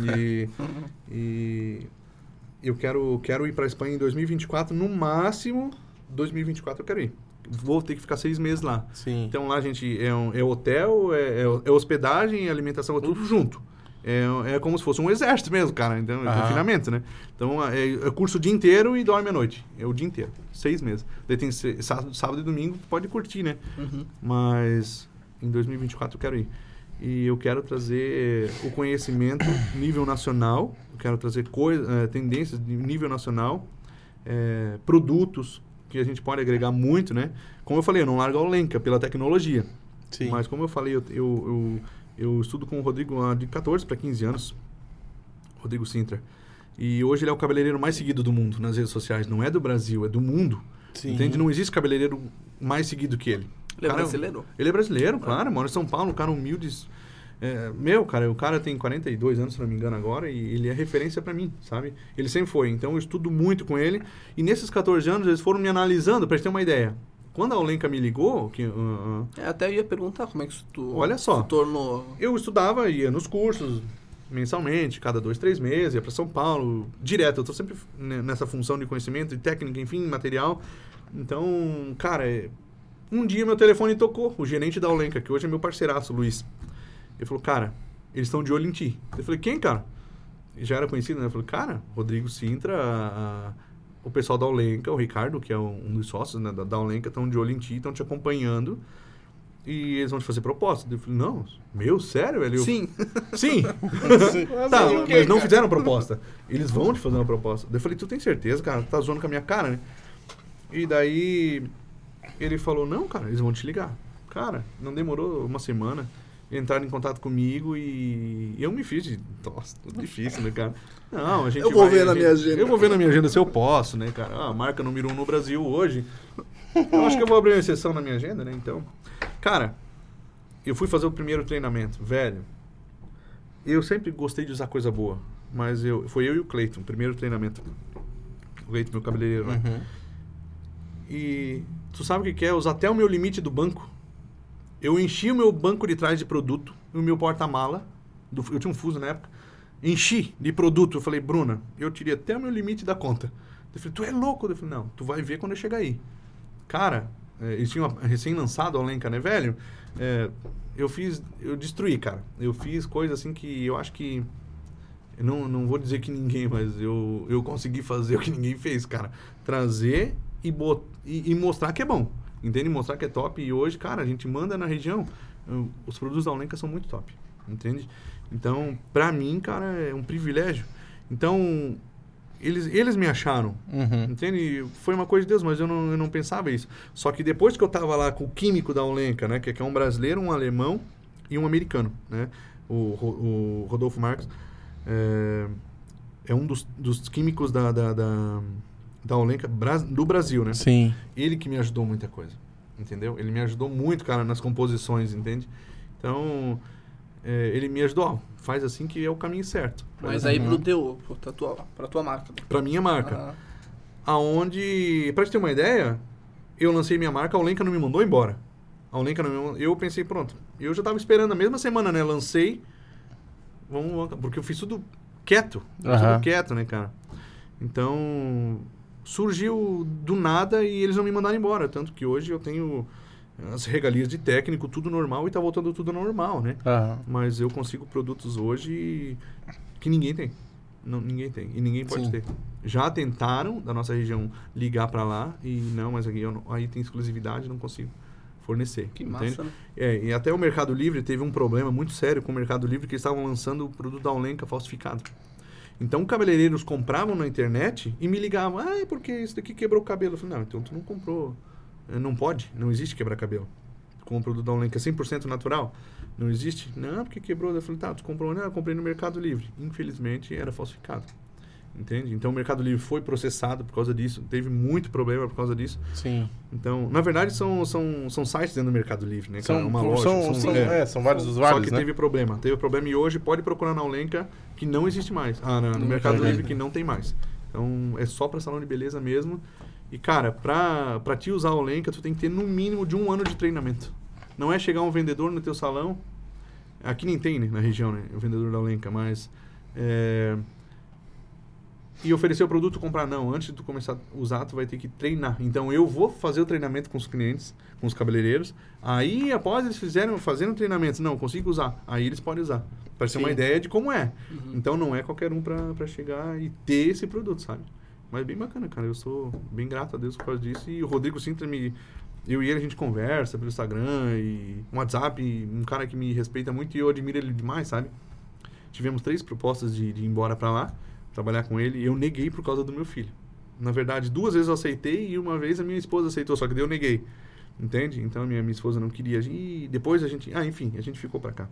E, e eu quero, quero ir para a Espanha em 2024, no máximo 2024 eu quero ir. Vou ter que ficar seis meses lá. Sim. Então lá, gente, é, um- é hotel, é, é- é hospedagem, alimentação, é tudo junto. É, é como se fosse um exército mesmo, cara. Então, é confinamento, né? Então, é, é curso o dia inteiro e dorme à noite. É o dia inteiro. Seis meses. Daí tem sábado, sábado e domingo, pode curtir, né? Uhum. Mas em 2024 eu quero ir. E eu quero trazer o conhecimento nível nacional, eu quero trazer coi- eh, tendências de nível nacional, eh, produtos que a gente pode agregar muito, né? Como eu falei, eu não largo a Olenka pela tecnologia. Sim. Mas como eu falei, eu, eu, eu, eu estudo com o Rodrigo há de 14 para 15 anos. Rodrigo Sintra. E hoje ele é o cabeleireiro mais seguido do mundo nas redes sociais. Não é do Brasil, é do mundo. Sim. Entende? Não existe cabeleireiro mais seguido que ele. Ele é Cara, brasileiro? Ele é brasileiro, claro. Mora em São Paulo, um cara humilde. É, meu, cara, o cara tem 42 anos, se não me engano, agora, e ele é referência pra mim, sabe? Ele sempre foi. Então eu estudo muito com ele. E nesses 14 anos, eles foram me analisando gente ter uma ideia. Quando a Olenka me ligou, que, ah, ah, É, até eu ia perguntar como é que isso tu Olha só. tornou. eu estudava, ia nos cursos mensalmente, cada dois, três meses, ia para São Paulo, direto. Eu tô sempre ne- nessa função de conhecimento, de técnica, enfim, material. Então, cara, é- um dia meu telefone tocou, o gerente da Olenka, que hoje é meu parceiraço, Luiz. Ele falou, cara, eles estão de olho em ti. Eu falei, quem, cara? E já era conhecido, né? Eu falei, cara, Rodrigo Sintra, a- a- o pessoal da Olenka, o Ricardo, que é um um dos sócios né, da, da Olenka, estão de olho em ti, estão te acompanhando. E eles vão te fazer proposta. Eu falei, não, meu, sério, velho? Eu- Sim. Sim. tá, mas não fizeram proposta. Eles vão te fazer uma proposta. Eu falei, tu tem certeza, cara? Tu tá zoando com a minha cara, né? E daí ele falou, não, cara, eles vão te ligar. Cara, não demorou uma semana. Entraram em contato comigo e eu me fiz de. Nossa, tudo difícil, né, cara? Não, a gente Eu vou vai- ver na gente- minha agenda. Eu vou ver na minha agenda se eu posso, né, cara? Ah, a marca número um no Brasil hoje. Eu acho que eu vou abrir uma exceção na minha agenda, né? Então, cara, eu fui fazer o primeiro treinamento, velho. Eu sempre gostei de usar coisa boa, mas eu foi eu e o Cleiton, primeiro treinamento. O Cleiton, meu cabeleireiro, né? Uhum. E tu sabe o que que é? Usar até o meu limite do banco. Eu enchi o meu banco de trás de produto, o meu porta-mala, eu tinha um fuso na época, enchi de produto. Eu falei, Bruna, eu tirei até o meu limite da conta. Eu falei, tu é louco? Eu falei, não, tu vai ver quando eu chegar aí. Cara, é, eles tinham recém-lançado a Olenka, né, velho? É, eu fiz, eu destruí, cara. Eu fiz coisas assim que eu acho que eu não, não vou dizer que ninguém, mas eu, eu consegui fazer o que ninguém fez, cara. Trazer e, bot, e, e mostrar que é bom. Entende? Mostrar que é top. E hoje, cara, a gente manda na região. Os produtos da Olenka são muito top. Entende? Então, pra mim, cara, é um privilégio. Então, eles, eles me acharam. Uhum. Entende? Foi uma coisa de Deus, mas eu não, eu não pensava isso. Só que depois que eu tava lá com o químico da Olenka, né? Que, que é um brasileiro, um alemão e um americano, né? O, o Rodolfo Marques é, é um dos, dos químicos da, da, da, da Olenka do Brasil, né? Sim. Ele que me ajudou muita coisa, entendeu? Ele me ajudou muito, cara, nas composições, entende? Então, é, ele me ajudou, ó, faz assim que é o caminho certo. Mas aí Uhum. pro teu, pra tua, pra tua marca. Pra minha marca. Ah, aonde, pra te ter uma ideia, eu lancei minha marca, a Olenka não me mandou embora. A Olenka não me mandou, eu pensei, pronto, eu já tava esperando a mesma semana, né, lancei, vamos, porque eu fiz tudo quieto, Aham. tudo quieto, né, cara. Então, surgiu do nada e eles não me mandaram embora, tanto que hoje eu tenho as regalias de técnico, tudo normal e tá voltando tudo normal, né? Aham. Mas eu consigo produtos hoje que ninguém tem. Não, ninguém tem. E ninguém pode Sim. ter. Já tentaram, da nossa região, ligar para lá e não, mas aqui eu não- aí tem exclusividade, não consigo fornecer. que entende? massa, né? É, e até o Mercado Livre teve um problema muito sério com o Mercado Livre que eles estavam lançando o produto da Olenka falsificado. Então, cabeleireiros compravam na internet e me ligavam. Ah, é porque isso daqui quebrou o cabelo. Eu falei, não, então tu não comprou. Eh, Não pode, não existe quebrar cabelo. Com o produto da Olenka 100% natural, não existe. Não, porque quebrou. Eu falei, tá, tu comprou? Não, eu comprei no Mercado Livre. Infelizmente, era falsificado. Entende? Então, o Mercado Livre foi processado por causa disso. Teve muito problema por causa disso. Sim. Então, na verdade, são, são, são sites dentro do Mercado Livre, né? cara? São, uma são, loja. são, são- é, são vários Só usuários, que né? teve problema. Teve problema e hoje pode procurar na Olenka que não existe mais. Ah, no, No Mercado Mercado Livre que não tem mais. Então é só pra salão de beleza mesmo. E cara, pra, pra te usar a Olenka, tu tem que ter no mínimo de um ano de treinamento. Não é chegar um vendedor no teu salão. Aqui nem tem, né, na região, né? O vendedor da Olenka, mas. é, e oferecer o produto comprar não. Antes de tu começar a usar tu vai ter que treinar. Então eu vou fazer o treinamento com os clientes com os cabeleireiros. Aí após eles fizerem fazendo o treinamento não consigo usar. Aí eles podem usar. Para ter Sim. uma ideia de como é. Uhum. então não é qualquer um para chegar e ter esse produto sabe? Mas bem bacana cara. Eu sou bem grato a Deus por causa disso. E o Rodrigo Sintra me eu e ele a gente conversa pelo Instagram e um WhatsApp. Um cara que me respeita muito e eu admiro ele demais sabe? Tivemos três propostas de, de ir embora para lá trabalhar com ele e eu neguei por causa do meu filho. Na verdade, duas vezes eu aceitei e uma vez a minha esposa aceitou, só que daí eu neguei. Entende? Então a minha, minha esposa não queria e depois a gente, ah, enfim, a gente ficou para cá.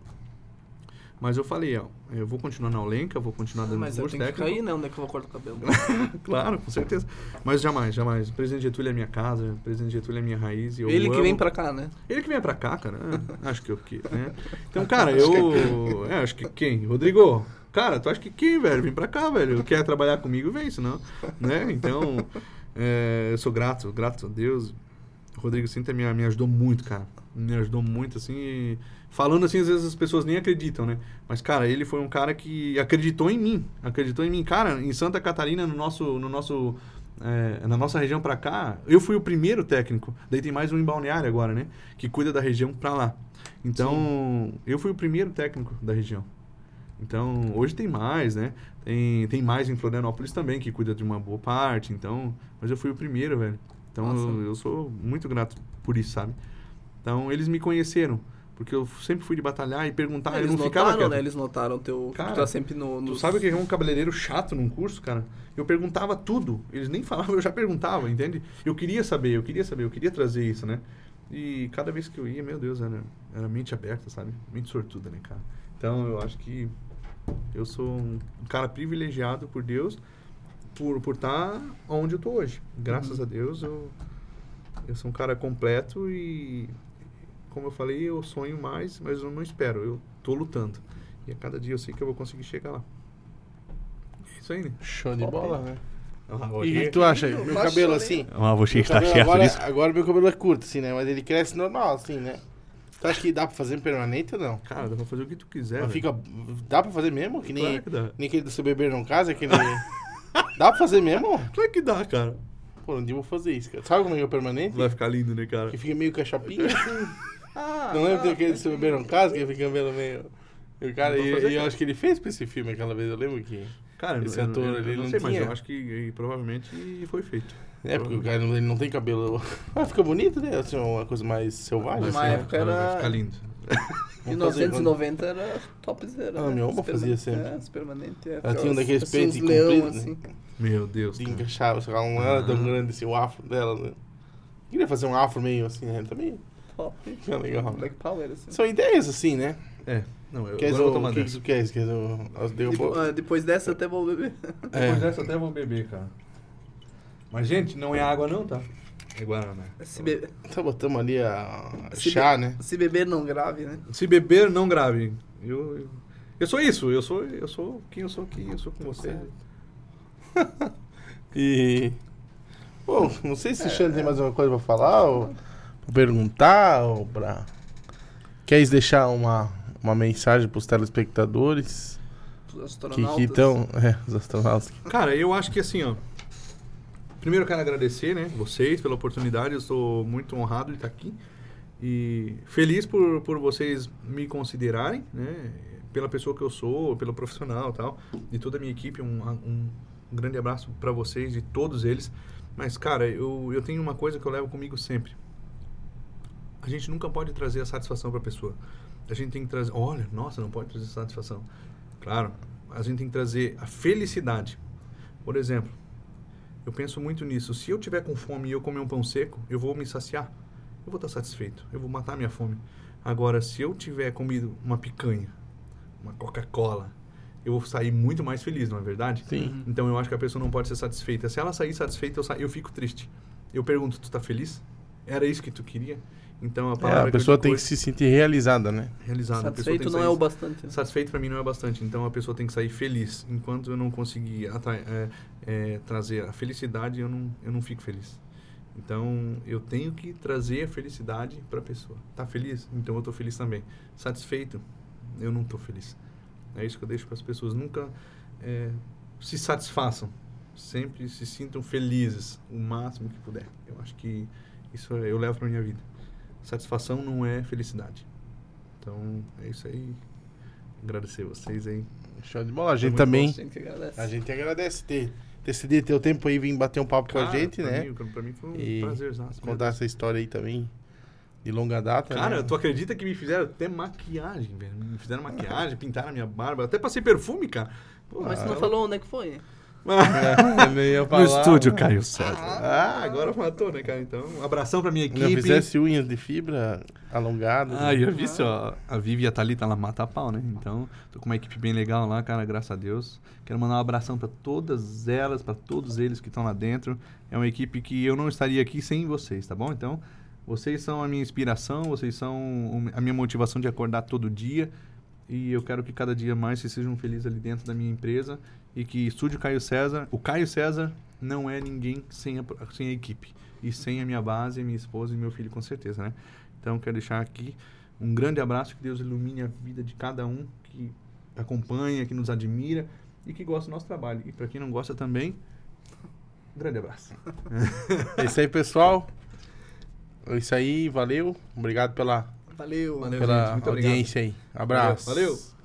Mas eu falei, ó, eu vou continuar na Olenka, vou continuar dando Mas eu tenho que cair, né? Onde é que eu vou cortar o cabelo? claro, com certeza. Mas jamais, jamais. O presidente Getúlio é minha casa, o presidente Getúlio é minha raiz. e Eu Ele que amo. vem pra cá, né? Ele que vem pra cá, cara. Ah, acho que eu que, né? Então, cara, eu. É, acho que quem? Rodrigo, cara, tu acha que quem, velho? Vem pra cá, velho. Quer trabalhar comigo, vem, senão. Né? Então, é, eu sou grato, grato a Deus. O Rodrigo Sinta me, me ajudou muito, cara. Me ajudou muito, assim. e falando assim, às vezes as pessoas nem acreditam, né? Mas, cara, ele foi um cara que acreditou em mim. Acreditou em mim. Cara, em Santa Catarina, no nosso. No nosso é, na nossa região pra cá, eu fui o primeiro técnico. Daí tem mais um em Balneário agora, né? Que cuida da região pra lá. Então, eu fui o primeiro técnico da região. Então, hoje tem mais, né? Tem, tem mais em Florianópolis também, que cuida de uma boa parte. Então, mas eu fui o primeiro, velho. Então, eu, eu sou muito grato por isso, sabe? Então, eles me conheceram. Porque eu sempre fui de batalhar e perguntar. Eles eu não ficava notaram, quieto. né? Eles notaram teu... Cara, tu tá sempre no... Tu sabe o que é um cabeleireiro chato num curso, cara? Eu perguntava tudo. Eles nem falavam, eu já perguntava, entende? Eu queria saber, eu queria saber, eu queria trazer isso, né? E cada vez que eu ia, meu Deus, era, era mente aberta, sabe? Mente sortuda, né, cara? Então eu acho que eu sou um cara privilegiado por Deus por por estar onde eu tô hoje. Graças Uhum. a Deus eu eu sou um cara completo e como eu falei, eu sonho mais, mas eu não espero. Eu tô lutando. E a cada dia eu sei que eu vou conseguir chegar lá. É isso aí, né? Show de Top, bola, né? Ah, E o que hoje... tu acha? Eu Meu cabelo assim. Ah, está cabelo certo agora, nisso? agora meu cabelo é curto, assim, né? Mas ele cresce normal, assim, né? Acha que dá pra fazer permanente ou não? Cara, dá pra fazer o que tu quiser. Mas velho. fica. Dá pra fazer mesmo? Que nem, Claro que dá. nem aquele do seu beber não casa, aquele. dá pra fazer mesmo? Claro que dá, cara. Pô, um dia eu vou fazer isso, cara. Sabe como é que é o permanente? Vai ficar lindo, né, cara? Que fica meio cachapinha, assim. Ah, Não lembro ah, daquele do seu beber não casa, que fica cabelo meio. E o cara, e, fazer, e eu acho que ele fez pra esse filme aquela vez, eu lembro que. Cara, Esse eu, ator eu, eu, ali não não sei, mas tinha. eu acho que eh, provavelmente foi feito. É, porque o cara não- ele não tem cabelo. Ah, fica bonito, né? Assim, uma coisa mais selvagem. Numa assim, né? época Vai era- ficar lindo. Em Vamos fazer 1990 era topzera. Ah, né? minha avó fazia sempre. É, os permanentes. É, Ela tinha um daqueles peitos compridos, né? assim. Meu Deus. De cara. encaixar, só que ela não era tão grande assim, o afro dela, né? Queria fazer um afro meio assim, né? Também Top. fica legal. né? Black Power, assim. São ideias assim, né? É. Não, eu Queres agora eu o vou tomar o que, que queres? Queres o... bo- ah, depois dessa até vou beber. É. Depois dessa até vou beber, cara. Mas, gente, não é água não, tá? É Guaraná. Se, be- Tá botando ali a se chá, be- né? Se beber não grave, né? Se beber, não grave. Eu, eu, eu sou isso. Eu sou, eu sou quem eu sou aqui. Eu sou com você. E. Bom, não sei se o Xande tem mais alguma coisa pra falar, ou pra perguntar, ou pra. Queres deixar uma, uma mensagem pros telespectadores Os que astronautas. estão. É, os astronautas. Cara, eu acho que assim, ó. Primeiro eu quero agradecer, né, vocês pela oportunidade. Eu estou muito honrado de estar aqui. E feliz por, por vocês me considerarem, né? Pela pessoa que eu sou, pelo profissional e tal. De toda a minha equipe. Um, um, grande abraço para vocês, de todos eles. Mas, cara, eu, eu tenho uma coisa que eu levo comigo sempre. A gente nunca pode trazer a satisfação para a pessoa. A gente tem que trazer. Olha, nossa, não pode trazer satisfação. Claro, a gente tem que trazer a felicidade. Por exemplo, eu penso muito nisso. Se eu tiver com fome e eu comer um pão seco, eu vou me saciar. Eu vou estar satisfeito. Eu vou matar minha fome. Agora, se eu tiver comido uma picanha, uma Coca-Cola, eu vou sair muito mais feliz, não é verdade? Sim. Então eu acho que a pessoa não pode ser satisfeita. Se ela sair satisfeita, eu, sa eu fico triste. Eu pergunto, tu tá feliz? Era isso que tu queria? Então a É, palavra a pessoa eu tem digo que se sentir realizada, né? realizada. Satisfeito que não é sair- o bastante. né? Satisfeito para mim não é bastante, então a pessoa tem que sair feliz. Enquanto eu não conseguir atra- é, é, trazer a felicidade, eu não, eu não fico feliz. Então eu tenho que trazer a felicidade para a pessoa. Tá feliz? Então eu tô feliz também. Satisfeito? Eu não tô feliz. É isso que eu deixo para as pessoas. Nunca é, se satisfaçam. Sempre se sintam felizes o máximo que puder. Eu acho que isso é- eu levo para minha vida. Satisfação não é felicidade. Então é isso aí. Agradecer vocês aí. Show de bola. A gente também. A gente agradece. A agradece ter, teu tempo aí, vir bater um papo com a Cara, gente, pra né? Mim, pra mim foi um E prazer. Contar essa história aí também de longa data. Cara, né? tu acredita que me fizeram até maquiagem, velho? Me fizeram maquiagem, pintaram a minha barba. Até passei perfume, cara. Pô, Mas tu não ela- falou onde é que foi? É, No estúdio, Caio César. Ah, Ah, agora matou, né, cara? Então, um abração pra minha equipe. fizesse unhas de fibra alongadas. Ah, né? eu vi ó. A Vivi e a Thalita, ela mata a pau, né? Então, tô com uma equipe bem legal lá, cara, graças a Deus. Quero mandar um abração pra todas elas, pra todos eles que estão lá dentro. É uma equipe que eu não estaria aqui sem vocês, tá bom? Então, vocês são a minha inspiração, vocês são a minha motivação de acordar todo dia. E eu quero que cada dia mais vocês sejam felizes ali dentro da minha empresa. E que Estúdio Caio César, o Caio César não é ninguém sem a, sem a equipe. E sem a minha base, minha esposa e meu filho, com certeza, né? Então, quero deixar aqui um grande abraço, que Deus ilumine a vida de cada um que acompanha, que nos admira e que gosta do nosso trabalho. E para quem não gosta também, um grande abraço. É isso aí, pessoal. É isso aí, valeu. Obrigado pela, Valeu. Valeu. pela gente, muito obrigado. audiência aí. Abraço. Valeu.